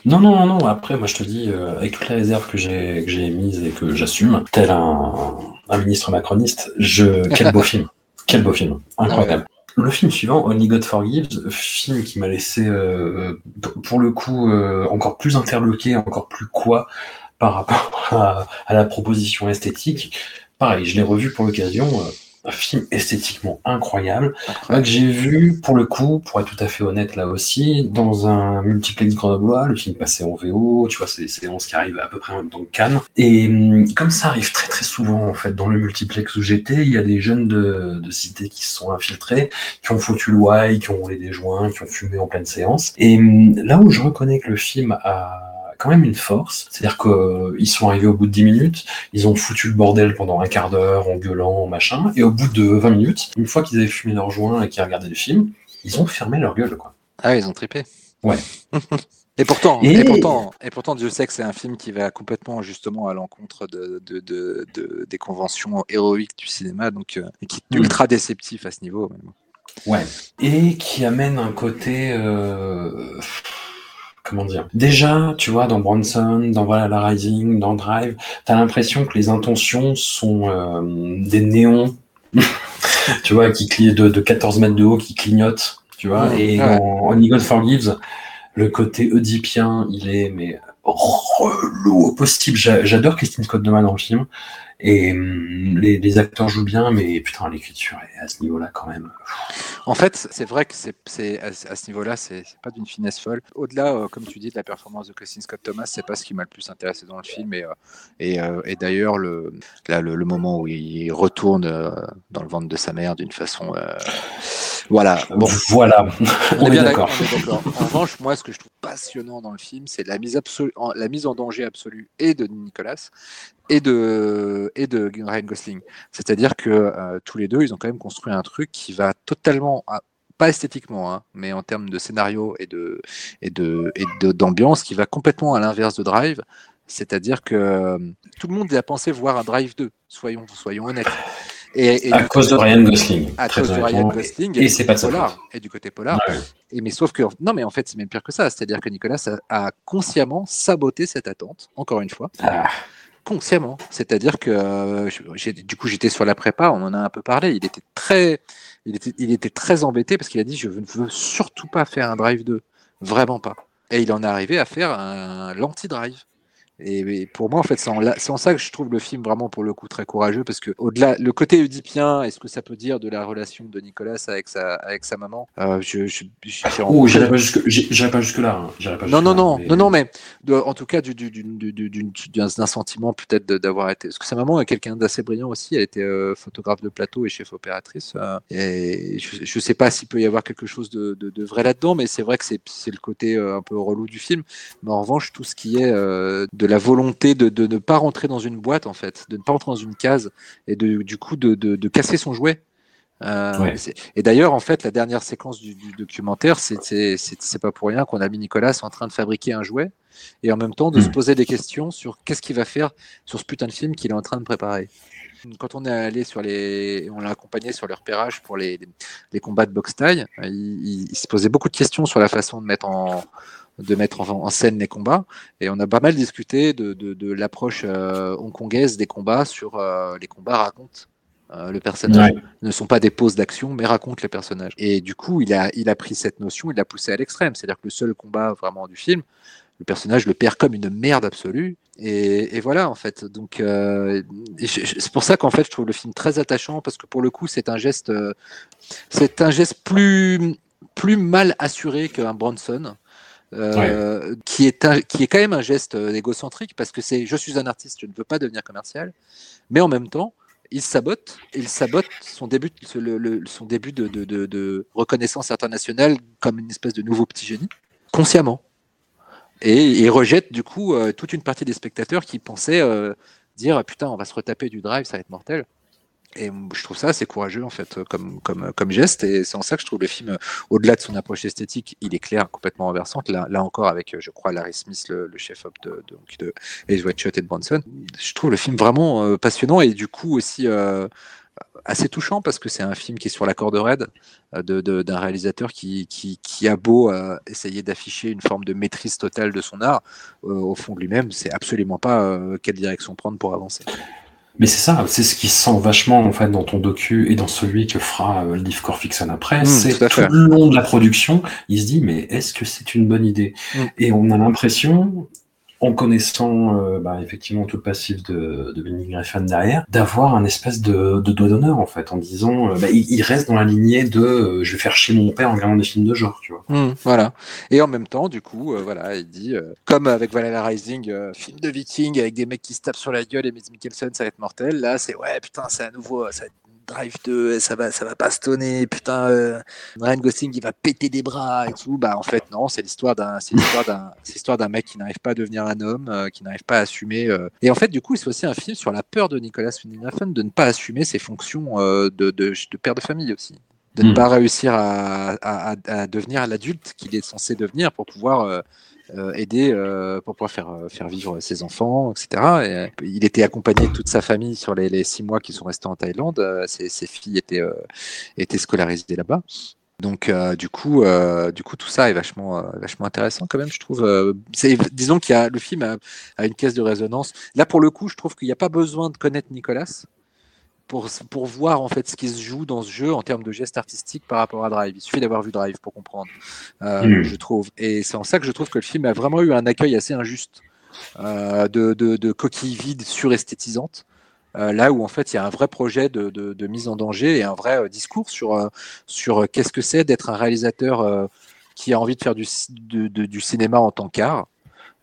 Non, non, non, non. Après, moi, je te dis, euh, avec toutes les réserves que j'ai que j'ai émises et que j'assume, tel un, un ministre macroniste, je quel beau [LAUGHS] film, quel beau film, incroyable. Le film suivant, Only God Forgives, film qui m'a laissé, euh, pour le coup, euh, encore plus interloqué, encore plus quoi par rapport [LAUGHS] à, à la proposition esthétique. Pareil, je l'ai revu pour l'occasion. Un film esthétiquement incroyable. Là, que j'ai vu, pour le coup, pour être tout à fait honnête là aussi, dans un multiplex grenoblois, le film passé en VO, tu vois, c'est des séances qui arrivent à peu près en même temps que Cannes. Et hum, comme ça arrive très très souvent, en fait, dans le multiplex où j'étais, il y a des jeunes de, de cité qui se sont infiltrés, qui ont foutu le why, qui ont roulé des joints, qui ont fumé en pleine séance. Et hum, là où je reconnais que le film a quand même une force, c'est-à-dire qu'ils sont arrivés au bout de 10 minutes, ils ont foutu le bordel pendant un quart d'heure en gueulant, machin, et au bout de 20 minutes, une fois qu'ils avaient fumé leur joint et qu'ils regardaient le film, ils ont fermé leur gueule, quoi. Ah, ils ont trippé. Ouais. [LAUGHS] Et pourtant, Et- et... pourtant, et pourtant, Dieu sait que c'est un film qui va complètement justement à l'encontre de, de, de, de- des conventions héroïques du cinéma, donc euh, et qui est Mm. ultra déceptif à ce niveau. même. Ouais. Et qui amène un côté. euh, Comment dire Déjà, tu vois, dans Bronson, dans Voilà la Rising, dans Drive, t'as l'impression que les intentions sont euh, des néons, [LAUGHS] tu vois, qui cli- de, de 14 mètres de haut, qui clignotent, tu vois. Et Ouais. dans Only God Forgives, le côté oedipien, il est mais relou au possible. J'a- J'adore Christine Scott dans le film. Et hum, les, les acteurs jouent bien, mais putain, l'écriture est à ce niveau-là quand même. En fait, c'est vrai que c'est, à, ce- à ce niveau-là, c'est, pas d'une finesse folle. Au-delà, euh, comme tu dis, de la performance de Christine Scott Thomas, c'est pas ce qui m'a le plus intéressé dans le film. Et, euh, et, euh, et d'ailleurs, le, là, le, le moment où il retourne dans le ventre de sa mère d'une façon, voilà. Bon, Voilà, On, est bien d'accord. En revanche, moi, ce que je trouve passionnant dans le film, c'est la mise, absolue, la mise en danger absolue et de Nicolas et de, et de Ryan Gosling. C'est-à-dire que euh, tous les deux, ils ont quand même construit un truc qui va totalement, ah, pas esthétiquement, hein, mais en termes de scénario et de et de et de- d'ambiance, qui va complètement à l'inverse de Drive. C'est-à-dire que euh, tout le monde a pensé voir un Drive 2, soyons, soyons honnêtes. Et, et À cause de Ryan Gosling. à très cause de Ryan. Gosling et et, c'est pas polar, et du côté polar. Et mais sauf que non, mais en fait c'est même pire que ça. C'est-à-dire que Nicolas a, a consciemment saboté cette attente. Encore une fois, Ah, consciemment. C'est-à-dire que euh, du coup j'étais sur la prépa, on en a un peu parlé. Il était très, il était, très embêté parce qu'il a dit je ne veux surtout pas faire un drive 2, vraiment pas. Et il en est arrivé à faire un l'anti-drive. Et, et pour moi, en fait, c'est en, la- c'est en ça que je trouve le film vraiment pour le coup très courageux parce que au-delà, le côté oedipien, est-ce que ça peut dire de la relation de Nicolas avec sa, avec sa maman? Euh, je, je, j'ai- Oh, j'irai pas jusque, pas jusque là. Pas non, non, non, mais- non, non, mais de- en tout cas, du, du, du- du- du- du- d'un sentiment peut-être d'avoir été. Parce que sa maman est quelqu'un d'assez brillant aussi. Elle était euh, photographe de plateau et chef opératrice. euh, et je, je sais pas s'il peut y avoir quelque chose de, de- de vrai là-dedans, mais c'est vrai que c'est c'est le côté euh, un peu relou du film. Mais en revanche, tout ce qui est euh, de la volonté de, de ne pas rentrer dans une boîte, en fait, de ne pas rentrer dans une case et de, du coup de, de, casser son jouet. Euh, Ouais. Et d'ailleurs, en fait, la dernière séquence du, du documentaire, c'est- pas pour rien qu'on a mis Nicolas en train de fabriquer un jouet et en même temps de se Mm. poser des questions sur qu'est-ce qu'il va faire sur ce putain de film qu'il est en train de préparer. Quand on est allé sur les, on l'a accompagné sur le repérage pour les, les combats de boxe taille, il, il- il se posait beaucoup de questions sur la façon de mettre en, de mettre en, en scène les combats. Et on a pas mal discuté de, de, de l'approche euh, hongkongaise des combats sur euh, les combats racontent euh, le personnage Ouais. ne sont pas des poses d'action, mais racontent les personnages. Et du coup, il a, il a pris cette notion, il l'a poussée à l'extrême. C'est-à-dire que le seul combat vraiment du film, le personnage le perd comme une merde absolue. Et, et voilà, en fait. Donc, euh, c'est pour ça qu'en fait, je trouve le film très attachant parce que pour le coup, c'est un geste, euh, c'est un geste plus, plus mal assuré qu'un Bronson. Euh, qui est un, qui est quand même un geste euh, égocentrique parce que c'est je suis un artiste, je ne veux pas devenir commercial, mais en même temps, il sabote, il sabote son début, le- le- son début de, de- de- de reconnaissance internationale comme une espèce de nouveau petit génie, consciemment. Et il rejette du coup euh, toute une partie des spectateurs qui pensaient euh, dire putain, on va se retaper du drive, ça va être mortel. Et je trouve ça assez courageux en fait comme, comme, comme geste. Et c'est en ça que je trouve le film au-delà de son approche esthétique il est clair complètement renversante. Là, là encore avec je crois Larry Smith le, le chef op de, de, de Ace et de Bronson je trouve le film vraiment euh, passionnant et du coup aussi euh, assez touchant parce que c'est un film qui est sur la corde raide euh, d'un de, d'un réalisateur qui, qui, qui, a beau euh, essayer d'afficher une forme de maîtrise totale de son art euh, au fond de lui-même c'est absolument pas euh, quelle direction prendre pour avancer mais c'est ça, c'est ce qui se sent vachement en fait dans ton docu et dans celui que fera euh, Liv Corfixon après. Mmh, c'est tout le long de la production, il se dit mais est-ce que c'est une bonne idée? Mm. Et on a l'impression, en connaissant euh, bah, effectivement tout le passif de, de Griffin derrière, d'avoir un espèce de, doigt d'honneur en fait, en disant euh, bah, il, reste dans la lignée de euh, je vais faire chier mon père en regardant des films de genre, tu vois. Mmh, voilà. Et en même temps, du coup, voilà, il dit, comme avec Valhalla Rising, film de viking avec des mecs qui se tapent sur la gueule et Mads Mikkelsen, ça va être mortel. Là, c'est ouais, putain, c'est à nouveau, ça va être Drive 2, ça va, ça va pas stonner, putain, euh, Ryan Gosling, il va péter des bras et tout. Bah, en fait, non, c'est l'histoire d'un, c'est l'histoire d'un, c'est l'histoire d'un mec qui n'arrive pas à devenir un homme, euh, qui n'arrive pas à assumer. euh. Et en fait, du coup, c'est aussi un film sur la peur de Nicolas Winding de ne pas assumer ses fonctions euh, de, de, de père de famille aussi de ne Mm. pas réussir à, à, à- à devenir l'adulte qu'il est censé devenir pour pouvoir euh, euh, aider, euh, pour pouvoir faire, euh, faire vivre ses enfants, etc. Et, il était accompagné de toute sa famille sur les, six mois qu'ils sont restés en Thaïlande. Ses, filles étaient, étaient scolarisées là-bas. Donc, du coup, du coup, tout ça est vachement, vachement intéressant quand même, je trouve. Disons qu'il y a le film a, a une caisse de résonance. Là, pour le coup, je trouve qu'il n'y a pas besoin de connaître Nicolas pour, pour voir en fait ce qui se joue dans ce jeu en termes de gestes artistiques par rapport à Drive. Il suffit d'avoir vu Drive pour comprendre, euh, Mm. je trouve. Et c'est en ça que je trouve que le film a vraiment eu un accueil assez injuste euh, de, de, de coquilles vides suresthétisantes. Euh, là où en fait il y a un vrai projet de, de, de mise en danger et un vrai discours sur, sur qu'est-ce que c'est d'être un réalisateur qui a envie de faire du, du cinéma en tant qu'art.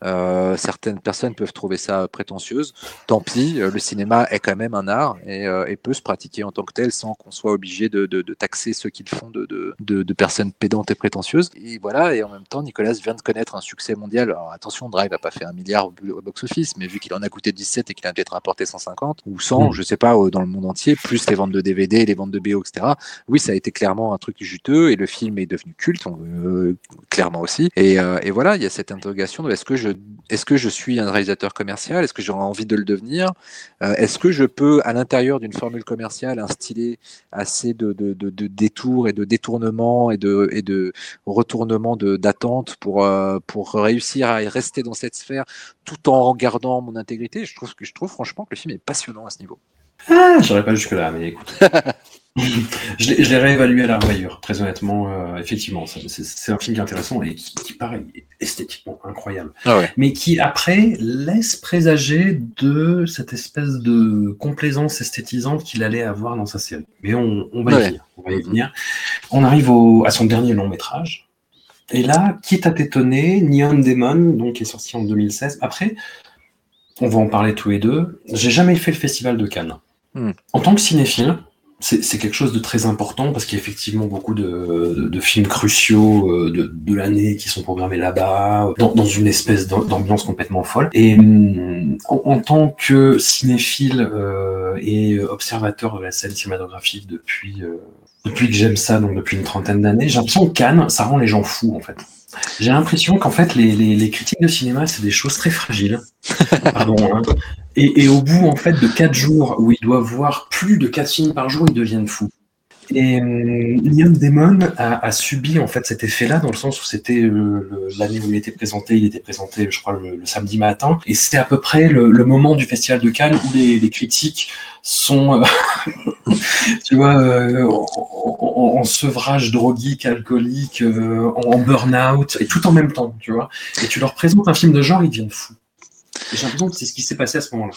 Euh, certaines personnes peuvent trouver ça prétentieuse. Tant pis, euh, le cinéma est quand même un art et, euh, et peut se pratiquer en tant que tel sans qu'on soit obligé de, de, de taxer ceux qui le font de, de, de, de personnes pédantes et prétentieuses. Et voilà, et en même temps, Nicolas vient de connaître un succès mondial. Alors attention, Drive n'a pas fait un milliard au, box-office, mais vu qu'il en a coûté 17 et qu'il a peut-être rapporté 150 ou 100, Mm. je sais pas, euh, dans le monde entier, plus les ventes de DVD, les ventes de BO, etc. Oui, ça a été clairement un truc juteux et le film est devenu culte, on- euh, clairement aussi. Et, euh, et voilà, il y a cette interrogation de est-ce que je est-ce que je suis un réalisateur commercial? Est-ce que j'aurais envie de le devenir? Euh, Est-ce que je peux, à l'intérieur d'une formule commerciale, instiller assez de, de, de, de détours et de détournements et de, et de retournements de- d'attente pour, euh, pour réussir à rester dans cette sphère tout en gardant mon intégrité? Je trouve, que, je trouve franchement que le film est passionnant à ce niveau. Ah, j'irai pas jusque-là, mais écoute. [LAUGHS] je l'ai réévalué à la revoyure, très honnêtement. euh, effectivement, c'est- un film qui est intéressant et qui, qui paraît esthétiquement incroyable. Ah ouais. Mais qui, après, laisse présager de cette espèce de complaisance esthétisante qu'il allait avoir dans sa série. Mais on, on va y venir. On va y venir. On arrive au, à son dernier long métrage. Et là, quitte à t'étonner, Neon Demon, donc, qui est sorti en 2016. Après, on va en parler tous les deux. J'ai jamais fait le festival de Cannes. Hmm. En tant que cinéphile, c'est quelque chose de très important parce qu'il y a effectivement beaucoup de, de- de films cruciaux euh, de, de l'année qui sont programmés là-bas, dans, dans une espèce d'am- d'ambiance complètement folle. Et hum, en, en tant que cinéphile euh, et observateur de la scène cinématographique depuis, euh, depuis que j'aime ça, donc depuis une trentaine d'années, j'ai l'impression que Cannes, ça rend les gens fous en fait. J'ai l'impression qu'en fait, les, les, les critiques de cinéma, c'est des choses très fragiles. [LAUGHS] Pardon, hein. Et, et au bout, en fait, de quatre jours où ils doivent voir plus de quatre films par jour, ils deviennent fous. Et euh, Neon Demon a, a subi en fait cet effet-là dans le sens où c'était euh, l'année où il était présenté, il était présenté, je crois, le, le samedi matin, et c'est à peu près le, le moment du festival de Cannes où les, les critiques sont, euh, [LAUGHS] tu vois, euh, en, en- en sevrage droguique, alcoolique, euh, en, en burn-out, et tout en même temps, tu vois. Et tu leur présentes un film de genre, ils deviennent fous. J'ai l'impression que c'est ce qui s'est passé à ce moment-là.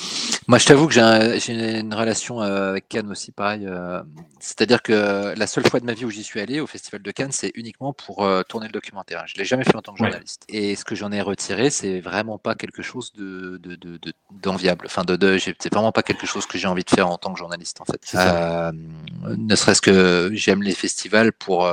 Moi, je t'avoue que j'ai un- j'ai une relation euh, avec Cannes aussi, pareil. euh, C'est-à-dire que la seule fois de ma vie où j'y suis allé au Festival de Cannes, c'est uniquement pour euh, tourner le documentaire. Je l'ai jamais fait en tant que Ouais. journaliste. Et ce que j'en ai retiré, c'est vraiment pas quelque chose de de- de- de- d'enviable. Enfin, de, de, c'est vraiment pas quelque chose que j'ai envie de faire en tant que journaliste, en fait. Euh, ne serait-ce que j'aime les festivals pour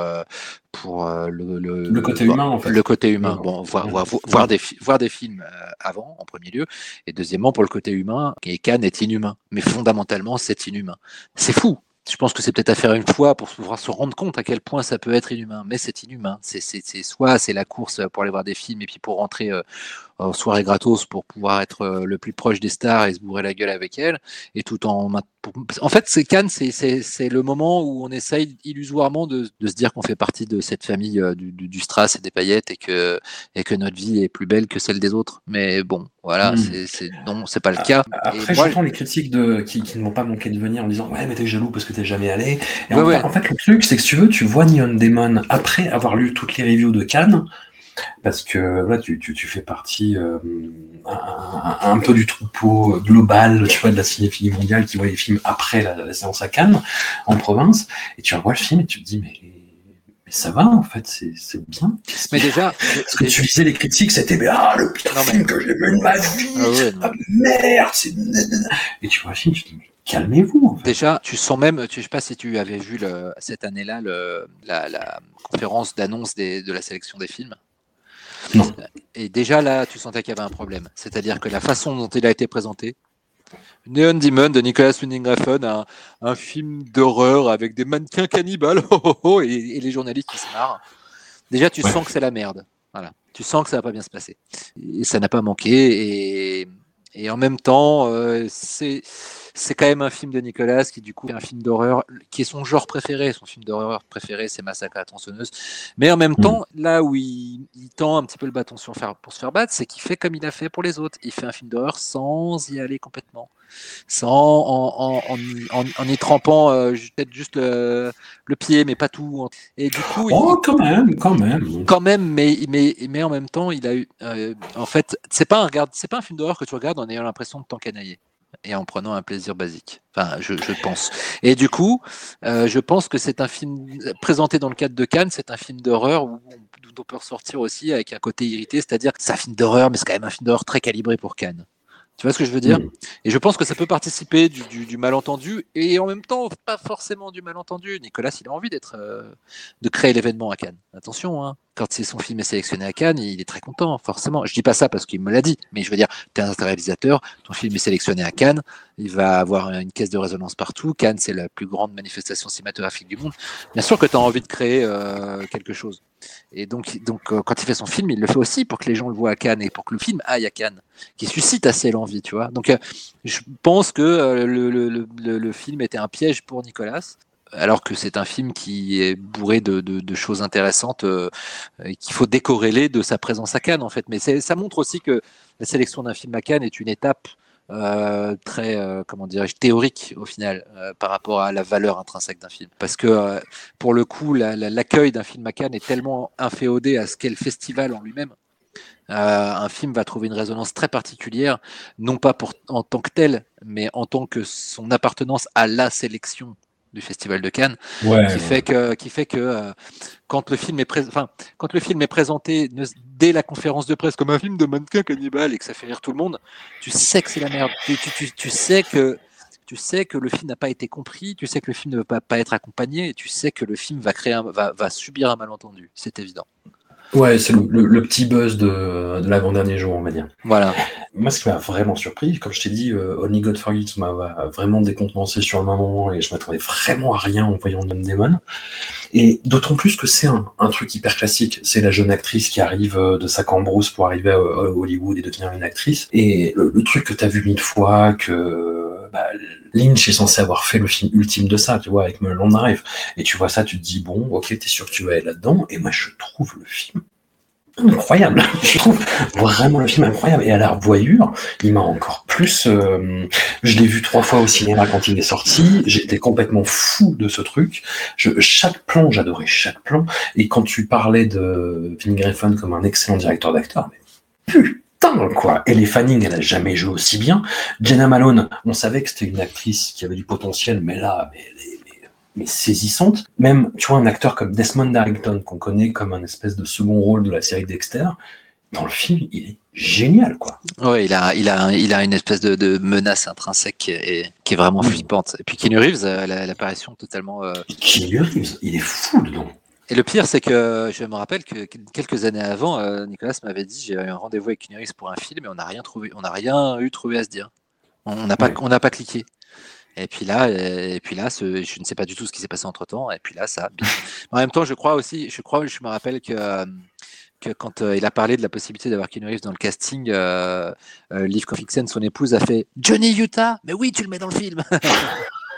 pour euh, le, Le côté humain, en fait. Le côté humain. Bon, voir, Ouais. voir, voir des, fi- voir des films euh, avant, en premier lieu. Et deuxièmement, pour le côté humain, et Cannes est inhumain. Mais fondamentalement, c'est inhumain. C'est fou. Je pense que c'est peut-être à faire une fois pour pouvoir se rendre compte à quel point ça peut être inhumain. Mais c'est inhumain. C'est soit c'est la course pour aller voir des films et puis pour rentrer euh, en soirée gratos pour pouvoir être euh, le plus proche des stars et se bourrer la gueule avec elles. Et tout en. En fait, c'est Cannes, c'est, c'est, c'est le moment où on essaye illusoirement de, de se dire qu'on fait partie de cette famille euh, du, du, du strass et des paillettes et que, et que notre vie est plus belle que celle des autres. Mais bon, voilà, Mm. c'est, c'est, non, c'est pas le cas. Après, j'entends les critiques de, qui, qui ne m'ont pas manqué de venir en disant Ouais, mais t'es jaloux parce que t'es jamais allé. Et Ouais, en, ouais. Fait, en fait, le truc, c'est que si tu veux, tu vois Neon Demon après avoir lu toutes les reviews de Cannes, parce que là, tu, tu, tu fais partie euh, un, un- peu du troupeau global, tu vois, de la cinéphilie mondiale qui voit les films après la, la séance à Cannes, en province, et tu revois le film et tu te dis Mais, mais ça va, en fait, c'est c'est bien. mais déjà, Parce que tu lisais les critiques, c'était mais, ah, le pire Non, mais- film que j'ai vu de ma vie, Ah ouais, ah, merde, c'est. Et tu vois le film, tu te dis, mais calmez-vous, en fait. Déjà, tu sens même, tu- je sais pas si tu avais vu le- cette année-là le- la, la conférence d'annonce des- de la sélection des films. Non. Et déjà là, tu sentais qu'il y avait un problème. C'est-à-dire que la façon dont il a été présenté, Neon Demon de Nicolas Winding Refn, un, un film d'horreur avec des mannequins cannibales, [LAUGHS] oh, oh, oh, et, et les journalistes qui se marrent. Déjà, tu Ouais. sens que c'est la merde. Voilà. Tu sens que ça va pas bien se passer. Et ça n'a pas manqué. Et, et en même temps, euh, c'est c'est quand même un film de Nicolas qui du coup est un film d'horreur qui est son genre préféré. Son film d'horreur préféré, c'est Massacre à la tronçonneuse. Mais en même Mm. temps, là où il, il tend un petit peu le bâton sur pour se faire battre, c'est qu'il fait comme il a fait pour les autres. Il fait un film d'horreur sans y aller complètement, sans en, en, en, en- en y trempant euh, peut-être juste le, le pied, mais pas tout. Et du coup, il- Oh, quand même, quand même. quand même, mais, mais, mais en même temps, il a eu. euh, en fait, c'est pas un c'est pas un film d'horreur que tu regardes en ayant l'impression de t'encanailler et en prenant un plaisir basique. Enfin, je, pense. Et du coup, euh, je pense que c'est un film présenté dans le cadre de Cannes, c'est un film d'horreur où d'où on peut ressortir aussi avec un côté irrité, c'est-à-dire que c'est un film d'horreur, mais c'est quand même un film d'horreur très calibré pour Cannes. Tu vois ce que je veux dire? Mm. Et je pense que ça peut participer du, du- du malentendu et en même temps pas forcément du malentendu. Nicolas, il a envie d'être, euh, de créer l'événement à Cannes. Attention, hein. quand c'est son film est sélectionné à Cannes, il est très content, forcément. Je dis pas ça parce qu'il me l'a dit, mais je veux dire, tu es un réalisateur, ton film est sélectionné à Cannes, il va avoir une caisse de résonance partout. Cannes, c'est la plus grande manifestation cinématographique du monde. Bien sûr que tu as envie de créer euh, quelque chose. Et donc, donc euh, quand il fait son film, il le fait aussi pour que les gens le voient à Cannes et pour que le film aille à Cannes, qui suscite assez l'envie, tu vois. Donc, euh, je pense que euh, le, le- film était un piège pour Nicolas, alors que c'est un film qui est bourré de, de- choses intéressantes et qu'il faut décorréler de sa présence à Cannes, en fait. Mais ça montre aussi que la sélection d'un film à Cannes est une étape euh, très, euh, comment dirais-je, théorique au final euh, par rapport à la valeur intrinsèque d'un film. Parce que euh, pour le coup, la- la- l'accueil d'un film à Cannes est tellement inféodé à ce qu'est le festival en lui-même. Un film va trouver une résonance très particulière, non pas en tant que tel, mais en tant que son appartenance à la sélection du Festival de Cannes, Ouais, qui fait que, qui fait que euh, quand, le film est pré- enfin, quand le film est présenté ne- dès la conférence de presse comme un film de mannequin cannibale et que ça fait rire tout le monde, tu sais que c'est la merde. Tu, tu- tu- tu sais que tu sais que le film n'a pas été compris, tu sais que le film ne va pas être accompagné, et tu sais que le film va créer, un- va, va subir un malentendu. C'est évident. Ouais, c'est le, le- le petit buzz de, de l'avant-dernier jour, on va dire. Voilà. Moi, ce qui m'a vraiment surpris, comme je t'ai dit, euh, Only God Forgives m'a m'a vraiment décontenancé sur le moment et je m'attendais vraiment à rien en voyant Don Demon. Et d'autant plus que c'est un, un truc hyper classique. C'est la jeune actrice qui arrive euh, de sa cambrousse pour arriver à, à Hollywood et devenir une actrice. Et le, le truc que t'as vu mille fois, que bah, Lynch est censé avoir fait le film ultime de ça, tu vois, avec Mulholland Drive. Et tu vois ça, tu te dis, bon, ok, t'es sûr que tu vas être là-dedans. Et moi, je trouve le film incroyable. [LAUGHS] Je trouve vraiment le film incroyable. Et à la revoyure, il m'a encore plus. euh, je l'ai vu trois fois au cinéma quand il est sorti. J'étais complètement fou de ce truc. Chaque plan, j'adorais chaque plan. Et quand tu parlais de Vin Griffin comme un excellent directeur d'acteur, mais putain quoi. Ellie Fanning, elle a jamais joué aussi bien. Jenna Malone, on savait que c'était une actrice qui avait du potentiel, mais là, mais, elle est- mais- saisissante. Même, tu vois, un acteur comme Desmond Darrington, qu'on connaît comme un espèce de second rôle de la série Dexter, dans le film, il est génial, quoi. Ouais, il a, il a, il a une espèce de, de menace intrinsèque qui est, qui est vraiment Mm. flippante. Et puis Keanu Reeves, euh, la- l'apparition totalement. euh, Keanu Reeves, il est fou dedans. Et le pire, c'est que je me rappelle que quelques années avant, euh, Nicolas m'avait dit j'ai eu un rendez-vous avec Kineris pour un film et on n'a rien trouvé, on n'a rien eu trouvé à se dire. On n'a pas, on n'a pas cliqué. Et puis là, et puis là, ce, je ne sais pas du tout ce qui s'est passé entre temps. Et puis là, ça. en même temps, je crois aussi, je crois, je me rappelle que euh, que quand euh, il a parlé de la possibilité d'avoir Keanu Reeves dans le casting, euh, euh, Liv Confixen, son épouse, a fait Johnny Utah Mais oui, tu le mets dans le film [LAUGHS]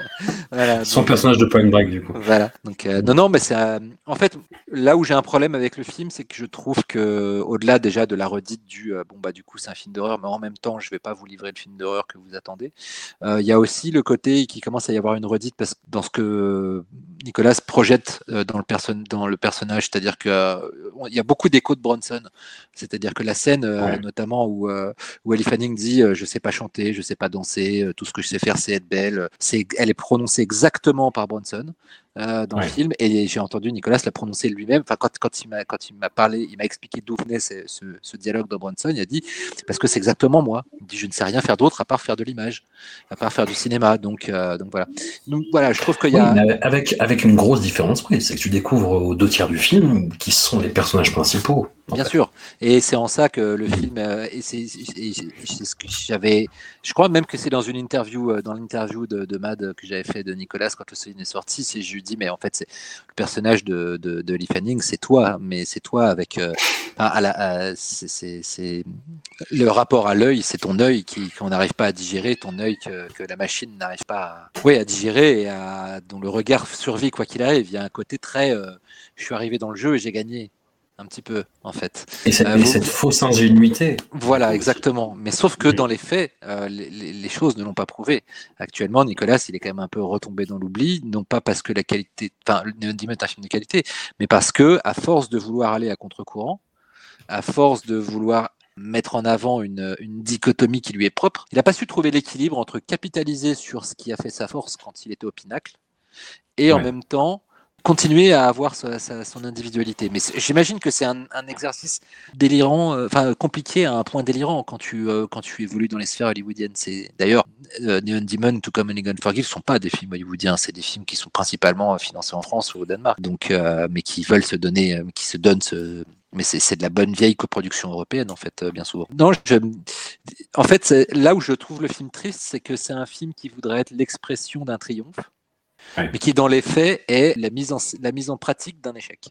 voilà, Son personnage de Point Break, du coup. Voilà. Donc, euh, non, non, mais c'est. Euh, en fait, là où j'ai un problème avec le film, c'est que je trouve que, au-delà déjà de la redite du. Euh, bon, bah, du coup, c'est un film d'horreur, mais en même temps, je vais pas vous livrer le film d'horreur que vous attendez. Il y a aussi le côté qui commence à y avoir une redite parce, dans ce que Nicolas projette dans le, perso- dans le personnage, c'est-à-dire qu'il il y a beaucoup d'échos de Bronson. C'est-à-dire que la scène, notamment où, où Ellie Fanning dit Je sais pas chanter, je sais pas danser, tout ce que je sais faire, c'est être belle. C'est, elle est prononcée exactement par Bronson euh, dans le film, et j'ai entendu Nicolas la prononcer lui-même. Enfin, quand, quand il m'a quand il m'a parlé, il m'a expliqué d'où venait ce, ce, dialogue de Bronson. Il a dit parce que c'est exactement moi. Il dit je ne sais rien faire d'autre à part faire de l'image, à part faire du cinéma. Donc euh, donc voilà. Donc voilà, je trouve qu'il y a avec avec une grosse différence, oui, c'est que tu découvres aux deux tiers du film qui sont les personnages principaux. Bien sûr, et c'est en ça que le film, euh, et c'est ce que j'avais, je crois même que c'est dans une interview, euh, dans l'interview de, de, Mad que j'avais fait de Nicolas quand le film est sorti, c'est je lui dis mais en fait c'est le personnage de, de, de Lee Fanning, c'est toi, mais c'est toi avec, euh, à la, c'est le rapport à l'œil, c'est ton œil qui qu'on n'arrive pas à digérer, ton œil que, que la machine n'arrive pas, à, oui, à digérer et à, dont le regard survit quoi qu'il arrive. Il y a un côté très, je suis arrivé dans le jeu et j'ai gagné un petit peu, en fait. Et cette, euh, cette fausse ingénuité. Voilà, exactement. Mais sauf que dans les faits, euh, les, choses ne l'ont pas prouvé. Actuellement, Nicolas, il est quand même un peu retombé dans l'oubli, non pas parce que la qualité, enfin, Neon est un film de qualité, mais parce que, à force de vouloir aller à contre-courant, à force de vouloir mettre en avant une, une, dichotomie qui lui est propre, il n'a pas su trouver l'équilibre entre capitaliser sur ce qui a fait sa force quand il était au pinacle, et en même temps continuer à avoir son individualité. Mais j'imagine que c'est un, exercice délirant, euh, enfin compliqué à un point délirant quand tu euh, quand tu évolues dans les sphères hollywoodiennes. C'est d'ailleurs euh, Neon Demon, tout comme Only Forgive, sont pas des films hollywoodiens. C'est des films qui sont principalement financés en France ou au Danemark. Donc, mais qui veulent se donner, qui se donnent ce mais c'est de la bonne vieille coproduction européenne en fait bien souvent. Non, en fait, là où je trouve le film triste, c'est que c'est un film qui voudrait être l'expression d'un triomphe mais qui dans les faits est la mise en, la mise en pratique d'un échec.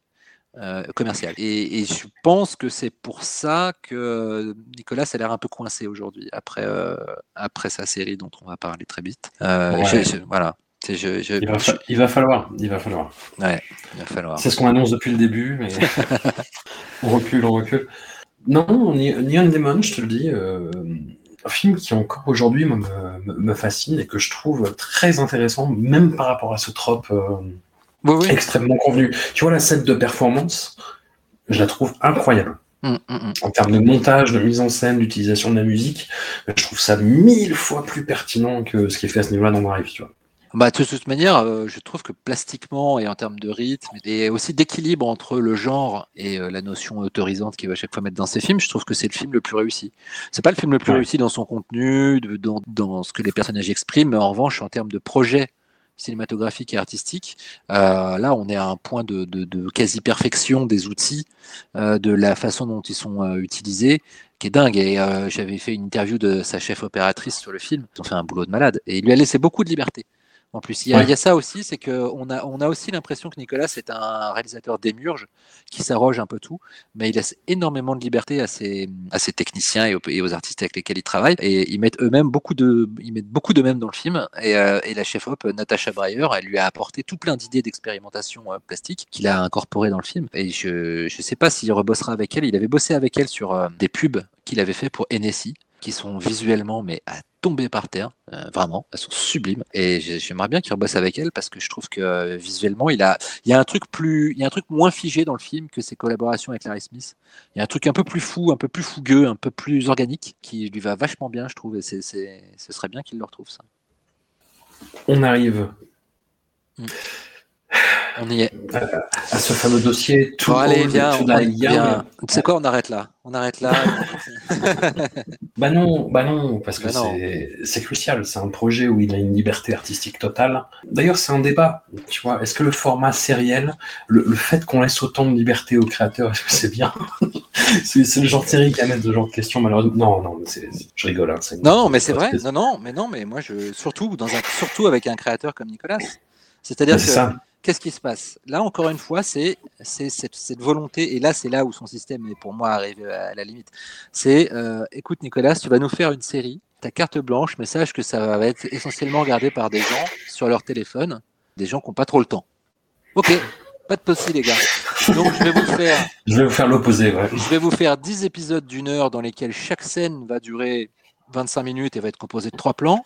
Euh, commercial. Et, je pense que c'est pour ça que Nicolas a l'air un peu coincé aujourd'hui après, euh, après sa série dont on va parler très vite. Euh, voilà. Je, il, va il, va falloir, il va falloir. Ouais, il va falloir. C'est ce qu'on annonce depuis le début, mais [LAUGHS] on recule, on recule. Non, Neon Demon, je te le dis, un film qui encore aujourd'hui me, me, fascine et que je trouve très intéressant, même par rapport à ce trope euh, extrêmement convenu. Tu vois, la scène de performance, je la trouve incroyable. Hum, hum, hum. En termes de montage, de mise en scène, d'utilisation de la musique, je trouve ça mille fois plus pertinent que ce qui est fait à ce niveau-là dans Drive, tu vois. Bah, de toute manière, euh, je trouve que plastiquement et en termes de rythme et aussi d'équilibre entre le genre et euh, la notion autorisante qu'il va chaque fois mettre dans ses films, je trouve que c'est le film le plus réussi. C'est pas le film le plus réussi dans son contenu, dans, dans, ce que les personnages expriment, mais en revanche, en termes de projet cinématographique et artistique, euh, là, on est à un point de, de, de quasi-perfection des outils, de la façon dont ils sont utilisés, qui est dingue. Et j'avais fait une interview de sa chef opératrice sur le film. Ils ont fait un boulot de malade. Et il lui a laissé beaucoup de liberté. En plus, il y, a, ça aussi, c'est qu'on a, on a aussi l'impression que Nicolas est un réalisateur démurge qui s'arroge un peu tout, mais il laisse énormément de liberté à ses, à ses techniciens et aux, artistes avec lesquels il travaille. Et ils mettent eux-mêmes beaucoup de, ils mettent beaucoup d'eux-mêmes dans le film. Et, euh, la chef-op, Natasha Breyer, elle lui a apporté tout plein d'idées d'expérimentation euh, plastique qu'il a incorporé dans le film. Et je ne sais pas s'il rebossera avec elle. Il avait bossé avec elle sur euh, des pubs qu'il avait fait pour NSI qui sont visuellement mais à tomber par terre, euh, vraiment, elles sont sublimes et j'aimerais bien qu'il rebosse avec elle parce que je trouve que euh, visuellement il a, il y a un truc plus, il y a un truc moins figé dans le film que ses collaborations avec Larry Smith. Il y a un truc un peu plus fou, un peu plus fougueux, un peu plus organique qui lui va vachement bien, je trouve et c'est, ce serait bien qu'il le retrouve ça. On arrive. Mm. On y est. À, ce fameux dossier. Tout allez, viens, Tu sais quoi, on arrête là. On arrête là. [LAUGHS] Bah non, bah non, parce que Bah c'est- crucial. C'est un projet où il a une liberté artistique totale. D'ailleurs, c'est un débat. Tu vois, est-ce que le format sériel, le, le fait qu'on laisse autant de liberté aux créateurs, est-ce que c'est bien? [LAUGHS] C'est le genre de série qui amène ce genre de questions, malheureusement. Non, non, je rigole. Hein, Non, mais c'est vrai. Non, non, mais non, mais moi, je surtout dans un, surtout avec un créateur comme Nicolas. C'est-à-dire Mais que c'est ça. Qu'est-ce qui se passe? Là, encore une fois, c'est cette, cette volonté, et là, c'est là où son système est pour moi arrivé à la limite. C'est, euh, écoute, Nicolas, tu vas nous faire une série, ta carte blanche, mais sache que ça va être essentiellement regardé par des gens sur leur téléphone, des gens qui n'ont pas trop le temps. Ok, pas de possible, les gars. Donc, je vais vous faire Je vais vous faire l'opposé, ouais. je vais vous faire 10 épisodes d'une heure dans lesquels chaque scène va durer 25 minutes et va être composée de trois plans.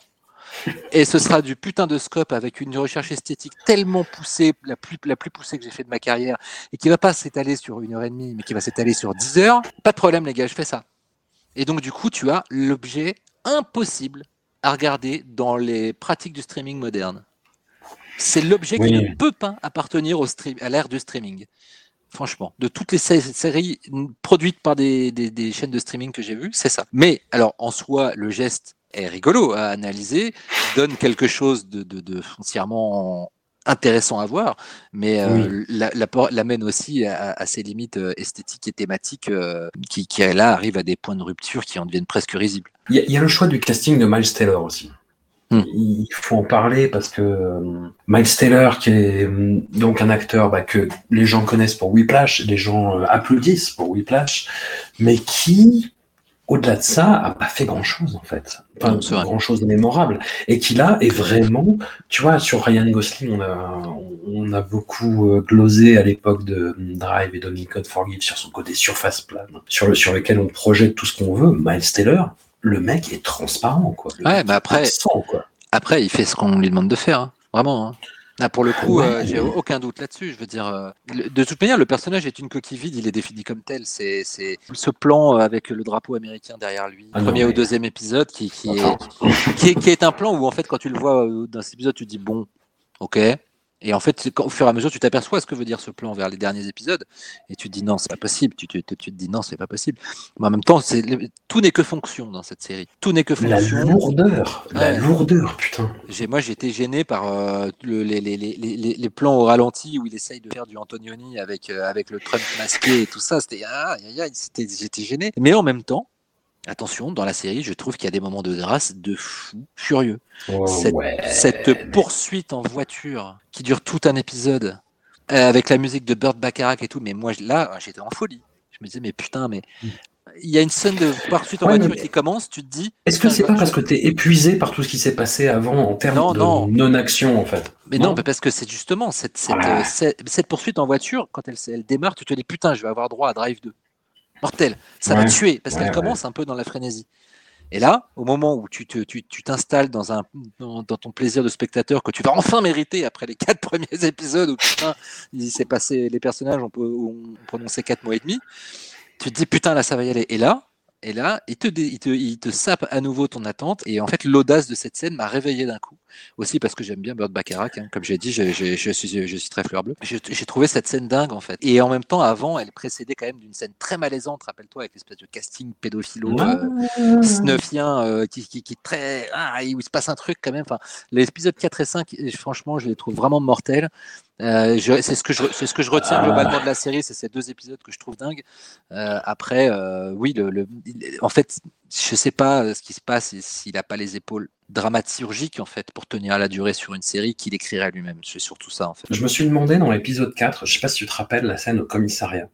Et ce sera du putain de scope avec une recherche esthétique tellement poussée, la plus, la plus poussée que j'ai fait de ma carrière, et qui va pas s'étaler sur une heure et demie, mais qui va s'étaler sur 10 heures. Pas de problème, les gars, je fais ça. Et donc, du coup, tu as l'objet impossible à regarder dans les pratiques du streaming moderne. C'est l'objet qui ne peut pas appartenir au stream, à l'ère du streaming. Franchement, de toutes les sé- séries produites par des, des- des chaînes de streaming que j'ai vues, c'est ça. Mais alors, en soi, le geste est rigolo à analyser, donne quelque chose de, de- de foncièrement intéressant à voir, mais euh, la- l'amène aussi à, à ses limites euh, esthétiques et thématiques euh, qui, qui, là, arrivent à des points de rupture qui en deviennent presque risibles. Il y, a- il y a le choix du casting de Miles Taylor aussi. Hmm. Il faut en parler parce que euh, Miles Taylor, qui est euh, donc un acteur bah, que les gens connaissent pour Whiplash, les gens applaudissent pour Whiplash, mais qui, au-delà de ça, a pas fait grand-chose en fait. Pas grand-chose de mémorable. Et qui là est vraiment, tu vois, sur Ryan Gosling, on a, on a beaucoup euh, glosé à l'époque de Drive et Donny Code Forgive sur son côté surface plane, sur, le, sur lequel on projette tout ce qu'on veut. Miles Taylor, le mec est transparent, quoi. Le Ouais, mais après- absent, quoi. Après, il fait ce qu'on lui demande de faire, hein. vraiment. hein. Là, pour le coup, Ouais. euh, j'ai aucun doute là-dessus. Je veux dire, euh, de toute manière, le personnage est une coquille vide. Il est défini comme tel. C'est ce plan euh, avec le drapeau américain derrière lui, Ah non, premier mais- ou deuxième épisode, qui, qui, est, qui, est, qui est un plan où en fait, quand tu le vois dans cet épisode, tu te dis bon, ok. Et en fait, quand- au fur et à mesure, tu t'aperçois ce que veut dire ce plan vers les derniers épisodes, et tu te dis non, c'est pas possible. Tu, tu, tu te dis non, c'est pas possible. Mais en même temps, tout n'est que fonction dans cette série. Tout n'est que La fonction. lourdeur, la lourdeur, putain. J'ai, moi, j'ai été gêné par euh, le- les, les, les, les, les plans au ralenti où il essaye de faire du Antonioni avec, euh, avec le Trump masqué et tout ça. C'était, ah, c'était, j'étais gêné. Mais en même temps, attention, dans la série, je trouve qu'il y a des moments de grâce de fou furieux. Oh, cette, ouais. cette poursuite en voiture qui dure tout un épisode euh, avec la musique de Burt Bacharach et tout. Mais moi, là, j'étais en folie. Je me disais, mais putain, mais il y a une scène de poursuite en Ouais, voiture mais- qui commence, tu te dis. Est-ce que c'est pas parce que t'es épuisé par tout ce qui s'est passé avant en termes Non, de non. non-action, en fait? Mais non, parce que c'est justement cette, cette, Ah. euh, cette, cette poursuite en voiture, quand elle, elle démarre, tu te dis putain, je vais avoir droit à Drive 2. Mortel, ça va tuer, parce qu'elle commence un peu dans la frénésie. Et là, au moment où tu te- tu tu t'installes dans, un, dans, dans ton plaisir de spectateur que tu vas enfin mériter après les [LAUGHS] quatre premiers épisodes où putain, il s'est passé, les personnages ont, ont prononcé quatre mois et demi, tu te dis putain, là ça va y aller. Et là, et là, il te, dé- il, te, il te sape à nouveau ton attente. Et en fait, l'audace de cette scène m'a réveillé d'un coup. Aussi parce que j'aime bien Burt Bacharach. hein. Comme j'ai dit, je, je, je suis, je suis très fleur bleue. J'ai trouvé cette scène dingue, en fait. Et en même temps, avant, elle précédait quand même d'une scène très malaisante, rappelle-toi, avec l'espèce de casting pédophilo euh, snuffien euh, qui, qui, qui est très. Ah, où il se passe un truc quand même. Enfin, l'épisode 4 et 5, et franchement, je les trouve vraiment mortels. Euh, c'est ce que je c'est ce que je retiens Ah. globalement de la série, c'est ces deux épisodes que je trouve dingues. Euh, après, euh, oui, le, le- il- en fait, je sais pas ce qui se passe et s'il n'a pas les épaules dramaturgiques en fait pour tenir la durée sur une série qu'il écrirait lui-même. C'est surtout ça en fait. Je me suis demandé dans l'épisode 4, je sais pas si tu te rappelles la scène au commissariat,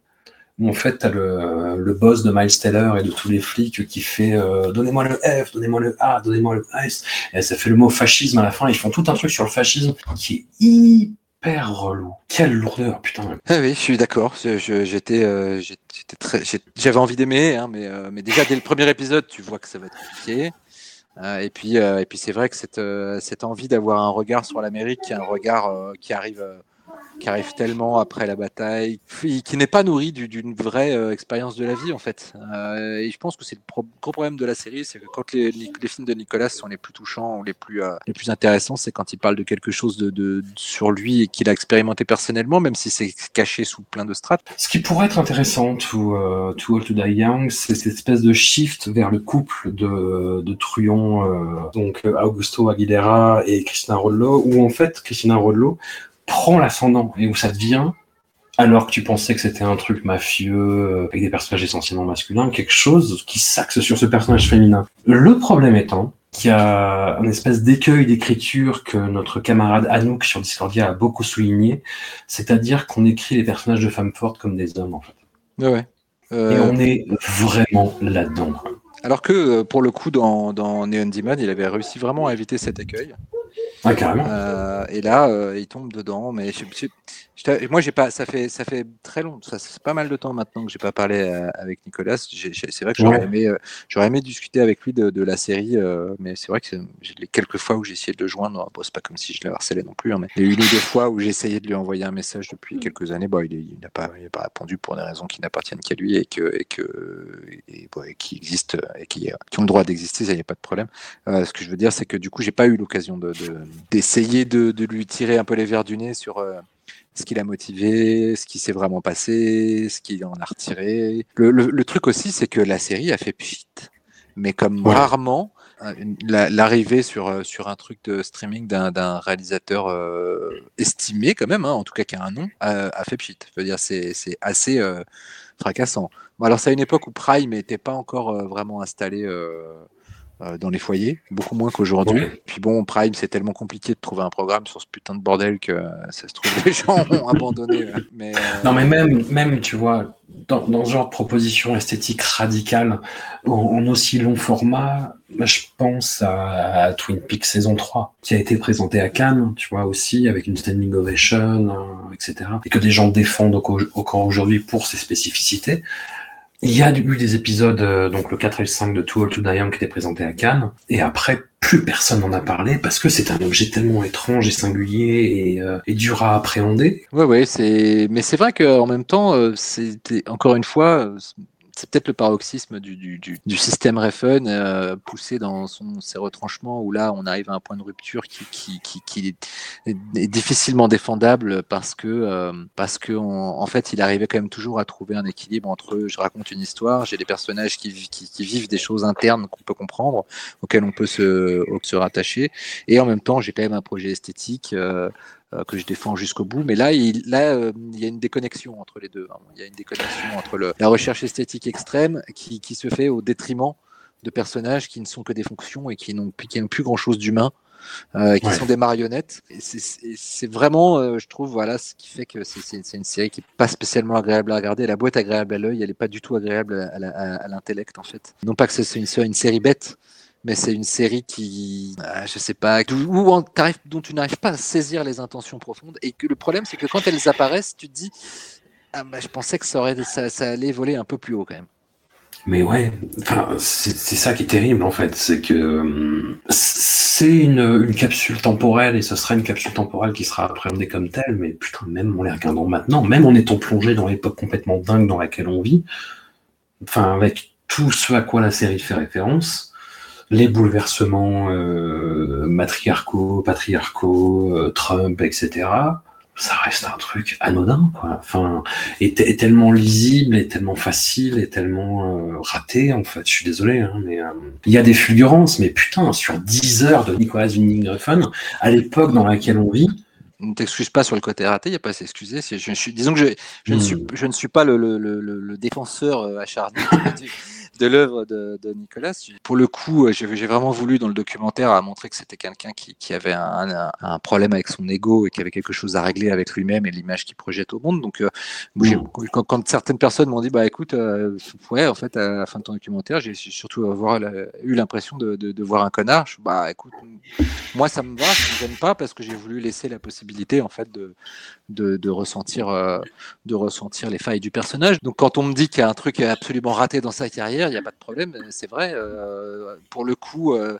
où en fait t'as le, le boss de Miles Taylor et de tous les flics qui fait euh, donnez-moi le F, donnez-moi le A, donnez-moi le S, et ça fait le mot fascisme à la fin, ils font tout un truc sur le fascisme qui est hyper relou. Quelle lourdeur, putain. Ah oui, je suis d'accord. J'étais, euh, j'avais envie d'aimer, hein, mais, euh, mais déjà dès le premier épisode, tu vois que ça va être compliqué. Euh, et puis, euh, et puis c'est vrai que cette, cette envie d'avoir un regard sur l'Amérique, un regard qui arrive qui arrive tellement après la bataille, qui, n'est pas nourri du- d'une vraie euh, expérience de la vie en fait. Euh, et je pense que c'est le gros problème de la série, c'est que quand les, films de Nicolas sont les plus touchants ou les plus, euh, les plus intéressants, c'est quand il parle de quelque chose de, sur lui et qu'il a expérimenté personnellement, même si c'est caché sous plein de strates. Ce qui pourrait être intéressant, to, All to Die Young, c'est cette espèce de shift vers le couple de, de Truon, donc Augusto Aguilera et Christina Rodlo, où en fait Christina Rodlo prend l'ascendant et où ça devient, alors que tu pensais que c'était un truc mafieux euh, avec des personnages essentiellement masculins, quelque chose qui s'axe sur ce personnage féminin. Le problème étant qu'il y a un espèce d'écueil d'écriture que notre camarade Anouk sur Discordia a beaucoup souligné, c'est-à-dire qu'on écrit les personnages de femmes fortes comme des hommes, en fait. Ouais, ouais. Et Euh, on est vraiment là-dedans. Alors que euh, pour le coup, dans, dans Neon Demon, il avait réussi vraiment à éviter cet écueil. Ah. Euh, et là, euh, il tombe dedans. Mais je- je- je moi, j'ai pas. Ça fait, ça fait très long. Ça, c'est pas mal de temps maintenant que j'ai pas parlé euh, avec Nicolas. C'est vrai que j'aurais Ouais. aimé, euh, j'aurais aimé discuter avec lui de, de la série. euh, mais c'est vrai que les quelques fois où j'ai essayé de le joindre, bon, c'est pas comme si je le harcelais non plus. hein, mais il y a eu une ou deux fois où j'ai essayé de lui envoyer un message depuis quelques années. Bon, il n'a pas, il pas répondu pour des raisons qui n'appartiennent qu'à lui et que, et que, et, bon, et qui existent et qui, qui ont le droit d'exister. Ça, il n'y a pas de problème. Euh, ce que je veux dire, c'est que du coup, j'ai pas eu l'occasion de, de- d'essayer de, de lui tirer un peu les verres du nez sur euh, ce qui l'a motivé, ce qui s'est vraiment passé, ce qu'il en a retiré. Le, le- le truc aussi, c'est que la série a fait pchit, mais comme Ouais. rarement. euh, L'arrivée sur, euh, sur un truc de streaming d'un réalisateur euh, estimé, quand même, hein, en tout cas qui a un nom, a, a fait pchit. Je veux dire, c'est assez euh, fracassant. Bon, alors, c'est à une époque où Prime n'était pas encore vraiment installé dans les foyers, beaucoup moins qu'aujourd'hui. Ouais. Puis bon, Prime, c'est tellement compliqué de trouver un programme sur ce putain de bordel que euh, ça se trouve, [LAUGHS] les gens ont abandonné. euh, Mais, euh, Non, mais même, même tu vois, dans, dans ce genre de proposition esthétique radicale, en, en aussi long format, je pense à, à Twin Peaks saison 3, qui a été présenté à Cannes, tu vois, aussi, avec une standing ovation, euh, etc. Et que des gens défendent au- encore aujourd'hui pour ses spécificités. Il y a eu des épisodes, euh, donc le 4 et le 5 de Too Old to Die qui étaient présentés à Cannes, et après, plus personne n'en a parlé parce que c'est un objet tellement étrange et singulier et, euh, dur à appréhender. Ouais, ouais, c'est. Mais c'est vrai qu'en même temps, euh, c'était encore une fois, euh, c'est peut-être le paroxysme du, du, du, du système Refn euh, poussé dans son, ses retranchements où là, on arrive à un point de rupture qui, qui, qui, qui est, difficilement défendable parce que euh, parce que en, en fait, il arrivait quand même toujours à trouver un équilibre entre je raconte une histoire, j'ai des personnages qui, qui, vivent des choses internes qu'on peut comprendre, auxquelles on peut se, se rattacher, et en même temps, j'ai quand même un projet esthétique. euh, que je défends jusqu'au bout. Mais là, il, là, euh, il y a une déconnexion entre les deux. hein. Il y a une déconnexion entre le, la recherche esthétique extrême qui, qui se fait au détriment de personnages qui ne sont que des fonctions et qui n'ont plus- qui n'ont plus grand chose d'humain. euh, qui Ouais. sont des marionnettes. Et c'est- vraiment, euh, je trouve, voilà, ce qui fait que c'est- une série qui est pas spécialement agréable à regarder. La boîte agréable à l'œil, elle est pas du tout agréable à, la- à- à l'intellect, en fait. Non pas que c'est une, une série bête, mais c'est une série qui, ah, je sais pas, où on- dont tu n'arrives pas à saisir les intentions profondes. Et que le problème, c'est que quand elles apparaissent, tu te dis, ah, bah, je pensais que ça, aurait, ça, allait voler un peu plus haut quand même. Mais ouais, enfin, c'est ça qui est terrible en fait, c'est que c'est une, une capsule temporelle et ce sera une capsule temporelle qui sera appréhendée comme telle, mais putain, même en les regardant maintenant, même en étant plongé dans l'époque complètement dingue dans laquelle on vit, enfin, avec tout ce à quoi la série fait référence, les bouleversements euh, matriarcaux, patriarcaux, euh, Trump, etc., ça reste un truc anodin, quoi. Enfin, et tellement lisible, et tellement facile, et tellement euh, raté, en fait. Je suis désolé, hein, mais il y a des fulgurances, mais putain, sur 10 heures de Nicolas Winding Refn, à l'époque dans laquelle on vit, Ne t'excuse pas sur le côté raté, il n'y a pas à s'excuser. Je, disons que je, je, ne Hmm. suis, je ne suis pas le, le, le, le- le défenseur acharné [LAUGHS] de l'œuvre de, de Nicolas. Pour le coup, euh, j'ai vraiment voulu dans le documentaire à montrer que c'était quelqu'un qui, qui avait un, un- un problème avec son ego et qui avait quelque chose à régler avec lui-même et l'image qu'il projette au monde. Donc, euh, j'ai- quand, quand certaines personnes m'ont dit, bah écoute, euh, ouais, en fait, à la fin de ton documentaire, j'ai surtout avoir la- eu l'impression de, de, de voir un connard. Je, bah écoute, moi ça me va, ça me gêne pas parce que j'ai voulu laisser la possibilité en fait de, de, ressentir euh, de ressentir les failles du personnage. Donc quand on me dit qu'il y a un truc absolument raté dans sa carrière, il n'y a pas de problème, c'est vrai. euh, pour le coup, euh,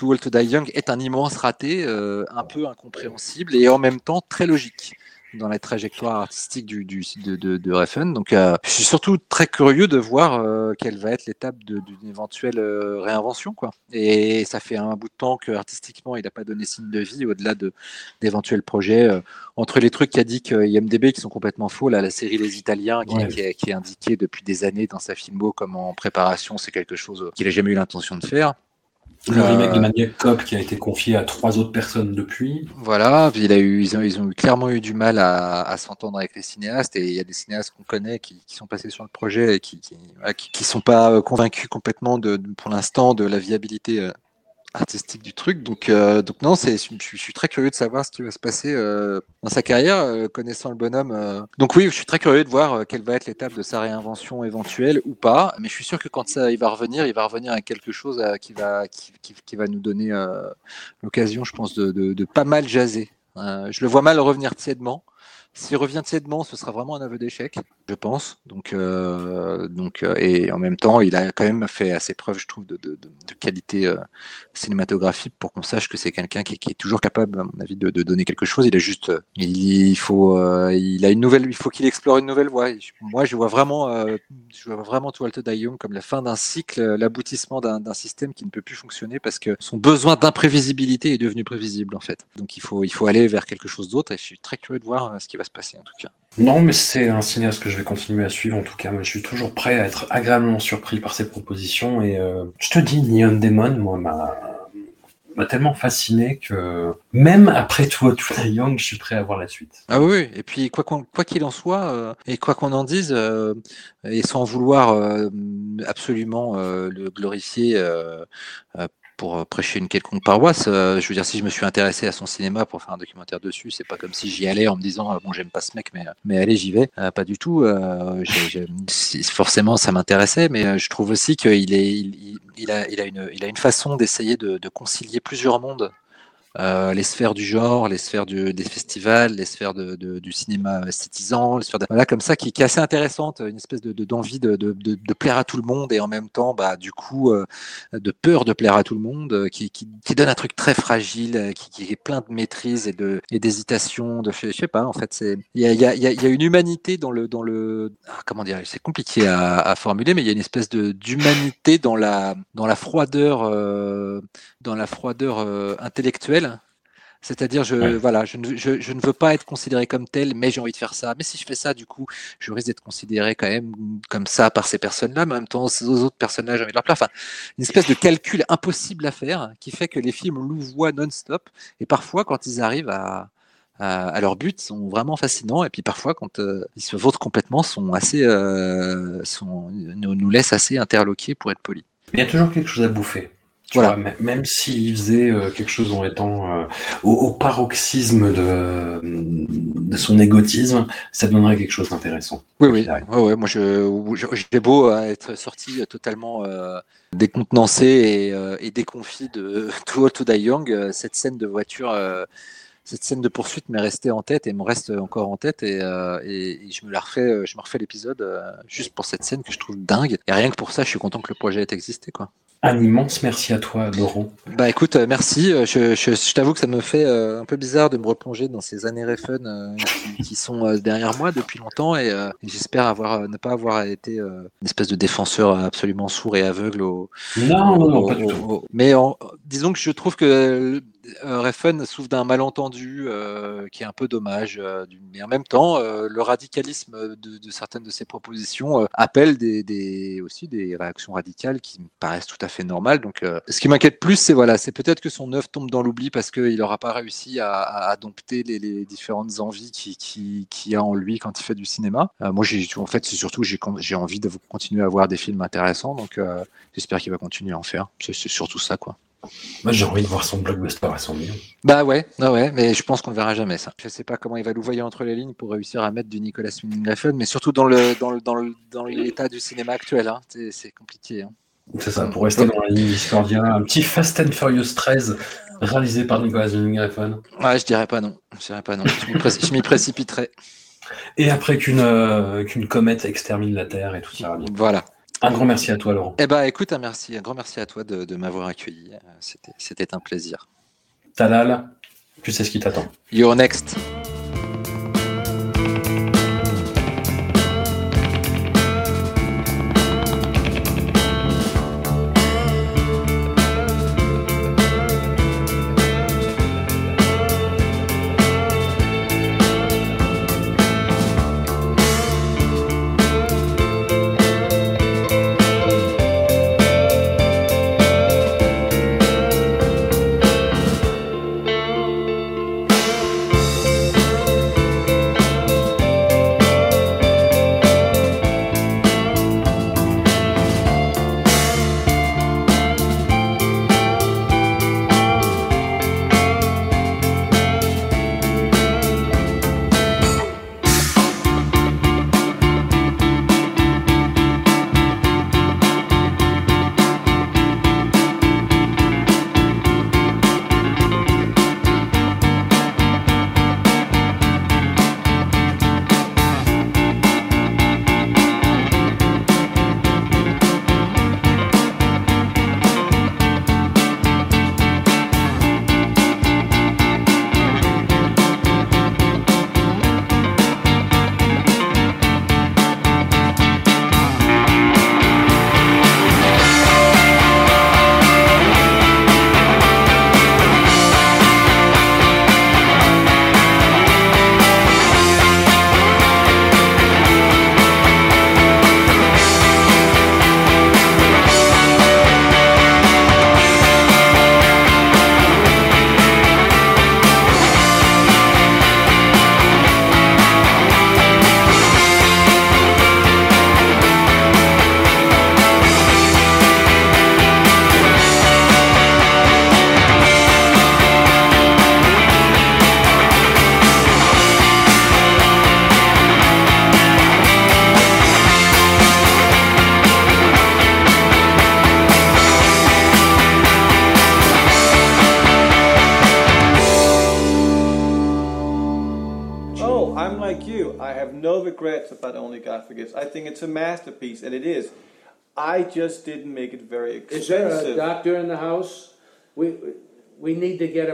Old to Die Young est un immense raté, euh, un peu incompréhensible et en même temps très logique. Dans la trajectoire artistique du, du de, de, de Refn. Donc, euh, je suis surtout très curieux de voir euh, quelle va être l'étape d'une éventuelle euh, réinvention, quoi. Et ça fait un bout de temps que artistiquement, il n'a pas donné signe de vie au-delà de d'éventuels projets. Entre les trucs qu'a dit que IMDb qui sont complètement faux, là, la série Les Italiens qui, Ouais. qui est, qui est indiquée depuis des années dans sa filmo comme en préparation, c'est quelque chose qu'il n'a jamais eu l'intention de faire. Le Euh, remake de Maniac Cop qui a été confié à trois autres personnes depuis. Voilà, il a eu, ils, ont, ils ont eu clairement eu du mal à, à s'entendre avec les cinéastes et il y a des cinéastes qu'on connaît qui, qui sont passés sur le projet et qui voilà, qui, qui sont pas euh, convaincus complètement de, de- pour l'instant de la viabilité euh, artistique du truc. Donc, euh, donc non, c'est, je, suis- très curieux de savoir ce qui va se passer euh, dans sa carrière, euh, connaissant le bonhomme. euh. Donc oui, je suis très curieux de voir euh, quelle va être l'étape de sa réinvention éventuelle ou pas. Mais je suis sûr que quand ça, il va revenir, il va revenir avec quelque chose euh, qui va, qui, qui, qui va nous donner l'occasion, je pense, de, de, de pas mal jaser. Je le vois mal revenir tièdement. S'il revient tièdement, ce sera vraiment un aveu d'échec, je pense. Donc, euh, donc, euh, et en même temps, il a quand même fait assez preuve, je trouve, de, de, de, de qualité euh, cinématographique pour qu'on sache que c'est quelqu'un qui, est toujours capable, à mon avis, de, de donner quelque chose. Il a juste, il, faut, il a une nouvelle, il faut qu'il explore une nouvelle voie. Moi, je vois vraiment, je vois vraiment comme la fin d'un cycle, l'aboutissement d'un système qui ne peut plus fonctionner parce que son besoin d'imprévisibilité est devenu prévisible en fait. Donc il faut, il faut aller vers quelque chose d'autre et je suis très curieux de voir ce qui va se passer en tout cas. Non, mais c'est un cinéaste que je vais continuer à suivre en tout cas. Moi, je suis toujours prêt à être agréablement surpris par ses propositions et euh, je te dis, Neon Demon, moi, m'a m'a tellement fasciné que même après toi, [LAUGHS] tout Young, je suis prêt à voir la suite. Ah oui, et puis quoi qu'on- quoi qu'il en soit, euh, et quoi qu'on en dise, euh, et sans vouloir euh, absolument le glorifier pour euh, prêcher une quelconque paroisse, euh, je veux dire, si je me suis intéressé à son cinéma pour faire un documentaire dessus, c'est pas comme si j'y allais en me disant, euh, bon, j'aime pas ce mec, mais, allez, j'y vais. Pas du tout. forcément, ça m'intéressait, mais je trouve aussi qu'il il, a, une, il a une façon d'essayer de, de concilier plusieurs mondes. Euh, les sphères du genre, les sphères du- des festivals, les sphères de, de- du cinéma esthétisant, les sphères de- voilà comme ça qui, qui est assez intéressante, une espèce de de- d'envie de, de, de, plaire à tout le monde et en même temps bah du coup euh, de peur de plaire à tout le monde, euh, qui, qui, qui donne un truc très fragile, euh, qui, qui est plein de maîtrise et de et d'hésitation, de je sais pas en fait c'est il y a, y, a, y a- y a une humanité dans le dans le ah, comment dire c'est compliqué à, à formuler mais il y a une espèce de d'humanité dans la dans la froideur euh, dans la froideur euh, intellectuelle. C'est-à-dire, je, Ouais. voilà, je ne, je, je ne veux pas être considéré comme tel, mais j'ai envie de faire ça. Mais si je fais ça, du coup, je risque d'être considéré quand même comme ça par ces personnes-là, mais en même temps, ces autres personnages, j'ai envie de leur plaire. Enfin, une espèce de calcul impossible à faire qui fait que les films louvoient non-stop. Et parfois, quand ils arrivent à, à, à leur but, sont vraiment fascinants. Et puis parfois, quand euh, ils se vautrent complètement, sont assez, euh, sont, nous, nous laissent assez interloqués pour être polis. Il y a toujours quelque chose à bouffer. Tu Voilà. vois, même s'il faisait euh, quelque chose en étant euh, au, au paroxysme de, de son égotisme, ça donnerait quelque chose d'intéressant. Oui, oui, Ouais. ouais, moi j'ai beau euh, être sorti totalement euh, décontenancé et, et déconfit de [LAUGHS] To All To Die Young, cette scène de voiture, cette scène de poursuite m'est restée en tête et me reste encore en tête et, et, et je me la refais, je me refais l'épisode juste pour cette scène que je trouve dingue et rien que pour ça, je suis content que le projet ait existé quoi. Un immense merci à toi, Laurent. Bah écoute, euh, merci. Euh, Je, je, je t'avoue que ça me fait euh, un peu bizarre de me replonger dans ces années Refn euh, qui, qui sont derrière moi depuis longtemps et, et j'espère avoir ne pas avoir été une espèce de défenseur absolument sourd et aveugle au, Non, non, non, au- pas du au- tout. au- mais en- disons que je trouve que Refn souffre d'un malentendu euh, qui est un peu dommage. euh, mais en même temps, euh, le radicalisme de, certaines de ses propositions euh, appelle aussi des réactions radicales qui me paraissent tout à fait normales. Donc, euh, ce qui m'inquiète plus, c'est voilà, c'est peut-être que son œuvre tombe dans l'oubli parce qu'il n'aura pas réussi à, dompter les, différentes envies qu'il qui, qui a en lui quand il fait du cinéma. Euh, moi, en fait, c'est surtout j'ai j'ai envie de continuer à voir des films intéressants. Donc, euh, j'espère qu'il va continuer à en faire. C'est surtout ça, quoi. Moi, j'ai envie de voir son blockbuster à 100 millions. Bah ouais, ah ouais, mais je pense qu'on ne verra jamais ça. Je sais pas comment il va louvoyer entre les lignes pour réussir à mettre du Nicolas Winding Refn, mais surtout dans le dans le dans le dans l'état du cinéma actuel, hein. c'est compliqué. hein. C'est ça, pour rester dans la ligne Discordia, un petit Fast and Furious 13 réalisé par Nicolas Winding Refn. Ouais, je dirais pas non, je dirais pas non. Je m'y pré- je m'y précipiterai. Et après qu'une euh, qu'une comète extermine la Terre et tout ça. Voilà. Un grand merci à toi, Laurent. Eh ben écoute, un merci, un grand merci à toi de, de m'avoir accueilli. C'était c'était un plaisir. Talal, tu sais ce qui t'attend. You're next.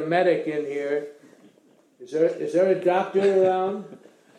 Medic in here. Is there, is there a doctor around?